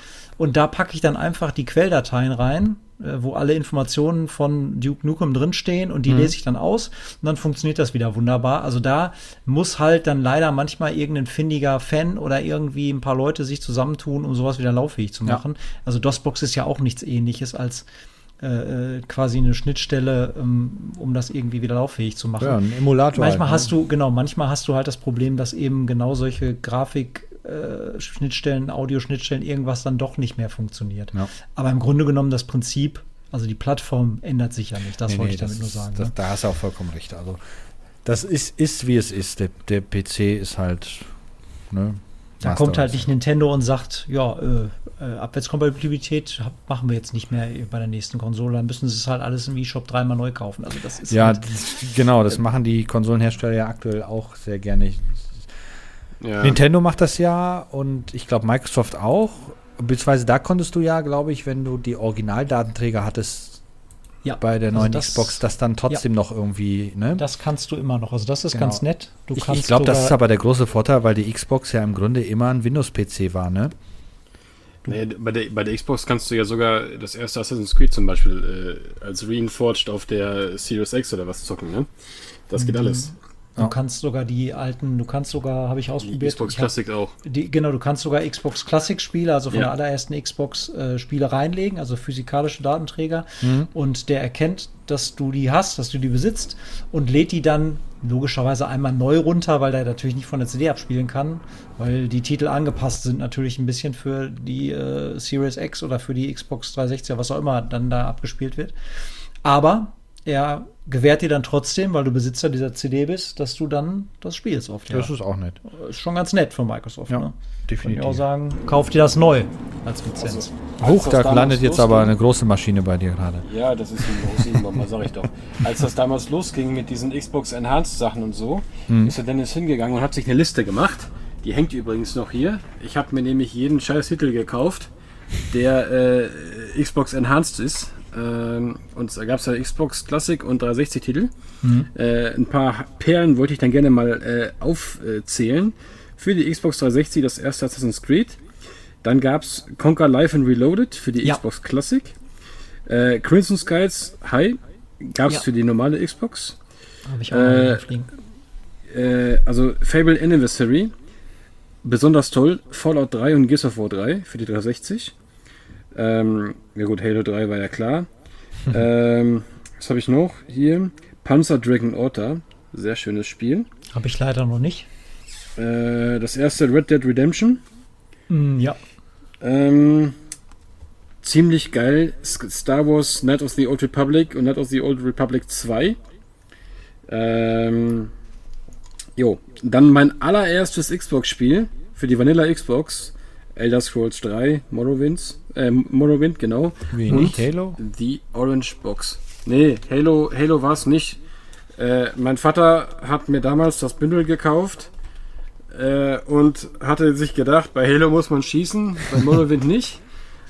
Speaker 3: und da packe ich dann einfach die Quelldateien rein, äh, wo alle Informationen von Duke Nukem drinstehen und die mhm. lese ich dann aus und dann funktioniert das wieder wunderbar. Also da muss halt dann leider manchmal irgendein findiger Fan oder irgendwie ein paar Leute sich zusammentun, um sowas wieder lauffähig zu machen. Ja. Also DOSBox ist ja auch nichts ähnliches als äh, äh quasi eine Schnittstelle, ähm, um das irgendwie wieder lauffähig zu machen. Ja,
Speaker 1: ein Emulator.
Speaker 3: Manchmal halt, hast ne? du, genau, manchmal hast du halt das Problem, dass eben genau solche Grafik äh, Schnittstellen, Audioschnittstellen, irgendwas dann doch nicht mehr funktioniert. Ja. Aber im Grunde genommen das Prinzip, also die Plattform ändert sich ja nicht. Das nee, wollte nee, ich damit
Speaker 1: das,
Speaker 3: nur sagen.
Speaker 1: Das, ne? Da hast du auch vollkommen recht. Also das ist, ist wie es ist. Der, der PC ist halt. Ne,
Speaker 3: da kommt halt nicht Nintendo und sagt, ja, äh, äh, Abwärtskompatibilität machen wir jetzt nicht mehr bei der nächsten Konsole. Dann müssen sie es halt alles im eShop dreimal neu kaufen. Also das ist
Speaker 1: ja,
Speaker 3: halt,
Speaker 1: genau, das äh, machen die Konsolenhersteller ja aktuell auch sehr gerne. Ja. Nintendo macht das ja und ich glaube Microsoft auch. Beziehungsweise da konntest du ja, glaube ich, wenn du die Originaldatenträger hattest, ja, bei der also neuen das, Xbox, das dann trotzdem ja, noch irgendwie, ne?
Speaker 3: Das kannst du immer noch. Also das ist
Speaker 1: genau.
Speaker 3: ganz nett.
Speaker 1: Du ich, ich glaube, das ist aber der große Vorteil, weil die Xbox ja im Grunde immer ein Windows-PC war, ne?
Speaker 2: Nee, bei, der, bei der Xbox kannst du ja sogar das erste Assassin's Creed zum Beispiel äh, als Reinforged auf der Series X oder was zocken, ne? Das geht mhm. alles.
Speaker 3: Du ja. kannst sogar die alten, du kannst sogar, habe ich ausprobiert. Die
Speaker 2: Xbox Classic
Speaker 3: hab,
Speaker 2: auch.
Speaker 3: Die, genau, du kannst sogar Xbox Classic Spiele, also von ja. der allerersten Xbox äh, Spiele reinlegen, also physikalische Datenträger. Mhm. Und der erkennt, dass du die hast, dass du die besitzt und lädt die dann logischerweise einmal neu runter, weil der natürlich nicht von der CD abspielen kann, weil die Titel angepasst sind natürlich ein bisschen für die äh, Series X oder für die Xbox 360, was auch immer dann da abgespielt wird. Aber er gewährt dir dann trotzdem, weil du Besitzer dieser CD bist, dass du dann das spielst auf
Speaker 1: der. Das ist auch nett.
Speaker 3: Ist schon ganz nett von Microsoft.
Speaker 1: Ja, ne? definitiv.
Speaker 3: Kann ich auch sagen, kauf dir das neu als Lizenz.
Speaker 1: Also, Huch, da landet jetzt aber eine große Maschine bei dir gerade.
Speaker 2: Ja, das ist ein großes *laughs* sag ich doch. Als das damals losging mit diesen Xbox Enhanced Sachen und so, hm. ist der Dennis hingegangen und hat sich eine Liste gemacht. Die hängt übrigens noch hier. Ich habe mir nämlich jeden scheiß Titel gekauft, der äh, Xbox Enhanced ist. Ähm, und da gab es ja Xbox Classic und 360-Titel. Mhm. Äh, ein paar Perlen wollte ich dann gerne mal äh, aufzählen. Für die Xbox 360 das erste Assassin's Creed. Dann gab es Conquer Life and Reloaded für die ja. Xbox Classic. Äh, Crimson Skies High gab es ja. für die normale Xbox.
Speaker 3: Habe ich auch äh,
Speaker 2: äh, Also Fable Anniversary. Besonders toll. Fallout 3 und Gears of War 3 für die 360. Ähm, ja gut, Halo 3 war ja klar. *laughs* ähm, was habe ich noch? Hier. Panzer Dragon Orta. Sehr schönes Spiel.
Speaker 3: Habe ich leider noch nicht.
Speaker 2: Äh, das erste Red Dead Redemption.
Speaker 3: Mm, ja.
Speaker 2: Ähm, ziemlich geil. Star Wars Knight of the Old Republic und Knight of the Old Republic 2. Ähm, jo, dann mein allererstes Xbox-Spiel für die Vanilla Xbox. Elder Scrolls 3, Morrowind, äh, Morrowind, genau.
Speaker 1: Wie nicht Halo?
Speaker 2: Die Orange Box. Nee, Halo, Halo war es nicht. Äh, mein Vater hat mir damals das Bündel gekauft äh, und hatte sich gedacht, bei Halo muss man schießen, bei Morrowind nicht.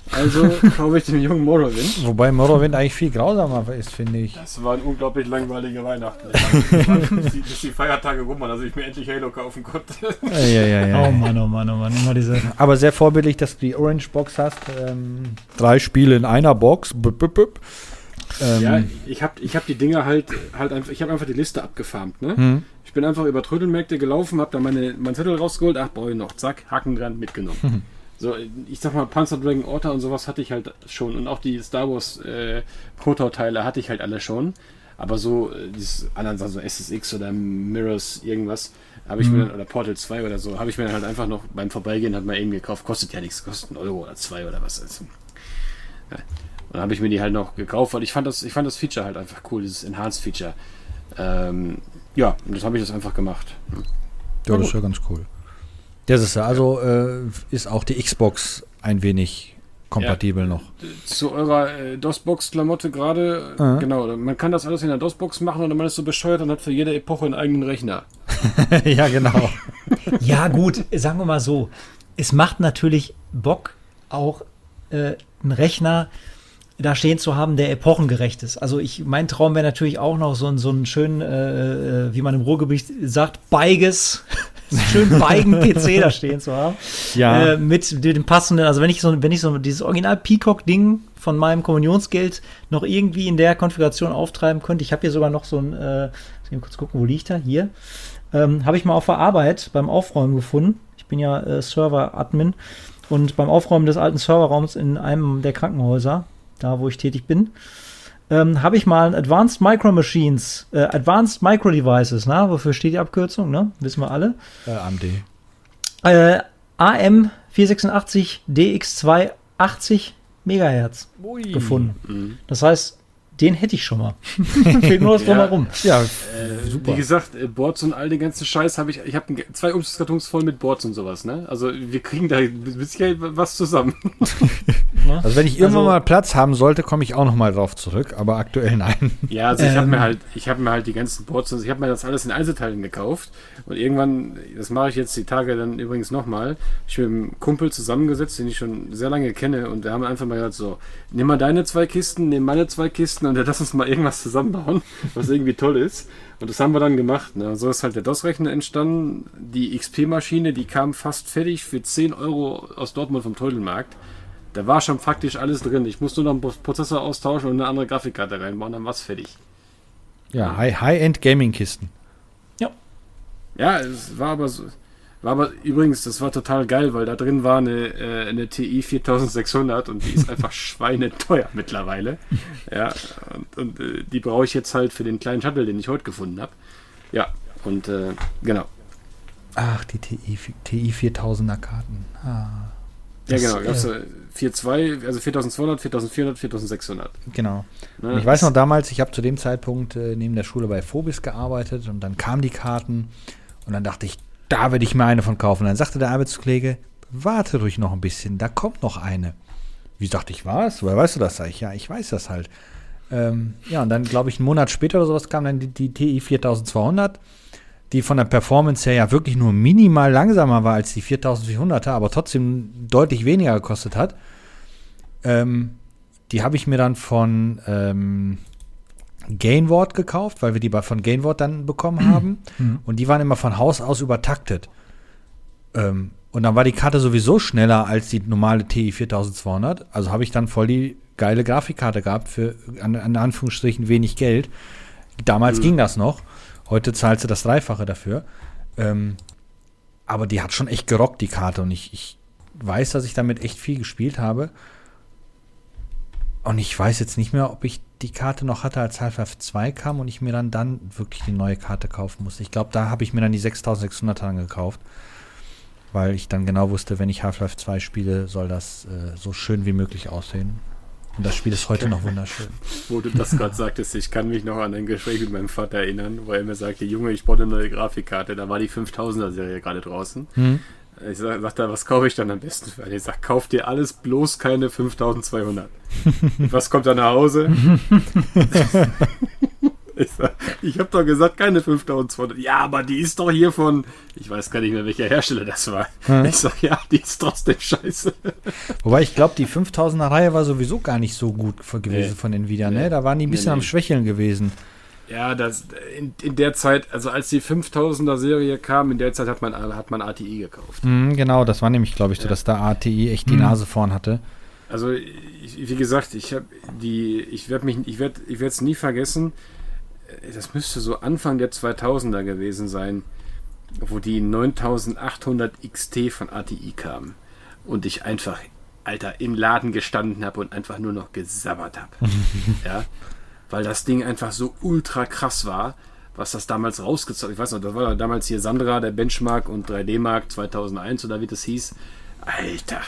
Speaker 2: Also kaufe ich dem jungen Morrowind.
Speaker 1: Wobei Morrowind eigentlich viel grausamer ist, finde ich.
Speaker 2: Das war ein unglaublich langweiliger Weihnachten. *laughs* bis die Feiertage rum waren, also ich mir endlich Halo kaufen konnte.
Speaker 1: Ja, ja, ja, ja.
Speaker 3: Oh Mann, oh Mann, oh Mann. Immer diese
Speaker 1: Aber sehr vorbildlich, dass du die Orange Box hast. Ähm, drei Spiele in einer Box. Bup, bup, bup.
Speaker 2: Ähm, ja, ich habe ich hab die Dinger halt, halt einfach, ich habe einfach die Liste abgefarmt. Ne? Hm. Ich bin einfach über Trödelmärkte gelaufen, habe da meine, mein Zettel rausgeholt, ach, brauche ich noch, zack, Haken dran, mitgenommen. Hm. *laughs* So, ich sag mal, Panzer Dragon Orta und sowas hatte ich halt schon. Und auch die Star Wars äh, Kotor-Teile hatte ich halt alle schon. Aber so, äh, dieses anderen Sachen, so SSX oder Mirrors, irgendwas, habe ich mhm. mir dann, oder Portal 2 oder so, habe ich mir dann halt einfach noch beim Vorbeigehen halt mal eben gekauft. Kostet ja nichts, kostet einen Euro oder zwei oder was. Also, ja. Und dann habe ich mir die halt noch gekauft, weil ich fand das, ich fand das Feature halt einfach cool, dieses Enhanced Feature. Ähm, ja, und das habe ich das einfach gemacht.
Speaker 1: Ja, das ist ja ganz cool. Das ist ja, also äh, ist auch die Xbox ein wenig kompatibel ja, noch.
Speaker 2: Zu eurer äh, DOS-Box-Klamotte gerade, äh, genau, man kann das alles in der DOS-Box machen und man ist so bescheuert und hat für jede Epoche einen eigenen Rechner. *laughs*
Speaker 1: ja, genau. *laughs*
Speaker 3: ja, gut, sagen wir mal so. Es macht natürlich Bock, auch äh, einen Rechner da stehen zu haben, der epochengerecht ist. Also ich, mein Traum wäre natürlich auch noch so, so einen schönen, äh, äh, wie man im Ruhrgebiet sagt, Beiges schön beigen PC da stehen zu haben.
Speaker 1: Ja.
Speaker 3: Äh, mit dem passenden, also wenn ich so, wenn ich so dieses Original Peacock-Ding von meinem Kommunionsgeld noch irgendwie in der Konfiguration auftreiben könnte. Ich habe hier sogar noch so ein, äh, ich mal kurz gucken, wo liegt er? Hier. Ähm, habe ich mal auf der Arbeit beim Aufräumen gefunden. Ich bin ja äh, Server-Admin und beim Aufräumen des alten Serverraums in einem der Krankenhäuser, da wo ich tätig bin, ähm, habe ich mal ein Advanced Micro Machines, äh, Advanced Micro Devices, na, wofür steht die Abkürzung, ne? Wissen wir alle.
Speaker 1: Äh, AMD.
Speaker 3: Äh, AM 486 DX280 Megahertz Ui. gefunden. Mhm. Das heißt, den hätte ich schon mal. *laughs* Fehlt nur das drumherum.
Speaker 2: Ja, äh, super. Wie gesagt, äh, Boards und all den ganzen Scheiß habe ich. Ich habe zwei Umzugskartons voll mit Boards und sowas, ne? Also wir kriegen da Sicherheit was zusammen. *laughs*
Speaker 1: also wenn ich irgendwann also, mal Platz haben sollte, komme ich auch noch mal drauf zurück, aber aktuell nein.
Speaker 2: Ja, also ich ähm, habe mir halt, ich habe mir halt die ganzen Boards, also ich habe mir das alles in Einzelteilen gekauft und irgendwann, das mache ich jetzt die Tage dann übrigens nochmal. Ich bin mit einem Kumpel zusammengesetzt, den ich schon sehr lange kenne und wir haben einfach mal gesagt so, nimm mal deine zwei Kisten, nimm meine zwei Kisten und lass uns mal irgendwas zusammenbauen, *laughs* was irgendwie toll ist. Und das haben wir dann gemacht. Ne? So ist halt der DOS-Rechner entstanden. Die XP-Maschine, die kam fast fertig für 10 Euro aus Dortmund vom Teutelmarkt. Da war schon faktisch alles drin. Ich musste nur noch einen Prozessor austauschen und eine andere Grafikkarte reinbauen, dann war es fertig.
Speaker 1: Ja, High-End Gaming-Kisten.
Speaker 3: Ja.
Speaker 2: Ja, es war aber so. War aber übrigens, das war total geil, weil da drin war eine, äh, eine TI 4600 und die ist einfach *laughs* schweineteuer mittlerweile. Ja, und, und äh, die brauche ich jetzt halt für den kleinen Shuttle, den ich heute gefunden habe. Ja, und äh, genau.
Speaker 1: Ach, die TI, TI 4000er Karten. Ah.
Speaker 2: Ja, genau. Gab's, äh, 4.2, also 4200, 4400, 4600.
Speaker 1: Genau. Ne? ich weiß noch damals, ich habe zu dem Zeitpunkt äh, neben der Schule bei Phobis gearbeitet und dann kamen die Karten und dann dachte ich, da werde ich mir eine von kaufen. Dann sagte der Arbeitskollege, warte ruhig noch ein bisschen, da kommt noch eine. Wie dachte ich, was? Woher weißt du das? Sag ich, ja, ich weiß das halt. Ähm, ja, und dann glaube ich, einen Monat später oder sowas kam dann die, die TI 4200, die von der Performance her ja wirklich nur minimal langsamer war als die 4400er, aber trotzdem deutlich weniger gekostet hat. Ähm, die habe ich mir dann von ähm, Gainward gekauft, weil wir die von Gainward dann bekommen haben. Mhm. Und die waren immer von Haus aus übertaktet. Ähm, und dann war die Karte sowieso schneller als die normale TI 4200. Also habe ich dann voll die geile Grafikkarte gehabt für, an, an Anführungsstrichen, wenig Geld. Damals mhm. ging das noch. Heute zahlst du das Dreifache dafür. Ähm, aber die hat schon echt gerockt, die Karte. Und ich, ich weiß, dass ich damit echt viel gespielt habe. Und ich weiß jetzt nicht mehr, ob ich die Karte noch hatte, als Half-Life 2 kam und ich mir dann dann wirklich die neue Karte kaufen musste. Ich glaube, da habe ich mir dann die 6600 dann gekauft, weil ich dann genau wusste, wenn ich Half-Life 2 spiele, soll das äh, so schön wie möglich aussehen. Und das Spiel ist heute noch wunderschön. *laughs*
Speaker 2: Wo du das gerade sagtest, ich kann mich noch an ein Gespräch mit meinem Vater erinnern, wo er mir sagte, Junge, ich brauche eine neue Grafikkarte. Da war die 5000er Serie gerade draußen. Mhm. Ich sag, sagt er, was kaufe ich dann am besten für eine? Ich sag, kauf dir alles, bloß keine 5200. was kommt dann nach Hause? *laughs* ich sag, ich habe doch gesagt, keine 5200. Ja, aber die ist doch hier von, ich weiß gar nicht mehr, welcher Hersteller das war. Hm. Ich sag, ja, die ist trotzdem scheiße.
Speaker 1: Wobei ich glaube, die 5000er Reihe war sowieso gar nicht so gut gewesen nee. von Nvidia, ne? Da waren die ein bisschen nee, nee. am Schwächeln gewesen.
Speaker 2: Ja, das, in, in der Zeit, also als die 5000er Serie kam, in der Zeit hat man, hat man ATI gekauft.
Speaker 1: Mhm, genau, das war nämlich, glaube ich, so, dass da ATI echt die mhm. Nase vorn hatte.
Speaker 2: Also, ich, wie gesagt, ich habe die, ich werde mich, ich werde, ich werde es nie vergessen. Das müsste so Anfang der 2000er gewesen sein, wo die 9800 XT von ATI kamen und ich einfach, Alter, im Laden gestanden habe und einfach nur noch gesabbert habe. *laughs* ja weil das Ding einfach so ultra krass war, was das damals rausgezogen Ich weiß noch, das war damals hier Sandra, der Benchmark und 3D-Mark 2001 oder wie das hieß. Alter,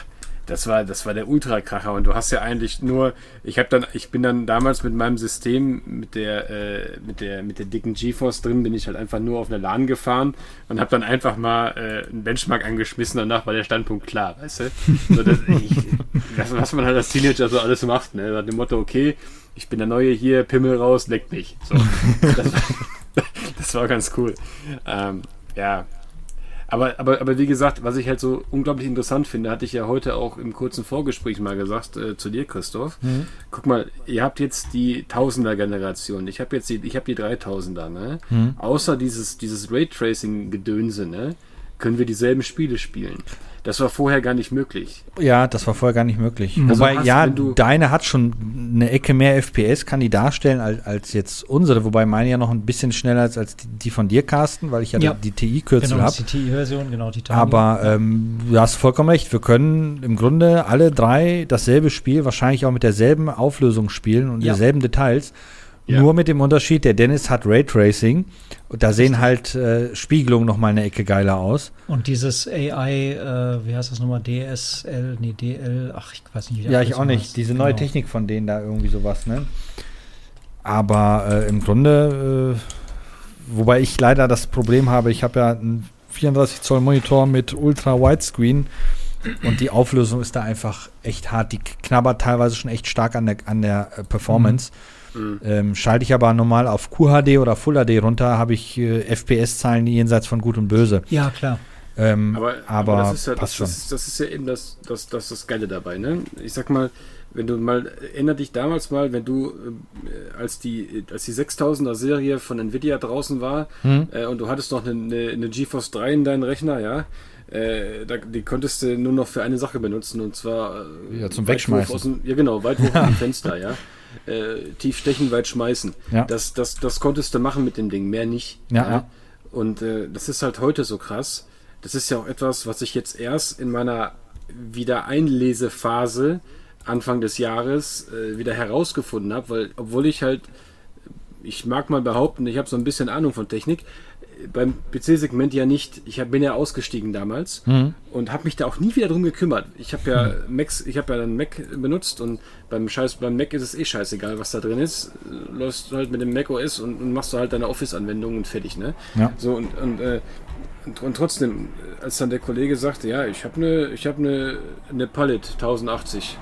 Speaker 2: das war, das war der Ultrakracher und du hast ja eigentlich nur, ich habe dann, ich bin dann damals mit meinem System, mit der, äh, mit der, mit der dicken GeForce drin, bin ich halt einfach nur auf eine LAN gefahren und habe dann einfach mal äh, einen Benchmark angeschmissen, danach war der Standpunkt klar, weißt du? So, ich, das, was man halt als Teenager so alles macht, ne? Nach dem Motto, okay, ich bin der Neue hier, Pimmel raus, leckt mich. So. *laughs* das, war, das, war, ganz cool. Ähm, ja. Aber, aber, aber wie gesagt, was ich halt so unglaublich interessant finde, hatte ich ja heute auch im kurzen Vorgespräch mal gesagt äh, zu dir, Christoph. Mhm. Guck mal, ihr habt jetzt die Tausender-Generation. Ich habe jetzt die, ich habe die 3000er, ne? Mhm. Außer dieses, dieses Raytracing-Gedönse, ne? Können wir dieselben Spiele spielen. Das war vorher gar nicht möglich.
Speaker 1: Ja, das war vorher gar nicht möglich. Also wobei, hast, ja, deine hat schon eine Ecke mehr FPS, kann die darstellen als, als jetzt unsere, wobei meine ja noch ein bisschen schneller ist als die, die von dir, Carsten, weil ich ja, ja. die TI-Kürzel
Speaker 3: genau,
Speaker 1: habe.
Speaker 3: Die TI-Version, genau, die
Speaker 1: Tani. Aber ähm, du hast vollkommen recht, wir können im Grunde alle drei dasselbe Spiel, wahrscheinlich auch mit derselben Auflösung spielen und ja. derselben Details. Ja. Nur mit dem Unterschied, der Dennis hat Raytracing. Und da sehen halt äh, Spiegelungen noch mal eine Ecke geiler aus.
Speaker 3: Und dieses AI, äh, wie heißt das nochmal? DSL, nee, DL, ach, ich weiß nicht,
Speaker 1: wie Ja, ich auch nicht. Heißt. Diese neue genau. Technik von denen da irgendwie sowas, ne? Aber äh, im Grunde, äh, wobei ich leider das Problem habe, ich habe ja einen 34 Zoll Monitor mit Ultra Widescreen und die Auflösung ist da einfach echt hart. Die knabbert teilweise schon echt stark an der, an der äh, Performance. Mhm. Mhm. Ähm, schalte ich aber normal auf QHD oder Full HD runter, habe ich äh, FPS-Zahlen jenseits von Gut und Böse.
Speaker 3: Ja, klar.
Speaker 1: Ähm, aber, aber, aber, das ist
Speaker 2: ja, das, das, das, ist ja eben das, das, das, das Geile dabei. Ne? Ich sag mal, wenn du mal, erinnere dich damals mal, wenn du, äh, als die, als die 6000er Serie von Nvidia draußen war hm. äh, und du hattest noch eine, eine, eine GeForce 3 in deinem Rechner, ja, äh, da, die konntest du nur noch für eine Sache benutzen und zwar
Speaker 1: äh, ja, zum Wegschmeißen.
Speaker 2: Dem, ja, genau, weit hoch aus dem *laughs* Fenster, ja äh, tief stechen, weit schmeißen. Ja. Das, das, das konntest du machen mit dem Ding, mehr nicht.
Speaker 1: Ja. ja.
Speaker 2: Und äh, das ist halt heute so krass. Das ist ja auch etwas, was ich jetzt erst in meiner Wiedereinlesephase Anfang des Jahres äh, wieder herausgefunden habe, weil obwohl ich halt, ich mag mal behaupten, ich habe so ein bisschen Ahnung von Technik, beim PC-Segment ja nicht. Ich hab, bin ja ausgestiegen damals mhm. und habe mich da auch nie wieder drum gekümmert. Ich habe ja mhm. Macs, ich habe ja dann Mac benutzt und beim Scheiß, beim Mac ist es eh scheißegal, was da drin ist. Läufst du halt mit dem Mac OS und, und machst du halt deine Office-Anwendung und fertig, ne? Ja. So und, und, äh, und, und, trotzdem, als dann der Kollege sagte, ja, ich habe eine, ich habe eine, eine Palette 1080.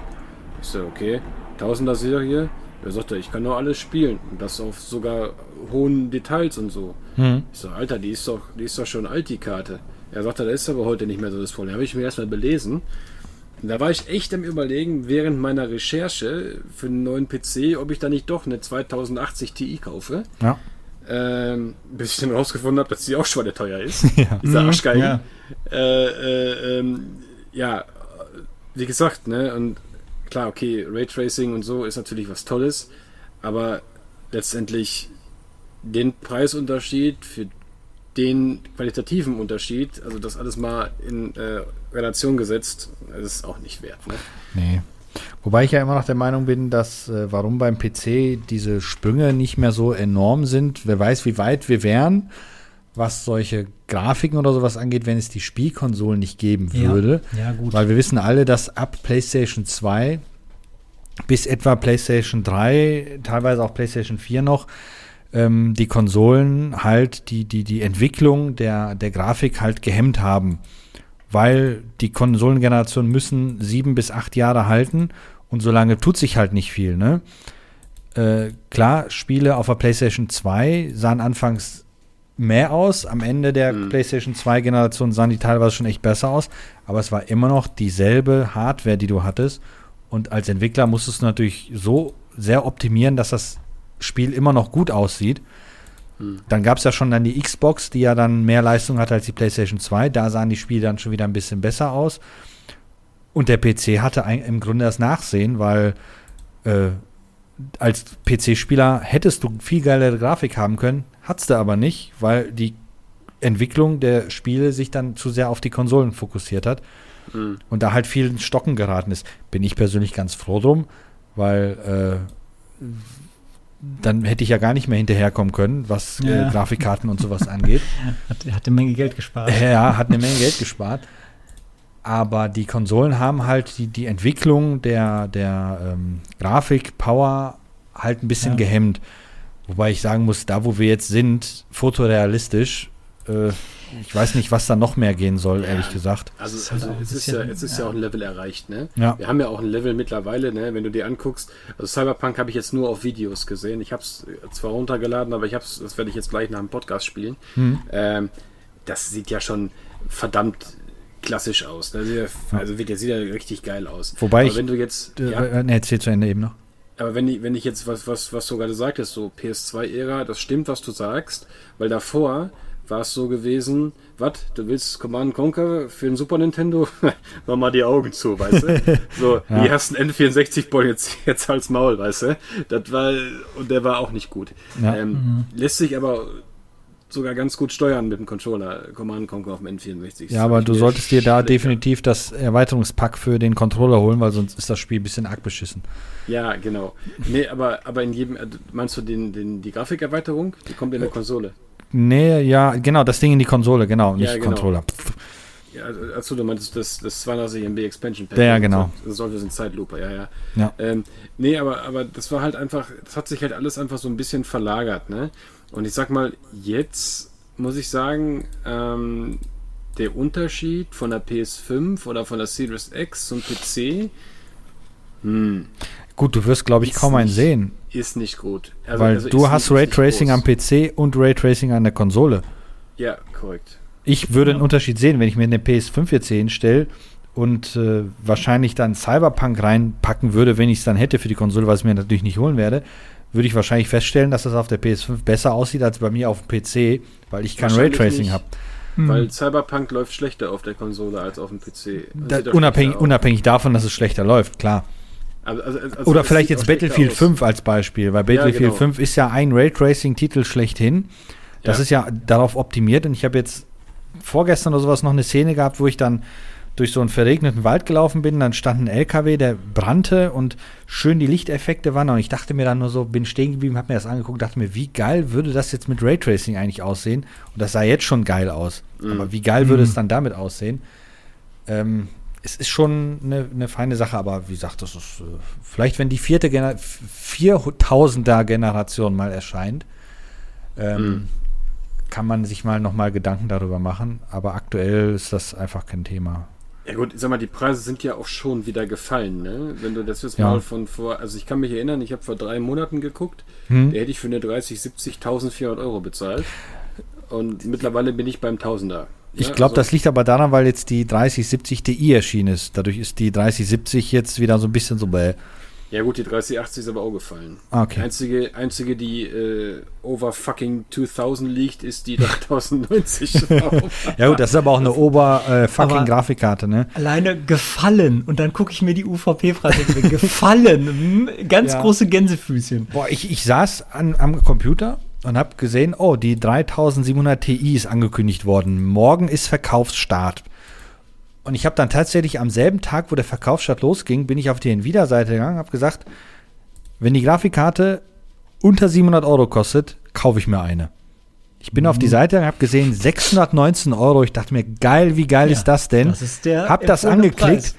Speaker 2: Ich so, okay, 1000er Serie. Er sagte, ich kann doch alles spielen. Und das auf sogar hohen Details und so. Mhm. Ich so, Alter, die ist doch, die ist doch schon alt, die Karte. Er sagte, das ist aber heute nicht mehr so das Problem. Habe ich mir erstmal belesen. Und da war ich echt am überlegen, während meiner Recherche für einen neuen PC, ob ich da nicht doch eine 2080 Ti kaufe. Ja. Ähm, bis ich dann rausgefunden habe, dass die auch schweineteuer ist. *laughs* ja. Dieser mhm. Arschgeigen. Ja. Äh, äh, ähm, ja, wie gesagt, ne, und klar, okay, Raytracing und so ist natürlich was Tolles, aber letztendlich den Preisunterschied für den qualitativen Unterschied, also das alles mal in äh, Relation gesetzt, ist auch nicht wert. Ne?
Speaker 1: Nee. Wobei ich ja immer noch der Meinung bin, dass äh, warum beim PC diese Sprünge nicht mehr so enorm sind. Wer weiß, wie weit wir wären, was solche Grafiken oder sowas angeht, wenn es die Spielkonsolen nicht geben würde. Ja, ja gut. Weil wir wissen alle, dass ab PlayStation 2 bis etwa PlayStation 3, teilweise auch PlayStation 4 noch, ähm, die Konsolen halt die, die, die Entwicklung der, der Grafik halt gehemmt haben. Weil die Konsolengeneration müssen sieben bis acht Jahre halten und solange tut sich halt nicht viel, ne? Äh, klar, Spiele auf der PlayStation 2 sahen anfangs mehr aus. Am Ende der mhm. PlayStation 2 Generation sahen die teilweise schon echt besser aus. Aber es war immer noch dieselbe Hardware, die du hattest. Und als Entwickler musstest du natürlich so sehr optimieren, dass das Spiel immer noch gut aussieht. Mhm. Dann gab es ja schon dann die Xbox, die ja dann mehr Leistung hatte als die PlayStation 2. Da sahen die Spiele dann schon wieder ein bisschen besser aus. Und der PC hatte im Grunde das Nachsehen, weil äh, als PC-Spieler hättest du viel geilere Grafik haben können, Hat's da aber nicht, weil die Entwicklung der Spiele sich dann zu sehr auf die Konsolen fokussiert hat mhm. und da halt viel in Stocken geraten ist. Bin ich persönlich ganz froh drum, weil äh, dann hätte ich ja gar nicht mehr hinterherkommen können, was äh, ja. äh, Grafikkarten und sowas angeht. *laughs*
Speaker 3: Hat, hat eine Menge Geld gespart.
Speaker 1: Ja, hat eine Menge Geld gespart. Aber die Konsolen haben halt die, die Entwicklung der, der ähm, Grafik, Power halt ein bisschen ja. gehemmt. Wobei ich sagen muss, da wo wir jetzt sind, fotorealistisch, äh, ich weiß nicht, was da noch mehr gehen soll, ja, ehrlich gesagt.
Speaker 2: Also, also es, ist ja, es ist ja. ja auch ein Level erreicht, ne? Ja. Wir haben ja auch ein Level mittlerweile, ne? Wenn du dir anguckst, also Cyberpunk habe ich jetzt nur auf Videos gesehen. Ich habe es zwar runtergeladen, aber ich habe es, das werde ich jetzt gleich nach dem Podcast spielen. Mhm. Ähm, das sieht ja schon verdammt klassisch aus. Ne? Also wird ja, sieht ja richtig geil aus.
Speaker 1: Wobei aber ich, wenn du jetzt, äh, ja, ne, erzähl zu Ende eben noch.
Speaker 2: Aber wenn ich, wenn ich jetzt was, was, was du gerade sagtest, so PS2-Ära, das stimmt, was du sagst, weil davor war es so gewesen, was, du willst Command Conquer für ein Super Nintendo? *laughs* Mach mal die Augen zu, weißt du? *laughs* So, ja. die ersten N64-Ball jetzt, jetzt als Maul, weißt du? Das war, und der war auch nicht gut. Ja. Ähm, mhm. Lässt sich aber sogar ganz gut steuern mit dem Controller Command Conquer auf dem N64.
Speaker 1: Ja, aber du solltest dir da definitiv das Erweiterungspack für den Controller holen, weil sonst ist das Spiel ein bisschen arg beschissen.
Speaker 2: Ja, genau. Nee, aber, aber in jedem, äh, meinst du den, den, die Grafikerweiterung? Die kommt in der Konsole.
Speaker 1: Nee, ja, genau, das Ding in die Konsole, genau, nicht ja, genau. Controller.
Speaker 2: Ja, achso, du meinst das, das 32 MB Expansion
Speaker 1: Pack. Ja, genau.
Speaker 2: Das sollte ein Zeitlupe, ja, ja. ja. Ähm, nee, aber, aber das war halt einfach, das hat sich halt alles einfach so ein bisschen verlagert, ne? Und ich sag mal, jetzt muss ich sagen, ähm, der Unterschied von der PS5 oder von der Series X zum PC,
Speaker 1: hm, Gut, du wirst, glaube ich, kaum einen sehen.
Speaker 2: Ist nicht gut.
Speaker 1: Also, weil also du hast Raytracing am PC und Raytracing an der Konsole.
Speaker 2: Ja, korrekt.
Speaker 1: Ich würde ja. einen Unterschied sehen, wenn ich mir eine PS5 jetzt hinstelle und äh, wahrscheinlich dann Cyberpunk reinpacken würde, wenn ich es dann hätte für die Konsole, was ich mir natürlich nicht holen werde, würde ich wahrscheinlich feststellen, dass das auf der PS5 besser aussieht als bei mir auf dem PC, weil ich kein Raytracing habe.
Speaker 2: Hm. Weil Cyberpunk läuft schlechter auf der Konsole als auf dem PC.
Speaker 1: Da, unabhängig, unabhängig davon, dass es schlechter läuft, klar. Also, also, also Oder vielleicht jetzt Battlefield 5 als Beispiel, weil Battlefield ja, genau. 5 ist ja ein Raytracing-Titel schlechthin. Das
Speaker 2: Ja.
Speaker 1: ist ja darauf optimiert und ich habe jetzt vorgestern oder sowas noch eine Szene gehabt, wo ich dann durch so einen verregneten Wald gelaufen bin, dann stand ein LKW, der brannte und schön die Lichteffekte waren und ich dachte mir dann nur so, bin stehen geblieben, habe mir das angeguckt, dachte mir, wie geil würde das jetzt mit Raytracing eigentlich aussehen? Und das sah jetzt schon geil aus. Aber wie geil würde es dann damit aussehen? Ähm, es ist schon eine, eine feine Sache, aber wie gesagt, das ist äh, vielleicht, wenn die vierte Gener 4000er Generation mal erscheint, ähm, kann man sich mal nochmal Gedanken darüber machen. Aber aktuell ist das einfach kein Thema.
Speaker 2: Ja gut, sag mal, die Preise sind ja auch schon wieder gefallen, ne? Wenn du das jetzt
Speaker 1: Ja.
Speaker 2: mal von vor, also ich kann mich erinnern, ich habe vor drei Monaten geguckt,
Speaker 1: Hm?
Speaker 2: da hätte ich für eine 30, 70, 1400 Euro bezahlt. Und mittlerweile bin ich beim Tausender.
Speaker 1: Ich
Speaker 2: Ja,
Speaker 1: glaube,
Speaker 2: also-
Speaker 1: das liegt aber daran, weil jetzt die 3070 Ti erschienen ist. Dadurch ist die 3070 jetzt wieder so ein bisschen so bäh.
Speaker 2: Ja gut, die 3080 ist aber auch gefallen.
Speaker 1: Okay.
Speaker 2: Einzige, einzige, die äh, over fucking 2000 liegt, ist die 3090. *laughs*
Speaker 1: Ja gut, das ist aber auch eine ober äh, fucking
Speaker 3: Aber-
Speaker 1: Grafikkarte, ne?
Speaker 3: Alleine gefallen. Und dann gucke ich mir die UVP-Preise an. Gefallen. Hm, Ganz
Speaker 1: Ja.
Speaker 3: große Gänsefüßchen.
Speaker 1: Boah, ich, ich saß an, am Computer und habe gesehen, oh, die 3700 Ti ist angekündigt worden. Morgen ist Verkaufsstart. Und ich habe dann tatsächlich am selben Tag, wo der Verkaufsstart losging, bin ich auf die Nvidia-Seite gegangen, habe gesagt, wenn die Grafikkarte unter 700 Euro kostet, kaufe ich mir eine. Ich bin auf die Seite und habe gesehen, 619 Euro. Ich dachte mir, geil, wie geil
Speaker 3: Ja,
Speaker 1: ist das denn?
Speaker 3: das ist der
Speaker 1: Hab das angeklickt
Speaker 3: Preis.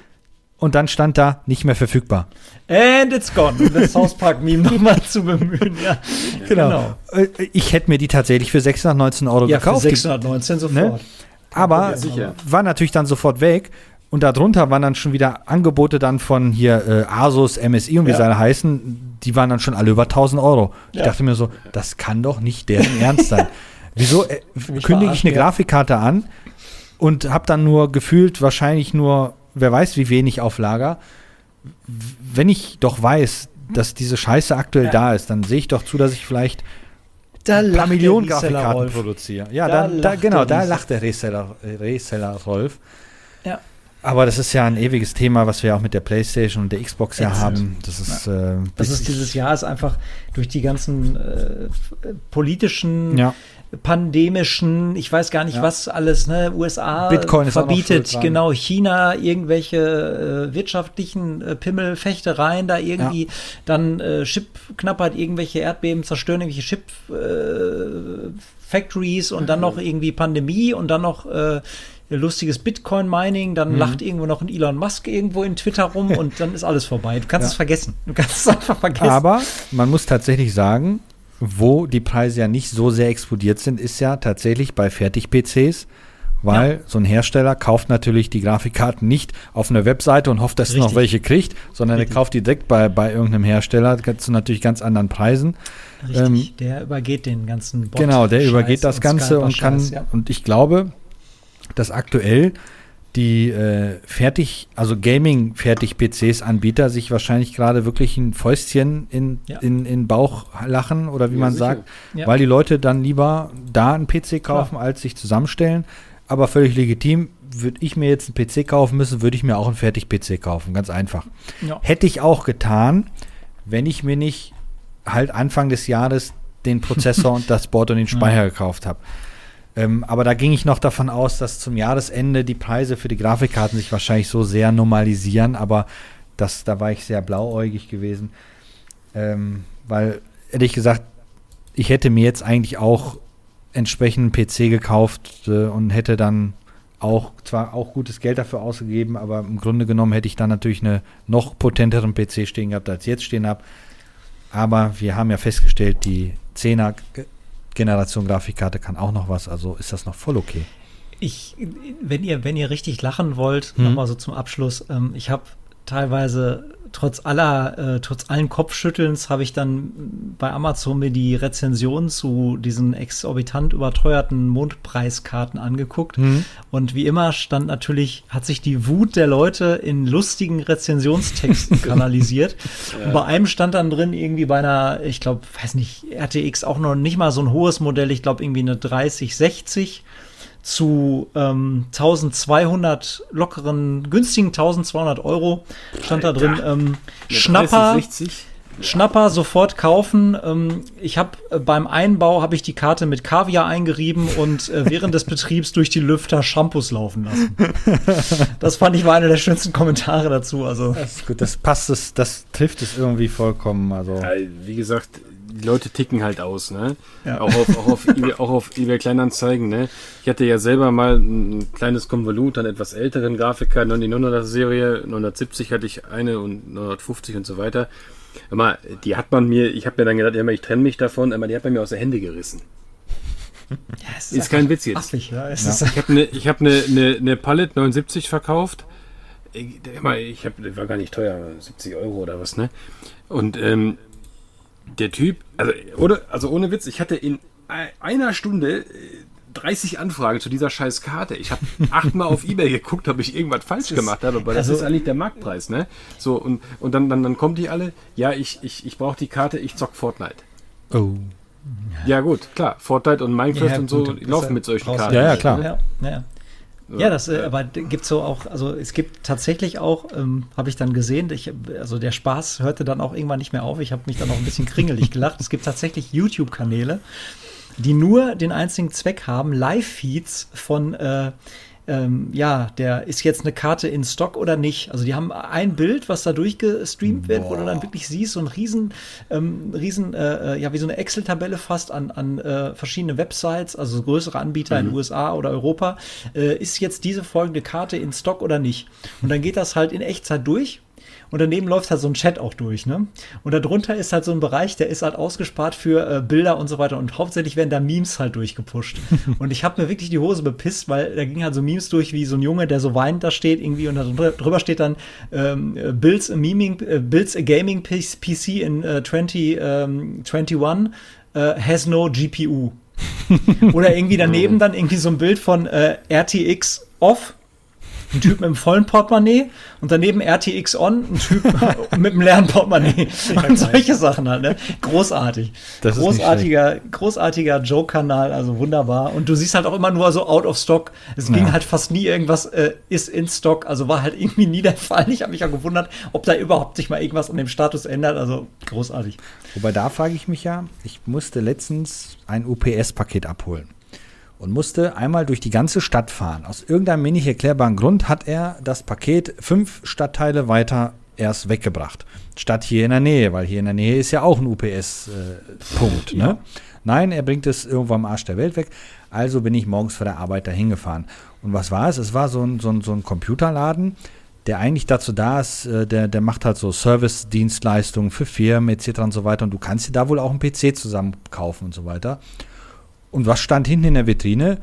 Speaker 1: und dann stand da, nicht mehr verfügbar.
Speaker 3: And it's gone. Um das South Park-Meme *laughs* nochmal zu bemühen. Ja,
Speaker 1: Genau. Äh, Ich hätte mir die tatsächlich für 619 Euro
Speaker 3: Ja, für
Speaker 1: gekauft. Die-
Speaker 3: 619 sofort.
Speaker 1: Aber
Speaker 2: Ja,
Speaker 1: war natürlich dann sofort weg. Und darunter waren dann schon wieder Angebote dann von hier äh, Asus, MSI und wie
Speaker 3: Ja.
Speaker 1: sie alle heißen. Die waren dann schon alle über 1000 Euro. Ich
Speaker 3: Ja.
Speaker 1: dachte mir so, das kann doch nicht deren *laughs* Ernst sein. Wieso äh, kündige ich eine
Speaker 3: ja.
Speaker 1: Grafikkarte an und habe dann nur gefühlt wahrscheinlich nur, wer weiß wie wenig auf Lager. Wenn ich doch weiß, dass diese Scheiße aktuell
Speaker 3: Ja.
Speaker 1: da ist, dann sehe ich doch zu, dass ich vielleicht
Speaker 3: Da
Speaker 1: ein paar Millionen Grafikkarten
Speaker 3: Rolf.
Speaker 1: produziere. Ja,
Speaker 3: Da
Speaker 1: da, da, genau, da lacht der Reseller, Reseller Rolf.
Speaker 3: Ja.
Speaker 1: Aber das ist ja ein ewiges Thema, was wir auch mit der PlayStation und der Xbox ja haben. Das ist, äh,
Speaker 3: Das ist dieses Jahr ist einfach durch die ganzen äh, politischen,
Speaker 1: Ja,
Speaker 3: pandemischen, ich weiß gar nicht
Speaker 1: Ja.
Speaker 3: was alles, ne, USA
Speaker 1: Bitcoin
Speaker 3: verbietet, genau, China irgendwelche äh, wirtschaftlichen äh, Pimmelfechtereien da irgendwie, dann äh, Chipknappheit, irgendwelche Erdbeben zerstören irgendwelche Chip äh, Factories und dann noch irgendwie Pandemie und dann noch äh, lustiges Bitcoin-Mining,
Speaker 1: Mhm.
Speaker 3: dann lacht irgendwo noch ein Elon Musk irgendwo in Twitter rum *laughs* und dann ist alles vorbei. Du kannst
Speaker 1: Ja.
Speaker 3: es vergessen. Du kannst es *laughs* einfach vergessen.
Speaker 1: aber man muss tatsächlich sagen, wo die Preise ja nicht so sehr explodiert sind, ist ja tatsächlich bei Fertig-PCs, weil so ein Hersteller kauft natürlich die Grafikkarten nicht auf einer Webseite und hofft, dass er noch
Speaker 3: Richtig.
Speaker 1: welche kriegt, sondern
Speaker 3: Richtig.
Speaker 1: er kauft die direkt bei, bei irgendeinem Hersteller zu natürlich ganz anderen Preisen.
Speaker 3: Richtig,
Speaker 1: Ähm,
Speaker 3: der übergeht den ganzen Bot
Speaker 1: Genau, der
Speaker 3: Scheiß
Speaker 1: übergeht das Ganze und kann,
Speaker 3: ja.
Speaker 1: und ich glaube, dass aktuell die äh, fertig, also Gaming-Fertig-PCs-Anbieter sich wahrscheinlich gerade wirklich ein Fäustchen in,
Speaker 3: Ja.
Speaker 1: in, in Bauch lachen oder wie
Speaker 2: Ja,
Speaker 1: man
Speaker 2: sicher.
Speaker 1: sagt,
Speaker 3: Ja.
Speaker 1: weil die Leute dann lieber da einen PC kaufen, als sich zusammenstellen. Aber völlig legitim, würde ich mir jetzt einen PC kaufen müssen, würde ich mir auch einen Fertig-PC kaufen, ganz einfach. Hätte ich auch getan, wenn ich mir nicht halt Anfang des Jahres den Prozessor *laughs* und das Board und den Speicher gekauft habe. Ähm, aber da ging ich noch davon aus, dass zum Jahresende die Preise für die Grafikkarten sich wahrscheinlich so sehr normalisieren, aber das, da war ich sehr blauäugig gewesen. Ähm, weil, ehrlich gesagt, ich hätte mir jetzt eigentlich auch entsprechend einen PC gekauft äh, und hätte dann auch zwar auch gutes Geld dafür ausgegeben, aber im Grunde genommen hätte ich dann natürlich eine noch potenteren PC stehen gehabt, als jetzt stehen habe. Aber wir haben ja festgestellt, die 10er Ge- Generation Grafikkarte kann auch noch was, also ist das noch voll okay.
Speaker 3: Ich, wenn ihr, wenn ihr richtig lachen wollt,
Speaker 1: Mhm.
Speaker 3: nochmal so zum Abschluss, ähm, ich habe teilweise trotz aller, äh, trotz allen Kopfschüttelns habe ich dann bei Amazon mir die Rezension zu diesen exorbitant überteuerten Mondpreiskarten angeguckt.
Speaker 1: Mhm.
Speaker 3: Und wie immer stand natürlich, hat sich die Wut der Leute in lustigen Rezensionstexten *laughs* kanalisiert. Und bei einem stand dann drin irgendwie bei einer, ich glaube, weiß nicht, RTX auch noch nicht mal so ein hohes Modell, ich glaube irgendwie eine 3060 zu ähm, 1200 lockeren, günstigen 1200 Euro stand da drin. Ähm, Schnapper,
Speaker 2: 3060?
Speaker 3: Schnapper, sofort kaufen. Ähm, ich habe äh, beim Einbau habe ich die Karte mit Kaviar eingerieben und äh, während des Betriebs durch die Lüfter Shampoos laufen lassen. Das fand ich war einer der schönsten Kommentare dazu. Also
Speaker 1: Das ist gut, das passt, das, das trifft es irgendwie vollkommen. Also.
Speaker 2: Ja, wie gesagt, die Leute ticken halt aus, ne?
Speaker 3: Ja.
Speaker 2: Auch auf, auch auf eBay, auch auf eBay Kleinanzeigen, ne? Ich hatte ja selber mal ein kleines Konvolut an etwas älteren Grafiker, die 900er Serie, 970 hatte ich eine und 950 und so weiter. Aber die hat man mir, ich habe mir dann gedacht, ja, ich trenne mich davon, aber die hat man mir aus der Hände gerissen.
Speaker 3: ja, es
Speaker 2: Ist kein Witz jetzt.
Speaker 3: affig, ja. Es
Speaker 1: Ja.
Speaker 3: ist,
Speaker 2: Ich habe eine ich hab ne, ne, ne Palette 79 verkauft. Ich, ich hab, war gar nicht teuer, 70 Euro oder was, ne? Und ähm, der Typ, also, oder, also ohne Witz, ich hatte in ei- einer Stunde äh, 30 Anfragen zu dieser scheiß Karte. Ich habe *laughs* achtmal auf Ebay geguckt, ob ich irgendwas falsch
Speaker 3: ist-
Speaker 2: gemacht habe, aber das
Speaker 3: also-
Speaker 2: ist eigentlich der Marktpreis, ne? So, und, und dann, dann, dann kommen die alle, ja, ich, ich, ich brauche die Karte, ich zock Fortnite.
Speaker 1: Oh.
Speaker 2: Ja gut, klar, Fortnite und Minecraft
Speaker 3: Ja,
Speaker 2: und so laufen mit solchen. Karten.
Speaker 1: Ja, ja, klar.
Speaker 3: Ja, ja. Das, äh, aber gibt's so auch, also es gibt tatsächlich auch, ähm, habe ich dann gesehen, ich, also der Spaß hörte dann auch irgendwann nicht mehr auf. Ich habe mich dann auch ein bisschen kringelig gelacht. Es gibt tatsächlich YouTube-Kanäle, die nur den einzigen Zweck haben, Live-Feeds von, äh, ähm, ja, der ist jetzt eine Karte in Stock oder nicht. Also die haben ein Bild, was da durchgestreamt wird, wo du dann wirklich siehst, so ein riesen, ähm, riesen, äh, äh, ja, wie so eine Excel-Tabelle fast an, an äh, verschiedene Websites, also so größere Anbieter in den USA oder Europa, äh, ist jetzt diese folgende Karte in Stock oder nicht. Und dann geht das halt in Echtzeit durch. Und daneben läuft halt so ein Chat auch durch, ne? Und darunter ist halt so ein Bereich, der ist halt ausgespart für äh, Bilder und so weiter. Und hauptsächlich werden da Memes halt durchgepusht. *laughs* und ich habe mir wirklich die Hose bepisst, weil da ging halt so Memes durch, wie so ein Junge, der so weinend da steht irgendwie und drüber steht dann ähm, äh, Builds a Meming, äh, Builds a Gaming PC in äh, 20, ähm, 21 äh, has no GPU. *laughs* Oder irgendwie daneben dann irgendwie so ein Bild von äh, RTX off. Ein Typ mit einem vollen Portemonnaie und daneben RTX on, ein Typ *laughs* mit einem leeren Portemonnaie. und solche Sachen halt, ne? Großartig.
Speaker 1: Das
Speaker 3: großartiger, großartiger Joke-Kanal, also wunderbar. Und du siehst halt auch immer nur so out of stock. Es ging
Speaker 1: Ja.
Speaker 3: halt fast nie irgendwas, äh, ist in Stock, also war halt irgendwie nie der Fall. Ich habe mich ja gewundert, ob da überhaupt sich mal irgendwas an dem Status ändert. Also großartig.
Speaker 1: Wobei da frage ich mich ja, ich musste letztens ein UPS-Paket abholen und musste einmal durch die ganze Stadt fahren. Aus irgendeinem nicht erklärbaren Grund hat er das Paket fünf Stadtteile weiter erst weggebracht. Statt hier in der Nähe, weil hier in der Nähe ist ja auch ein UPS-Punkt. ne? Nein, er bringt es irgendwo am Arsch der Welt weg. Also bin ich morgens vor der Arbeit dahin gefahren. Und was war es? Es war so ein, so ein, so ein Computerladen, der eigentlich dazu da ist, äh, der, der macht halt so Service-Dienstleistungen für Firmen etc. und so weiter. Und du kannst dir da wohl auch einen PC zusammen kaufen und so weiter. Und was stand hinten in der Vitrine?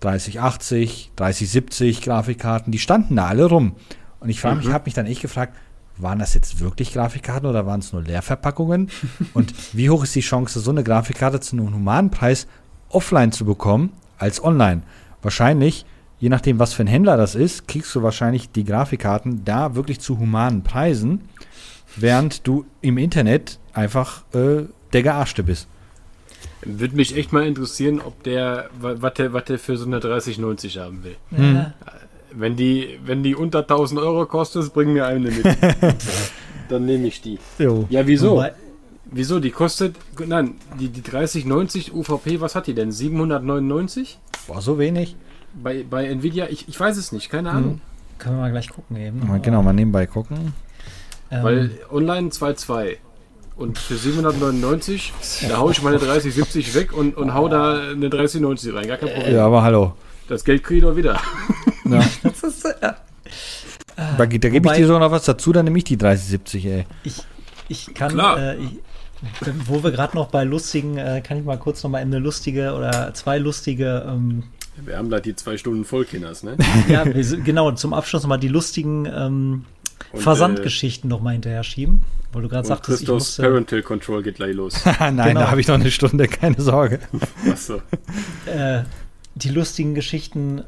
Speaker 1: 3080, 3070 Grafikkarten, die standen da alle rum. Und ich
Speaker 2: Mhm.
Speaker 1: habe mich dann echt gefragt, waren das jetzt wirklich Grafikkarten oder waren es nur Leerverpackungen? *laughs* Und wie hoch ist die Chance, so eine Grafikkarte zu einem humanen Preis offline zu bekommen als online? Wahrscheinlich, je nachdem, was für ein Händler das ist, kriegst du wahrscheinlich die Grafikkarten da wirklich zu humanen Preisen, während du im Internet einfach äh, der Gearschte bist.
Speaker 2: Würde mich echt mal interessieren, ob der, wa- was der, was der für so eine 3090 haben will.
Speaker 3: Ja.
Speaker 2: Wenn die, wenn die unter 1000 Euro kostet, bring mir eine mit. *laughs* Dann nehme ich die.
Speaker 1: Jo.
Speaker 2: Ja, wieso? Wieso? Die kostet, nein, die, die 3090 UVP, was hat die denn? 799?
Speaker 1: Boah, so wenig.
Speaker 2: Bei, bei Nvidia, ich, ich weiß es nicht, keine Ahnung.
Speaker 3: Können wir mal gleich gucken eben.
Speaker 1: Mal, genau, mal nebenbei gucken.
Speaker 3: Ähm,
Speaker 2: Weil online 2.2. Und für 799, da hau ich meine 3070 weg und, und hau da eine 3090 rein. Gar kein Problem.
Speaker 1: Ja, aber hallo.
Speaker 2: Das Geld kriege ich doch wieder.
Speaker 1: Ja. *laughs*
Speaker 3: das ist, äh,
Speaker 1: Da, da gebe ich dir sogar noch was dazu, dann nehme ich die 3070, ey.
Speaker 3: ich, ich kann,
Speaker 2: Klar.
Speaker 3: äh, ich, wo wir gerade noch bei lustigen, äh, kann ich mal kurz noch mal eine lustige oder zwei lustige, ähm,
Speaker 2: Wir haben da die zwei Stunden Vollkinders, ne? *laughs*
Speaker 3: ja, wir genau, zum Abschluss noch mal die lustigen ähm,
Speaker 2: Und,
Speaker 3: Versandgeschichten noch mal hinterher schieben, weil du gerade sagtest, ich
Speaker 2: Christos
Speaker 3: musste,
Speaker 2: Parental Control geht gleich los. *laughs*
Speaker 1: Nein,
Speaker 3: Genau.
Speaker 1: da habe ich noch eine Stunde, keine Sorge.
Speaker 2: Achso. *laughs*
Speaker 3: äh, die lustigen Geschichten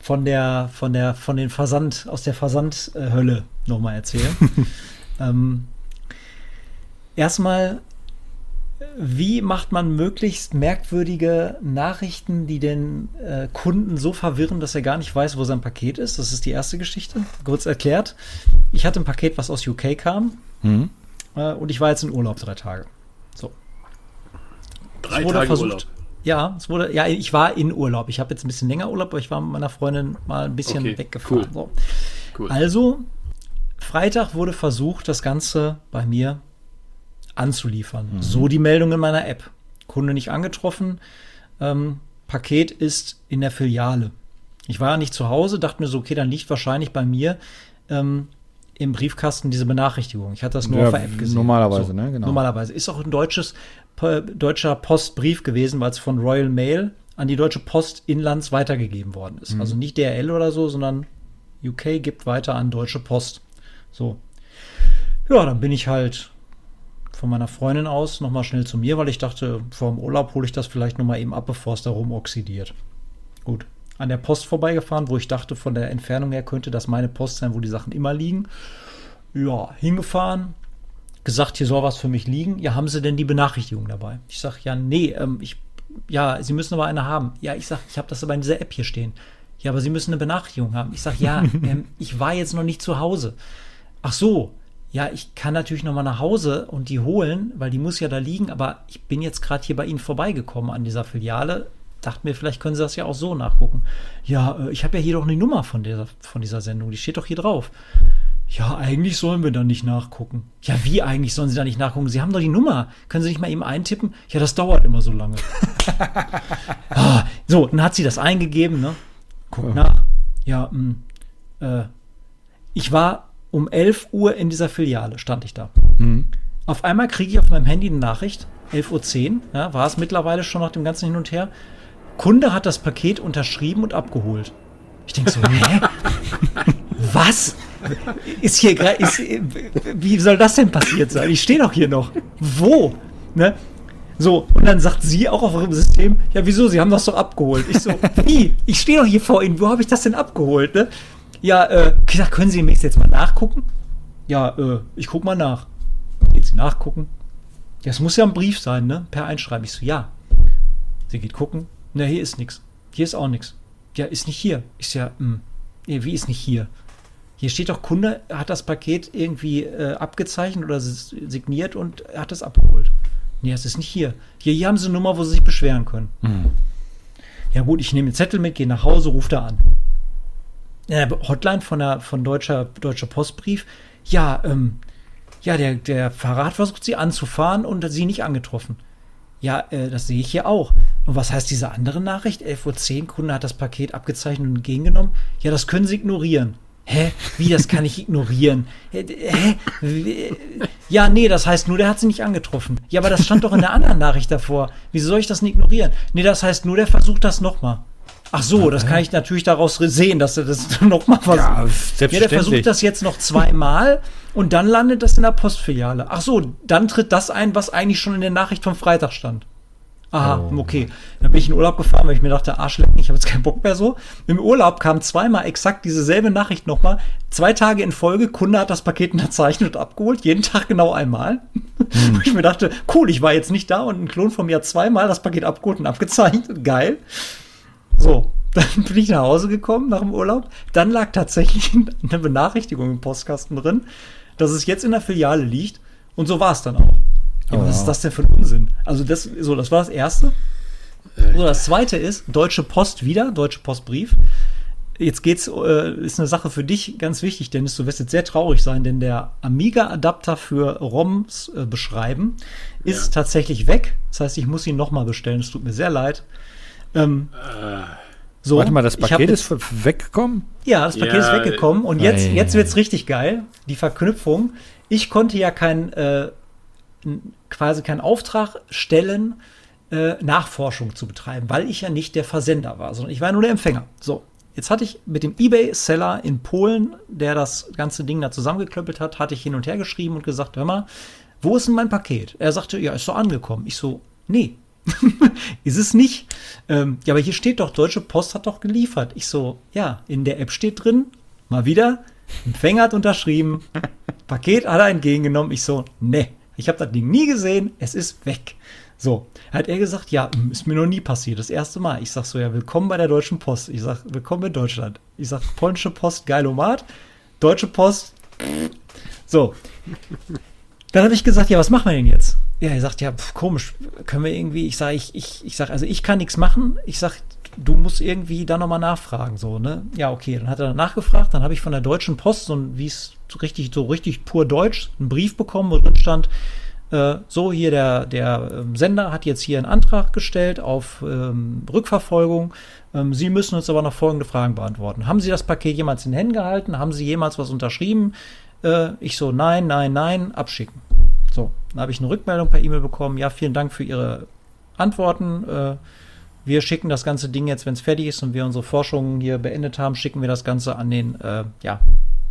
Speaker 3: von der, von der, von den Versand, aus der Versandhölle noch mal erzählen. *laughs* ähm, erstmal, wie macht man möglichst merkwürdige Nachrichten, die den äh, Kunden so verwirren, dass er gar nicht weiß, wo sein Paket ist? Das ist die erste Geschichte. Kurz erklärt. Ich hatte ein Paket, was aus UK kam.
Speaker 1: Hm?
Speaker 3: Äh, und ich war jetzt in Urlaub drei Tage. So.
Speaker 2: Drei Tage versucht, Urlaub.
Speaker 3: Ja, es wurde, ja, ich war in Urlaub. Ich habe jetzt ein bisschen länger Urlaub, aber ich war mit meiner Freundin mal ein bisschen okay, weggefahren. Cool. So. Cool. Also, Freitag wurde versucht, das Ganze bei mir anzuliefern. Mhm. So die Meldung in meiner App. Kunde nicht angetroffen. Ähm, Paket ist in der Filiale. Ich war ja nicht zu Hause, dachte mir so, okay, dann liegt wahrscheinlich bei mir ähm, im Briefkasten diese Benachrichtigung. Ich hatte das nur ja, auf der App gesehen.
Speaker 1: Normalerweise,
Speaker 3: so,
Speaker 1: ne?
Speaker 3: Genau. Normalerweise. Ist auch ein deutsches, deutscher Postbrief gewesen, weil es von Royal Mail an die Deutsche Post Inlands weitergegeben worden ist. Mhm. Also nicht DRL oder so, sondern UK gibt weiter an Deutsche Post. So. Ja, dann bin ich halt von meiner Freundin aus nochmal schnell zu mir, weil ich dachte, vor dem Urlaub hole ich das vielleicht nochmal eben ab, bevor es da rumoxidiert. Gut. An der Post vorbeigefahren, wo ich dachte, von der Entfernung her könnte das meine Post sein, wo die Sachen immer liegen. Ja, hingefahren, gesagt, hier soll was für mich liegen. Ja, haben Sie denn die Benachrichtigung dabei? Ich sage, ja, nee, ähm, ich, ja, Sie müssen aber eine haben. Ja, ich sage, ich habe das aber in dieser App hier stehen. Ja, aber Sie müssen eine Benachrichtigung haben. Ich sage, ja, *laughs* ähm, ich war jetzt noch nicht zu Hause. Ach so, ja, ich kann natürlich noch mal nach Hause und die holen, weil die muss ja da liegen, aber ich bin jetzt gerade hier bei Ihnen vorbeigekommen an dieser Filiale. Dachte mir, vielleicht können Sie das ja auch so nachgucken. Ja, äh, ich habe ja hier doch eine Nummer von dieser, von dieser Sendung, die steht doch hier drauf. Ja, eigentlich sollen wir da nicht nachgucken. Ja, wie eigentlich sollen Sie da nicht nachgucken? Sie haben doch die Nummer. Können Sie nicht mal eben eintippen? Ja, das dauert immer so lange. *laughs* ah, so, dann hat sie das eingegeben, ne? Guck oh. nach. Ja, mh, hm, äh, ich war um 11 Uhr in dieser Filiale, stand ich da. Mhm. Auf einmal kriege ich auf meinem Handy eine Nachricht, 11.10 Uhr, ja, war es mittlerweile schon nach dem ganzen Hin und Her. Kunde hat das Paket unterschrieben und abgeholt. Ich denke so, *laughs* hä? Was? Ist hier gerade, wie soll das denn passiert sein? Ich stehe doch hier noch. Wo? Ne? So, und dann sagt sie auch auf ihrem System, ja, wieso, sie haben das doch abgeholt. Ich so, wie? Ich stehe doch hier vor Ihnen, wo habe ich das denn abgeholt? Ne? Ja, äh, gesagt, können Sie mir jetzt mal nachgucken? Ja, äh, ich guck mal nach. Geht sie nachgucken? Ja, es muss ja ein Brief sein, ne? Per Einschreiben. Ich so, ja. Sie geht gucken. Na, hier ist nichts. Hier ist auch nichts. Ja, ist nicht hier. Ist ja, mh. Hm, wie ist nicht hier? Hier steht doch, Kunde hat das Paket irgendwie äh, abgezeichnet oder signiert und hat es abgeholt. Nee, es ist nicht hier. hier. Hier haben sie eine Nummer, wo sie sich beschweren können. Mhm. Ja gut, ich nehme den Zettel mit, gehe nach Hause, rufe da an äh, Hotline von der von deutscher deutscher Postbrief. Ja, ähm, ja, der der Fahrrad versucht sie anzufahren und sie nicht angetroffen. Ja, äh, das sehe ich hier auch. Und was heißt diese andere Nachricht? 11.10 Uhr, Kunde hat das Paket abgezeichnet und entgegengenommen. Ja, das können Sie ignorieren. Hä? Wie, das kann ich ignorieren? Hä? Ja, nee, das heißt nur, der hat sie nicht angetroffen. Ja, aber das stand doch in der anderen Nachricht davor. Wieso soll ich das nicht ignorieren? Nee, das heißt nur, der versucht das nochmal. Ach so, das kann ich natürlich daraus sehen, dass er das *laughs* nochmal versucht. Ja, selbstverständlich. Ja, der versucht das jetzt noch zweimal und dann landet das in der Postfiliale. Ach so, dann tritt das ein, was eigentlich schon in der Nachricht vom Freitag stand. Aha, oh. okay. Dann bin ich in Urlaub gefahren, weil ich mir dachte, Arschlecken, ich habe jetzt keinen Bock mehr so. Im Urlaub kam zweimal exakt dieselbe Nachricht nochmal. Zwei Tage in Folge, Kunde hat das Paket unterzeichnet und abgeholt, jeden Tag genau einmal. Hm. *laughs* ich mir dachte, cool, ich war jetzt nicht da und ein Klon von mir hat zweimal das Paket abgeholt und abgezeichnet. Geil. So, *laughs* dann bin ich nach Hause gekommen nach dem Urlaub. Dann lag tatsächlich *laughs* eine Benachrichtigung im Postkasten drin, dass es jetzt in der Filiale liegt. Und so war es dann auch. Ja, oh. Was ist das denn für ein Unsinn? Also das, so, das war das Erste. So, das Zweite ist Deutsche Post wieder, Deutsche Postbrief. Jetzt geht's, äh, ist eine Sache für dich ganz wichtig, Dennis. Du wirst jetzt sehr traurig sein, denn der Amiga-Adapter für ROMs äh, beschreiben ist ja. tatsächlich weg. Das heißt, ich muss ihn nochmal bestellen. Es tut mir sehr leid. Ähm,
Speaker 1: äh. So, Warte mal, das Paket ist weggekommen?
Speaker 3: Ja, das Paket ja, ist weggekommen. Und jetzt, jetzt wird's richtig geil. Die Verknüpfung. Ich konnte ja kein, äh, quasi keinen Auftrag stellen, äh, Nachforschung zu betreiben, weil ich ja nicht der Versender war, sondern ich war nur der Empfänger. So, jetzt hatte ich mit dem eBay-Seller in Polen, der das ganze Ding da zusammengeklöppelt hat, hatte ich hin und her geschrieben und gesagt, hör mal, wo ist denn mein Paket? Er sagte, ja, ist so angekommen. Ich so, nee, *laughs* ist es nicht. Ähm, ja, aber hier steht doch, Deutsche Post hat doch geliefert. Ich so, ja, in der App steht drin, mal wieder, Empfänger hat unterschrieben, Paket hat er entgegengenommen. Ich so, ne, ich habe das Ding nie gesehen, es ist weg. So, hat er gesagt, ja, ist mir noch nie passiert, das erste Mal. Ich sag so, ja, willkommen bei der Deutschen Post. Ich sag, willkommen in Deutschland. Ich sag, polnische Post, geilomat, Deutsche Post, so. Dann habe ich gesagt, ja, was machen wir denn jetzt? Ja, er sagt, ja, pf, komisch, können wir irgendwie, ich sage, ich, ich, ich sag, also ich kann nichts machen. Ich sag, du musst irgendwie da nochmal nachfragen, so, ne? Ja, okay, dann hat er nachgefragt, dann habe ich von der Deutschen Post, so wie es richtig, so richtig pur Deutsch, einen Brief bekommen, wo drin stand, äh, so hier der, der ähm, Sender hat jetzt hier einen Antrag gestellt auf ähm, Rückverfolgung. Ähm, Sie müssen uns aber noch folgende Fragen beantworten. Haben Sie das Paket jemals in den Händen gehalten? Haben Sie jemals was unterschrieben? Äh, ich so, nein, nein, nein, abschicken. So, dann habe ich eine Rückmeldung per E-Mail bekommen. Ja, vielen Dank für Ihre Antworten. Äh, wir schicken das ganze Ding jetzt, wenn es fertig ist und wir unsere Forschungen hier beendet haben, schicken wir das Ganze an den äh, ja,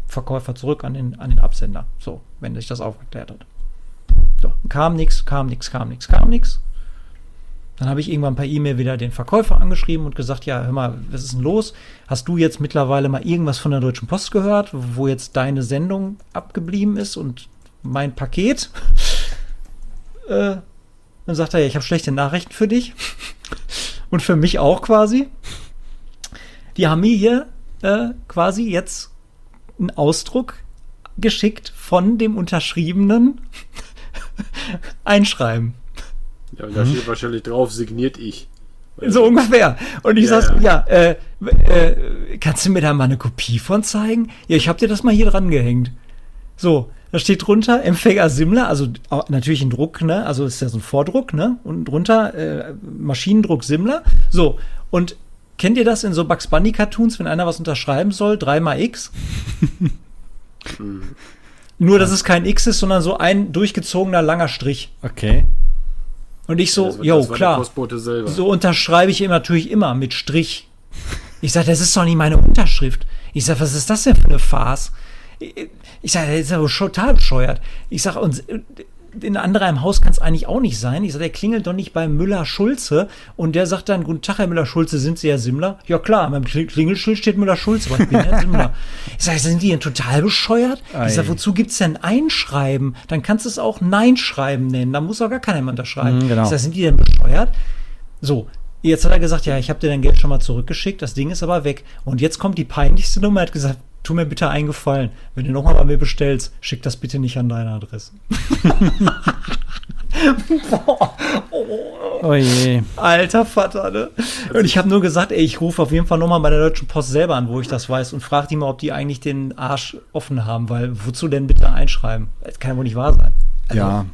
Speaker 3: Verkäufer zurück, an den, an den Absender. So, wenn sich das aufgeklärt hat. So, kam nichts, kam nichts, kam nichts, kam nichts. Dann habe ich irgendwann per E-Mail wieder den Verkäufer angeschrieben und gesagt, ja, hör mal, was ist denn los? Hast du jetzt mittlerweile mal irgendwas von der Deutschen Post gehört, wo jetzt deine Sendung abgeblieben ist und mein Paket? *laughs* äh, dann sagt er, ja, ich habe schlechte Nachrichten für dich *laughs* und für mich auch quasi. Die haben mir hier äh, quasi jetzt einen Ausdruck geschickt von dem unterschriebenen *laughs* Einschreiben.
Speaker 2: Ja, und da steht wahrscheinlich drauf, signiert ich.
Speaker 3: So ungefähr. Und ich
Speaker 2: Ja,
Speaker 3: sag, ja, äh, äh, kannst du mir da mal eine Kopie von zeigen? Ja, ich hab dir das mal hier dran gehängt. So, da steht drunter Empfänger Simler, also auch natürlich ein Druck, ne? Also ist ja so ein Vordruck, ne? Und drunter äh, Maschinendruck Simler. So, und kennt ihr das in so Bugs Bunny Cartoons, wenn einer was unterschreiben soll, dreimal X? *laughs* Nur, dass es kein X ist, sondern so ein durchgezogener langer Strich.
Speaker 1: Okay.
Speaker 3: Und ich so, jo,
Speaker 2: der
Speaker 3: klar. So unterschreibe ich ihm natürlich immer mit Strich. Ich sage, das ist doch nicht meine Unterschrift. Ich sage, was ist das denn für eine Farce? Ich sage, das ist aber total bescheuert. Ich sage, und in anderer im Haus kann es eigentlich auch nicht sein. Ich sage, der klingelt doch nicht bei Müller-Schulze und der sagt dann, guten Tag, Herr Müller-Schulze, sind Sie Herr Simmler? Ja klar, Kling- Klingelschild steht Müller-Schulze, aber ich bin Herr Simmler. *laughs* Ich sage, sind die denn total bescheuert? Ich sage,
Speaker 1: Ei.
Speaker 3: wozu gibt's denn Einschreiben? Dann kannst du es auch Nein-Schreiben nennen. Da muss auch gar keiner mehr unterschreiben.
Speaker 1: Mhm, genau.
Speaker 3: Ich sage, sind die denn bescheuert? So, jetzt hat er gesagt, ja, ich habe dir dein Geld schon mal zurückgeschickt, das Ding ist aber weg. Und jetzt kommt die peinlichste Nummer, er hat gesagt, tu mir bitte einen Gefallen, wenn du nochmal bei mir bestellst, schick das bitte nicht an deine Adresse. *laughs* Boah,
Speaker 1: Oh je.
Speaker 3: alter Vater, ne? Und ich habe nur gesagt, ey, ich rufe auf jeden Fall nochmal bei der Deutschen Post selber an, wo ich das weiß, und frage die mal, ob die eigentlich den Arsch offen haben, weil wozu denn bitte einschreiben? Das kann ja wohl nicht wahr sein. Also,
Speaker 1: ja.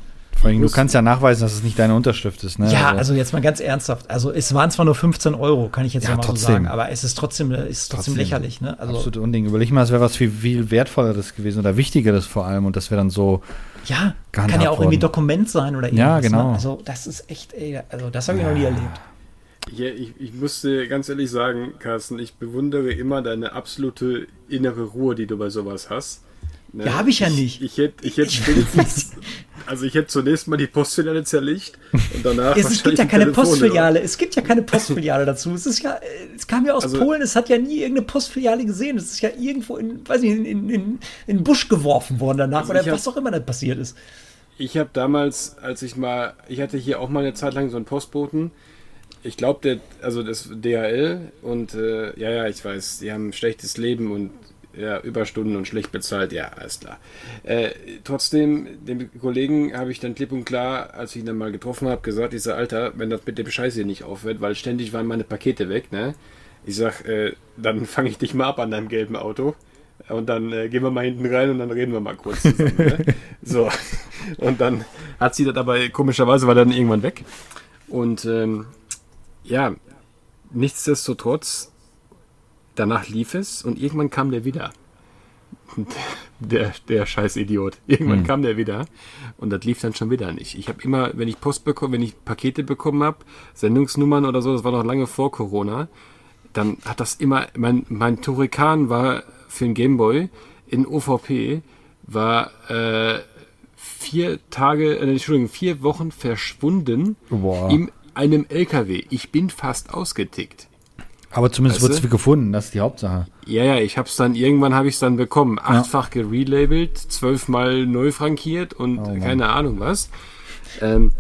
Speaker 1: Vor allem, du kannst ja nachweisen, dass es nicht deine Unterschrift ist, ne?
Speaker 3: Ja, also jetzt mal ganz ernsthaft. Also es waren zwar nur 15 Euro, kann ich jetzt
Speaker 1: Ja,
Speaker 3: ja, mal
Speaker 1: trotzdem.
Speaker 3: so sagen, aber es ist trotzdem, es ist trotzdem,
Speaker 1: Trotzdem.
Speaker 3: lächerlich, ne? Also
Speaker 1: Absolut Unding. Überleg mal, es wäre was viel, viel wertvolleres gewesen oder wichtigeres vor allem und das wäre dann so.
Speaker 3: ja, kann ja auch irgendwie
Speaker 1: worden.
Speaker 3: Dokument sein oder
Speaker 1: Ja,
Speaker 3: irgendwas.
Speaker 1: genau.
Speaker 3: Ne? Also das ist echt, ey, also das habe ich noch nie erlebt.
Speaker 2: Ja, ich, ich muss dir ganz ehrlich sagen, Carsten, ich bewundere immer deine absolute innere Ruhe, die du bei sowas hast. Ne?
Speaker 3: Ja, hab ich ja nicht.
Speaker 2: Ich, hätte ich hätte spätestens, also ich hätte zunächst mal die Postfiliale zerlegt und danach
Speaker 3: Es, es gibt ja
Speaker 2: ein
Speaker 3: keine. Postfiliale. Es gibt ja keine Postfiliale dazu. Es ist ja, es kam ja aus
Speaker 2: Also-
Speaker 3: Polen. Es hat ja nie irgendeine Postfiliale gesehen. Es ist ja irgendwo in, weiß ich, in, in, in, in den Busch geworfen worden danach
Speaker 2: Also
Speaker 3: oder
Speaker 2: ich hab-
Speaker 3: was auch immer da passiert ist.
Speaker 2: Ich habe damals, als ich mal, ich hatte hier auch mal eine Zeit lang so einen Postboten. Ich glaube, der, also das DHL und äh, ja, ja, ich weiß, die haben ein schlechtes Leben und ja, Überstunden und schlecht bezahlt, ja, alles klar. Äh, trotzdem, dem Kollegen habe ich dann klipp und klar, als ich ihn dann mal getroffen habe, gesagt, ich sag, Alter, wenn das mit dem Scheiß hier nicht aufhört, weil ständig waren meine Pakete weg, ne? Ich sag, äh, dann *laughs* fange ich dich mal ab an deinem gelben Auto. Und dann äh, gehen wir mal hinten rein und dann reden wir mal kurz zusammen. ne? *laughs* So. Und dann hat sie das aber komischerweise war dann irgendwann weg. Und ähm, ja, nichtsdestotrotz, danach lief es und irgendwann kam der wieder. Der, der scheiß Idiot. Irgendwann kam der wieder und das lief dann schon wieder nicht. Ich habe immer, wenn ich Post bekomme, wenn ich Pakete bekommen habe, Sendungsnummern oder so, das war noch lange vor Corona, dann hat das immer, mein, mein Turrican war für den Gameboy in OVP, war äh, vier Tage, äh, Entschuldigung, vier Wochen verschwunden
Speaker 1: Boah.
Speaker 2: in einem LKW. Ich bin fast ausgetickt.
Speaker 1: Aber zumindest
Speaker 2: Weißt
Speaker 1: wird es gefunden, das ist die Hauptsache.
Speaker 2: Ja, ja, ich hab's dann, irgendwann habe ich es dann bekommen. Achtfach gerelabelt, zwölfmal neu frankiert und
Speaker 1: Oh
Speaker 2: keine Ahnung was. Ähm,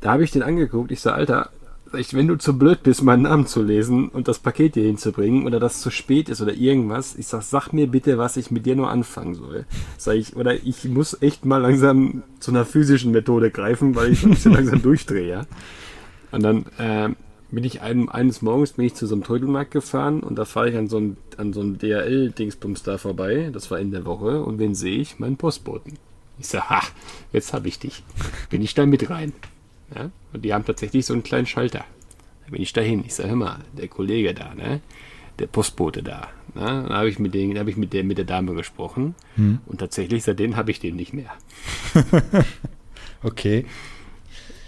Speaker 2: da habe ich den angeguckt, ich sag, Alter, wenn du zu blöd bist, meinen Namen zu lesen und das Paket dir hinzubringen oder das zu spät ist oder irgendwas, ich sag, sag mir bitte, was ich mit dir nur anfangen soll. Sag ich, oder ich muss echt mal langsam zu einer physischen Methode greifen, weil ich ein bisschen *laughs* langsam durchdrehe, ja. Und dann äh, bin ich einem, eines Morgens bin ich zu so einem Trödelmarkt gefahren und da fahre ich an so einem, an so einem DHL-Dingsbums da vorbei. Das war in der Woche. Und wen sehe ich? Meinen Postboten. Ich sage, ha, jetzt habe ich dich. Bin ich da mit rein. Ja? Und die haben tatsächlich so einen kleinen Schalter. Da bin ich dahin. Ich sage, hör mal, der Kollege da, ne? Der Postbote da. Ne? Dann habe ich mit den, habe ich mit der, mit der Dame gesprochen. Hm. Und tatsächlich seitdem habe ich den nicht mehr. *laughs*
Speaker 1: okay.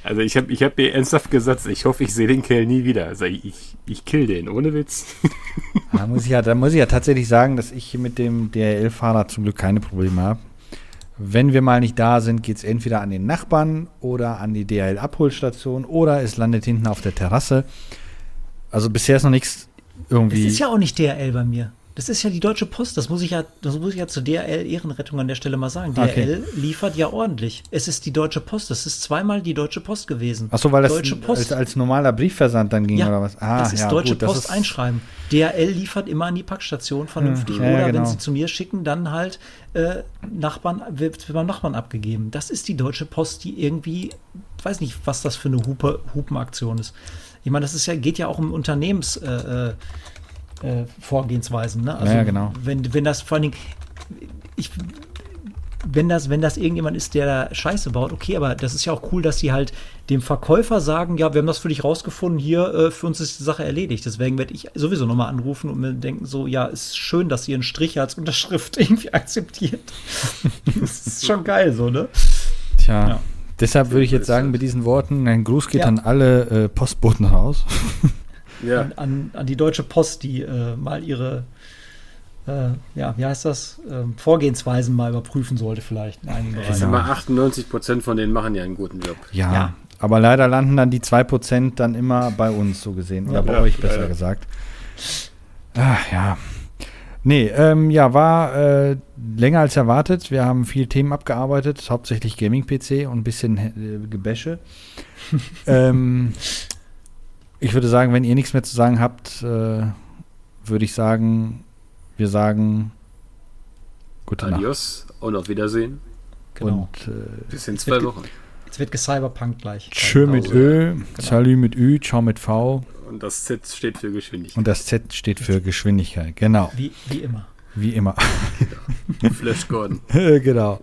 Speaker 2: Also ich habe ich hab mir ernsthaft gesagt, ich hoffe, ich sehe den Kerl nie wieder. Also ich, ich kill den, ohne Witz. *laughs*
Speaker 1: Da muss, ich ja, da muss ich ja tatsächlich sagen, dass ich mit dem DRL-Fahrer zum Glück keine Probleme habe. Wenn wir mal nicht da sind, geht es entweder an den Nachbarn oder an die DHL-Abholstation oder es landet hinten auf der Terrasse. Also bisher ist noch nichts irgendwie.
Speaker 3: Es ist ja auch nicht DHL bei mir. Das ist ja die Deutsche Post, das muss ich ja, das muss ich ja zur DRL Ehrenrettung an der Stelle mal sagen. DRL okay. liefert ja ordentlich. Es ist die Deutsche Post, das ist zweimal die Deutsche Post gewesen.
Speaker 1: Achso, weil das als, als, normaler Briefversand dann ging
Speaker 3: ja,
Speaker 1: oder was?
Speaker 3: Ah, das ist ja, Deutsche gut, Post einschreiben. DRL liefert immer an die Packstation vernünftig hm, ja, oder genau. wenn sie zu mir schicken, dann halt äh, Nachbarn, wird beim Nachbarn abgegeben. Das ist die Deutsche Post, die irgendwie, weiß nicht, was das für eine Hupe, Hupenaktion ist. Ich meine, das ist ja, geht ja auch um Unternehmens, äh, äh Vorgehensweisen. Ne?
Speaker 1: Also ja, genau.
Speaker 3: Wenn, wenn das vor allen Dingen, ich, wenn das, wenn das irgendjemand ist, der da Scheiße baut, okay, aber das ist ja auch cool, dass sie halt dem Verkäufer sagen, ja, wir haben das für dich rausgefunden, hier, äh, für uns ist die Sache erledigt. Deswegen werde ich sowieso nochmal anrufen und mir denken so, ja, ist schön, dass ihr einen Strich als Unterschrift *laughs* irgendwie akzeptiert. das ist schon geil so, ne?
Speaker 1: Tja. Ja. Deshalb würde ich jetzt sagen, mit diesen Worten, ein Gruß geht ja. an alle äh, Postboten raus *laughs*
Speaker 3: ja. an, an, an, die Deutsche Post, die äh, mal ihre, äh, ja, wie heißt das, ähm, Vorgehensweisen mal überprüfen sollte vielleicht in einigen
Speaker 2: Bereichen. Genau. 98 Prozent von denen machen ja einen guten Job.
Speaker 1: Ja, ja. aber leider landen dann die 2 Prozent dann immer bei uns, so gesehen, oder ja, bei euch besser gesagt. Ach ja. Nee, ähm, ja, war äh, länger als erwartet. Wir haben viele Themen abgearbeitet, hauptsächlich Gaming-PC und ein bisschen äh, Gebäsche. *laughs* ähm, ich würde sagen, wenn ihr nichts mehr zu sagen habt, äh, würde ich sagen, wir sagen
Speaker 2: gute Adios Nacht. und auf Wiedersehen.
Speaker 1: Genau. Und äh,
Speaker 2: bis in zwei Wochen.
Speaker 3: Jetzt wird gecyberpunk gleich.
Speaker 1: Tschö mit Ö, genau. Salut mit Ü, Ciao mit V.
Speaker 2: Und das Z steht für Geschwindigkeit.
Speaker 1: Und das Z steht für Geschwindigkeit, genau.
Speaker 3: Wie, wie immer.
Speaker 1: Wie immer.
Speaker 2: Genau. Flash Gordon. *laughs*
Speaker 1: genau.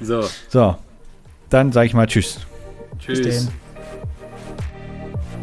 Speaker 2: So.
Speaker 1: So. Dann sage ich mal Tschüss.
Speaker 2: Tschüss.